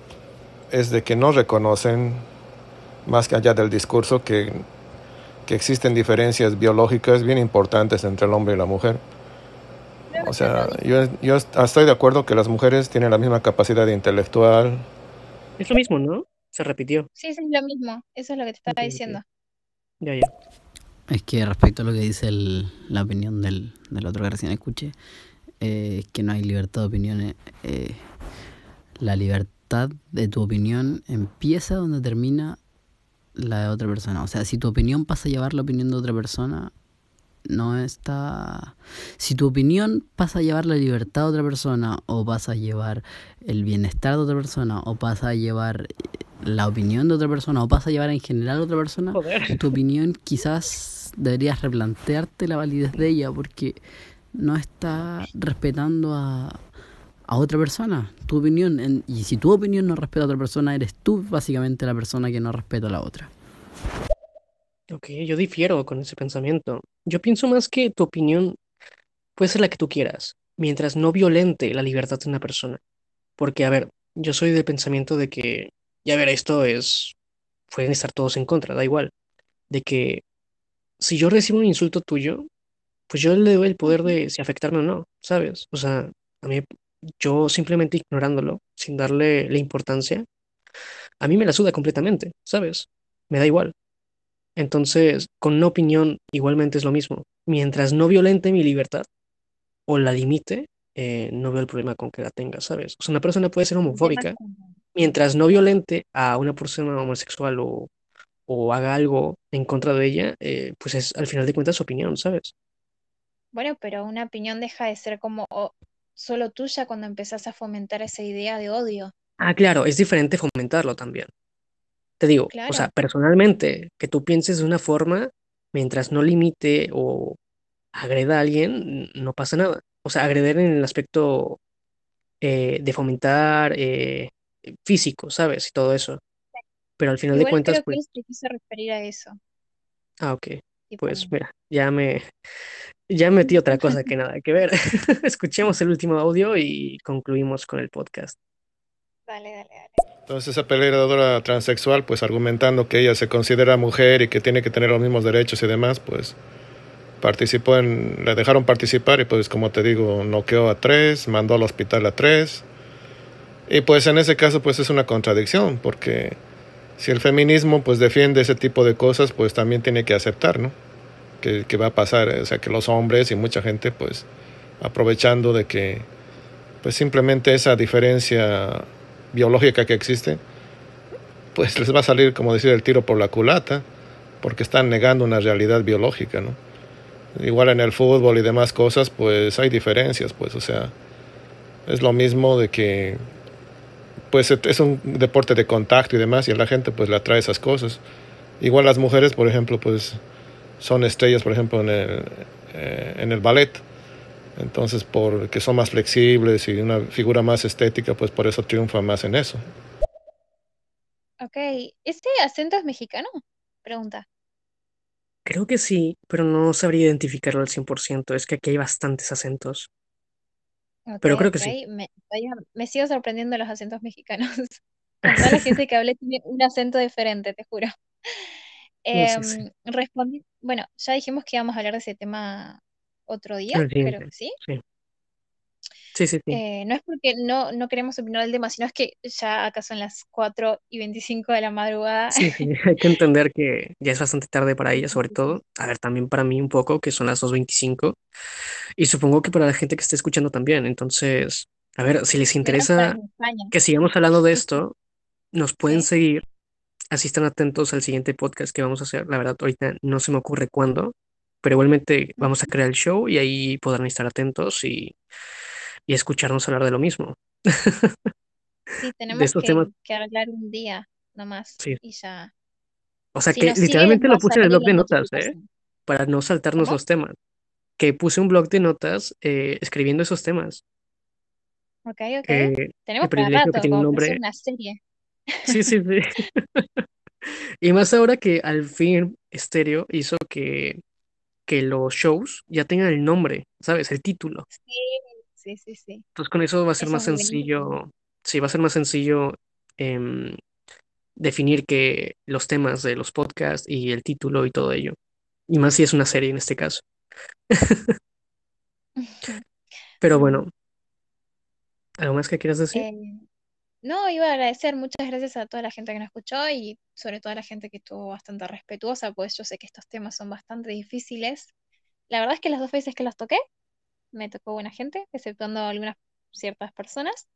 es de que no reconocen, más que allá del discurso, que, que existen diferencias biológicas bien importantes entre el hombre y la mujer. O sea, yo, yo estoy de acuerdo que las mujeres tienen la misma capacidad intelectual, Es lo mismo, ¿no? Se repitió. Sí, es lo mismo. Eso es lo que te estaba diciendo. Ya, ya. Es que respecto a lo que dice el- la opinión del, del otro que recién escuché, eh, que no hay libertad de opiniones. eh, la libertad de tu opinión empieza donde termina la de otra persona. O sea, si tu opinión pasa a llevar la opinión de otra persona, no está... Si tu opinión pasa a llevar la libertad de otra persona, o pasa a llevar el bienestar de otra persona, o pasa a llevar eh, la opinión de otra persona, o pasa a llevar en general a otra persona, Joder. tu opinión quizás deberías replantearte la validez de ella, porque no está respetando a, a otra persona, tu opinión. En- y si tu opinión no respeta a otra persona, eres tú básicamente la persona que no respeta a la otra. Ok, yo difiero con ese pensamiento. Yo pienso más que tu opinión puede ser la que tú quieras, mientras no violente la libertad de una persona. Porque, a ver, yo soy del pensamiento de que, ya ver, esto es, pueden estar todos en contra, da igual, de que si yo recibo un insulto tuyo, pues yo le doy el poder de si afectarme o no, ¿sabes? O sea, a mí, yo simplemente ignorándolo, sin darle la importancia, a mí me la suda completamente, ¿sabes? Me da igual. Entonces, con una opinión igualmente es lo mismo. Mientras no violente mi libertad o la limite, eh, no veo el problema con que la tenga, ¿sabes? O sea, una persona puede ser homofóbica mientras no violente a una persona homosexual o, o haga algo en contra de ella, eh, pues es al final de cuentas su opinión, ¿sabes? Bueno, pero una opinión deja de ser como oh, solo tuya cuando empezás a fomentar esa idea de odio. Ah, claro, es diferente fomentarlo también. Te digo, o sea, personalmente, que tú pienses de una forma, mientras no limite o agreda a alguien, no pasa nada. O sea, agreder en el aspecto eh, de fomentar eh, físico, ¿sabes? Y todo eso. Pero al final de cuentas, creo que pues, se quiso referir a eso. ah, ok. Pues mira, ya me, ya metí otra cosa que nada que ver. Escuchemos el último audio y concluimos con el podcast. Dale, dale, dale. Entonces esa peleadora transexual, pues argumentando que ella se considera mujer y que tiene que tener los mismos derechos y demás, pues participó en, le dejaron participar y pues como te digo, noqueó a tres, mandó al hospital a tres. Y pues en ese caso pues es una contradicción, porque si el feminismo pues defiende ese tipo de cosas, pues también tiene que aceptar, ¿no? Que, que va a pasar, o sea, que los hombres y mucha gente pues aprovechando de que pues simplemente esa diferencia biológica que existe, pues les va a salir, como decir, el tiro por la culata, porque están negando una realidad biológica, ¿no? Igual en el fútbol y demás cosas, pues hay diferencias, pues, o sea, es lo mismo de que, pues, es un deporte de contacto y demás, y a la gente, pues, le atrae esas cosas. Igual las mujeres, por ejemplo, pues, son estrellas, por ejemplo, en el, eh, en el ballet. Entonces, porque son más flexibles y una figura más estética, pues por eso triunfa más en eso. Ok, ¿ese acento es mexicano? Pregunta. Creo que sí, pero no sabría identificarlo al 100%. Es que aquí hay bastantes acentos. Pero creo que sí. Me, sigo sorprendiendo de los acentos mexicanos. Con toda la gente que hablé tiene un acento diferente, te juro. Sí, sí, sí. Em, respondí, bueno, ya dijimos que íbamos a hablar de ese tema otro día, que sí. Sí. Sí, sí, sí. Eh, no es porque no, no queremos opinar del tema, sino es que ya acá son las 4 y 25 de la madrugada. Sí, sí, hay que entender que ya es bastante tarde para ella, sobre todo. A ver, también para mí un poco, que son las 2.25. Y supongo que para la gente que esté escuchando también. Entonces, a ver, si les interesa que sigamos hablando de esto, nos pueden seguir así están atentos al siguiente podcast que vamos a hacer. La verdad, ahorita no se me ocurre cuándo, pero igualmente vamos a crear el show y ahí podrán estar atentos y, y escucharnos hablar de lo mismo. Sí, De tenemos estos que, temas, que arreglar un día nomás sí. y ya. O sea Si que siguen, literalmente lo puse en el blog de notas, ¿eh? Para no saltarnos ¿Cómo? los temas. Que puse un blog de notas eh, escribiendo esos temas. Ok, ok. Eh, Tenemos para que un como hacer nombre. una serie. Sí, sí, sí. Y más ahora que al fin Stereo hizo que, que los shows ya tengan el nombre, ¿sabes? El título. Sí, sí, sí, sí. Entonces con eso va a ser Eso más sencillo. Sí, va a ser más sencillo em, definir que los temas de los podcasts y el título y todo ello. Y más si es una serie en este caso. Pero bueno, ¿algo más que quieras decir? Eh, no, iba a agradecer muchas gracias a toda la gente que nos escuchó y sobre todo a la gente que estuvo bastante respetuosa, pues yo sé que estos temas son bastante difíciles. La verdad es que las dos veces que los toqué, me tocó buena gente, exceptuando algunas ciertas personas.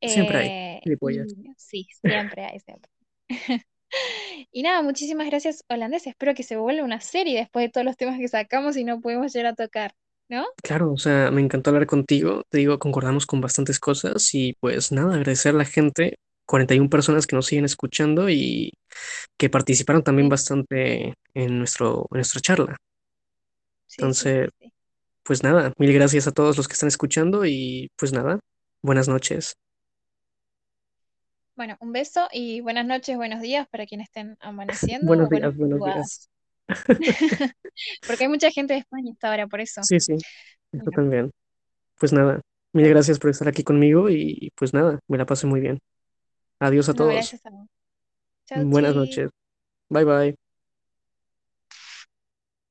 Siempre hay Eh, y sí, siempre hay, siempre. Y nada, muchísimas gracias, holandés. Espero que se vuelva una serie después de todos los temas que sacamos y no pudimos llegar a tocar, ¿no? Claro, o sea, me encantó hablar contigo. Te digo, concordamos con bastantes cosas y pues nada, agradecer a la gente, 41 personas que nos siguen escuchando y que participaron también bastante en nuestro, en nuestra charla. Sí, sí, sí, Entonces, sí. pues nada, mil gracias a todos los que están escuchando y pues nada, buenas noches. Bueno, un beso y buenas noches, buenos días para quienes estén amaneciendo Buenos días, buenos días. Porque hay mucha gente de España hasta ahora, por eso. Sí, sí, Bueno, también. Pues nada, mil gracias por estar aquí conmigo y pues nada, me la pasé muy bien. Adiós a no, todos. gracias a vos. Buenas chi. noches. Bye bye.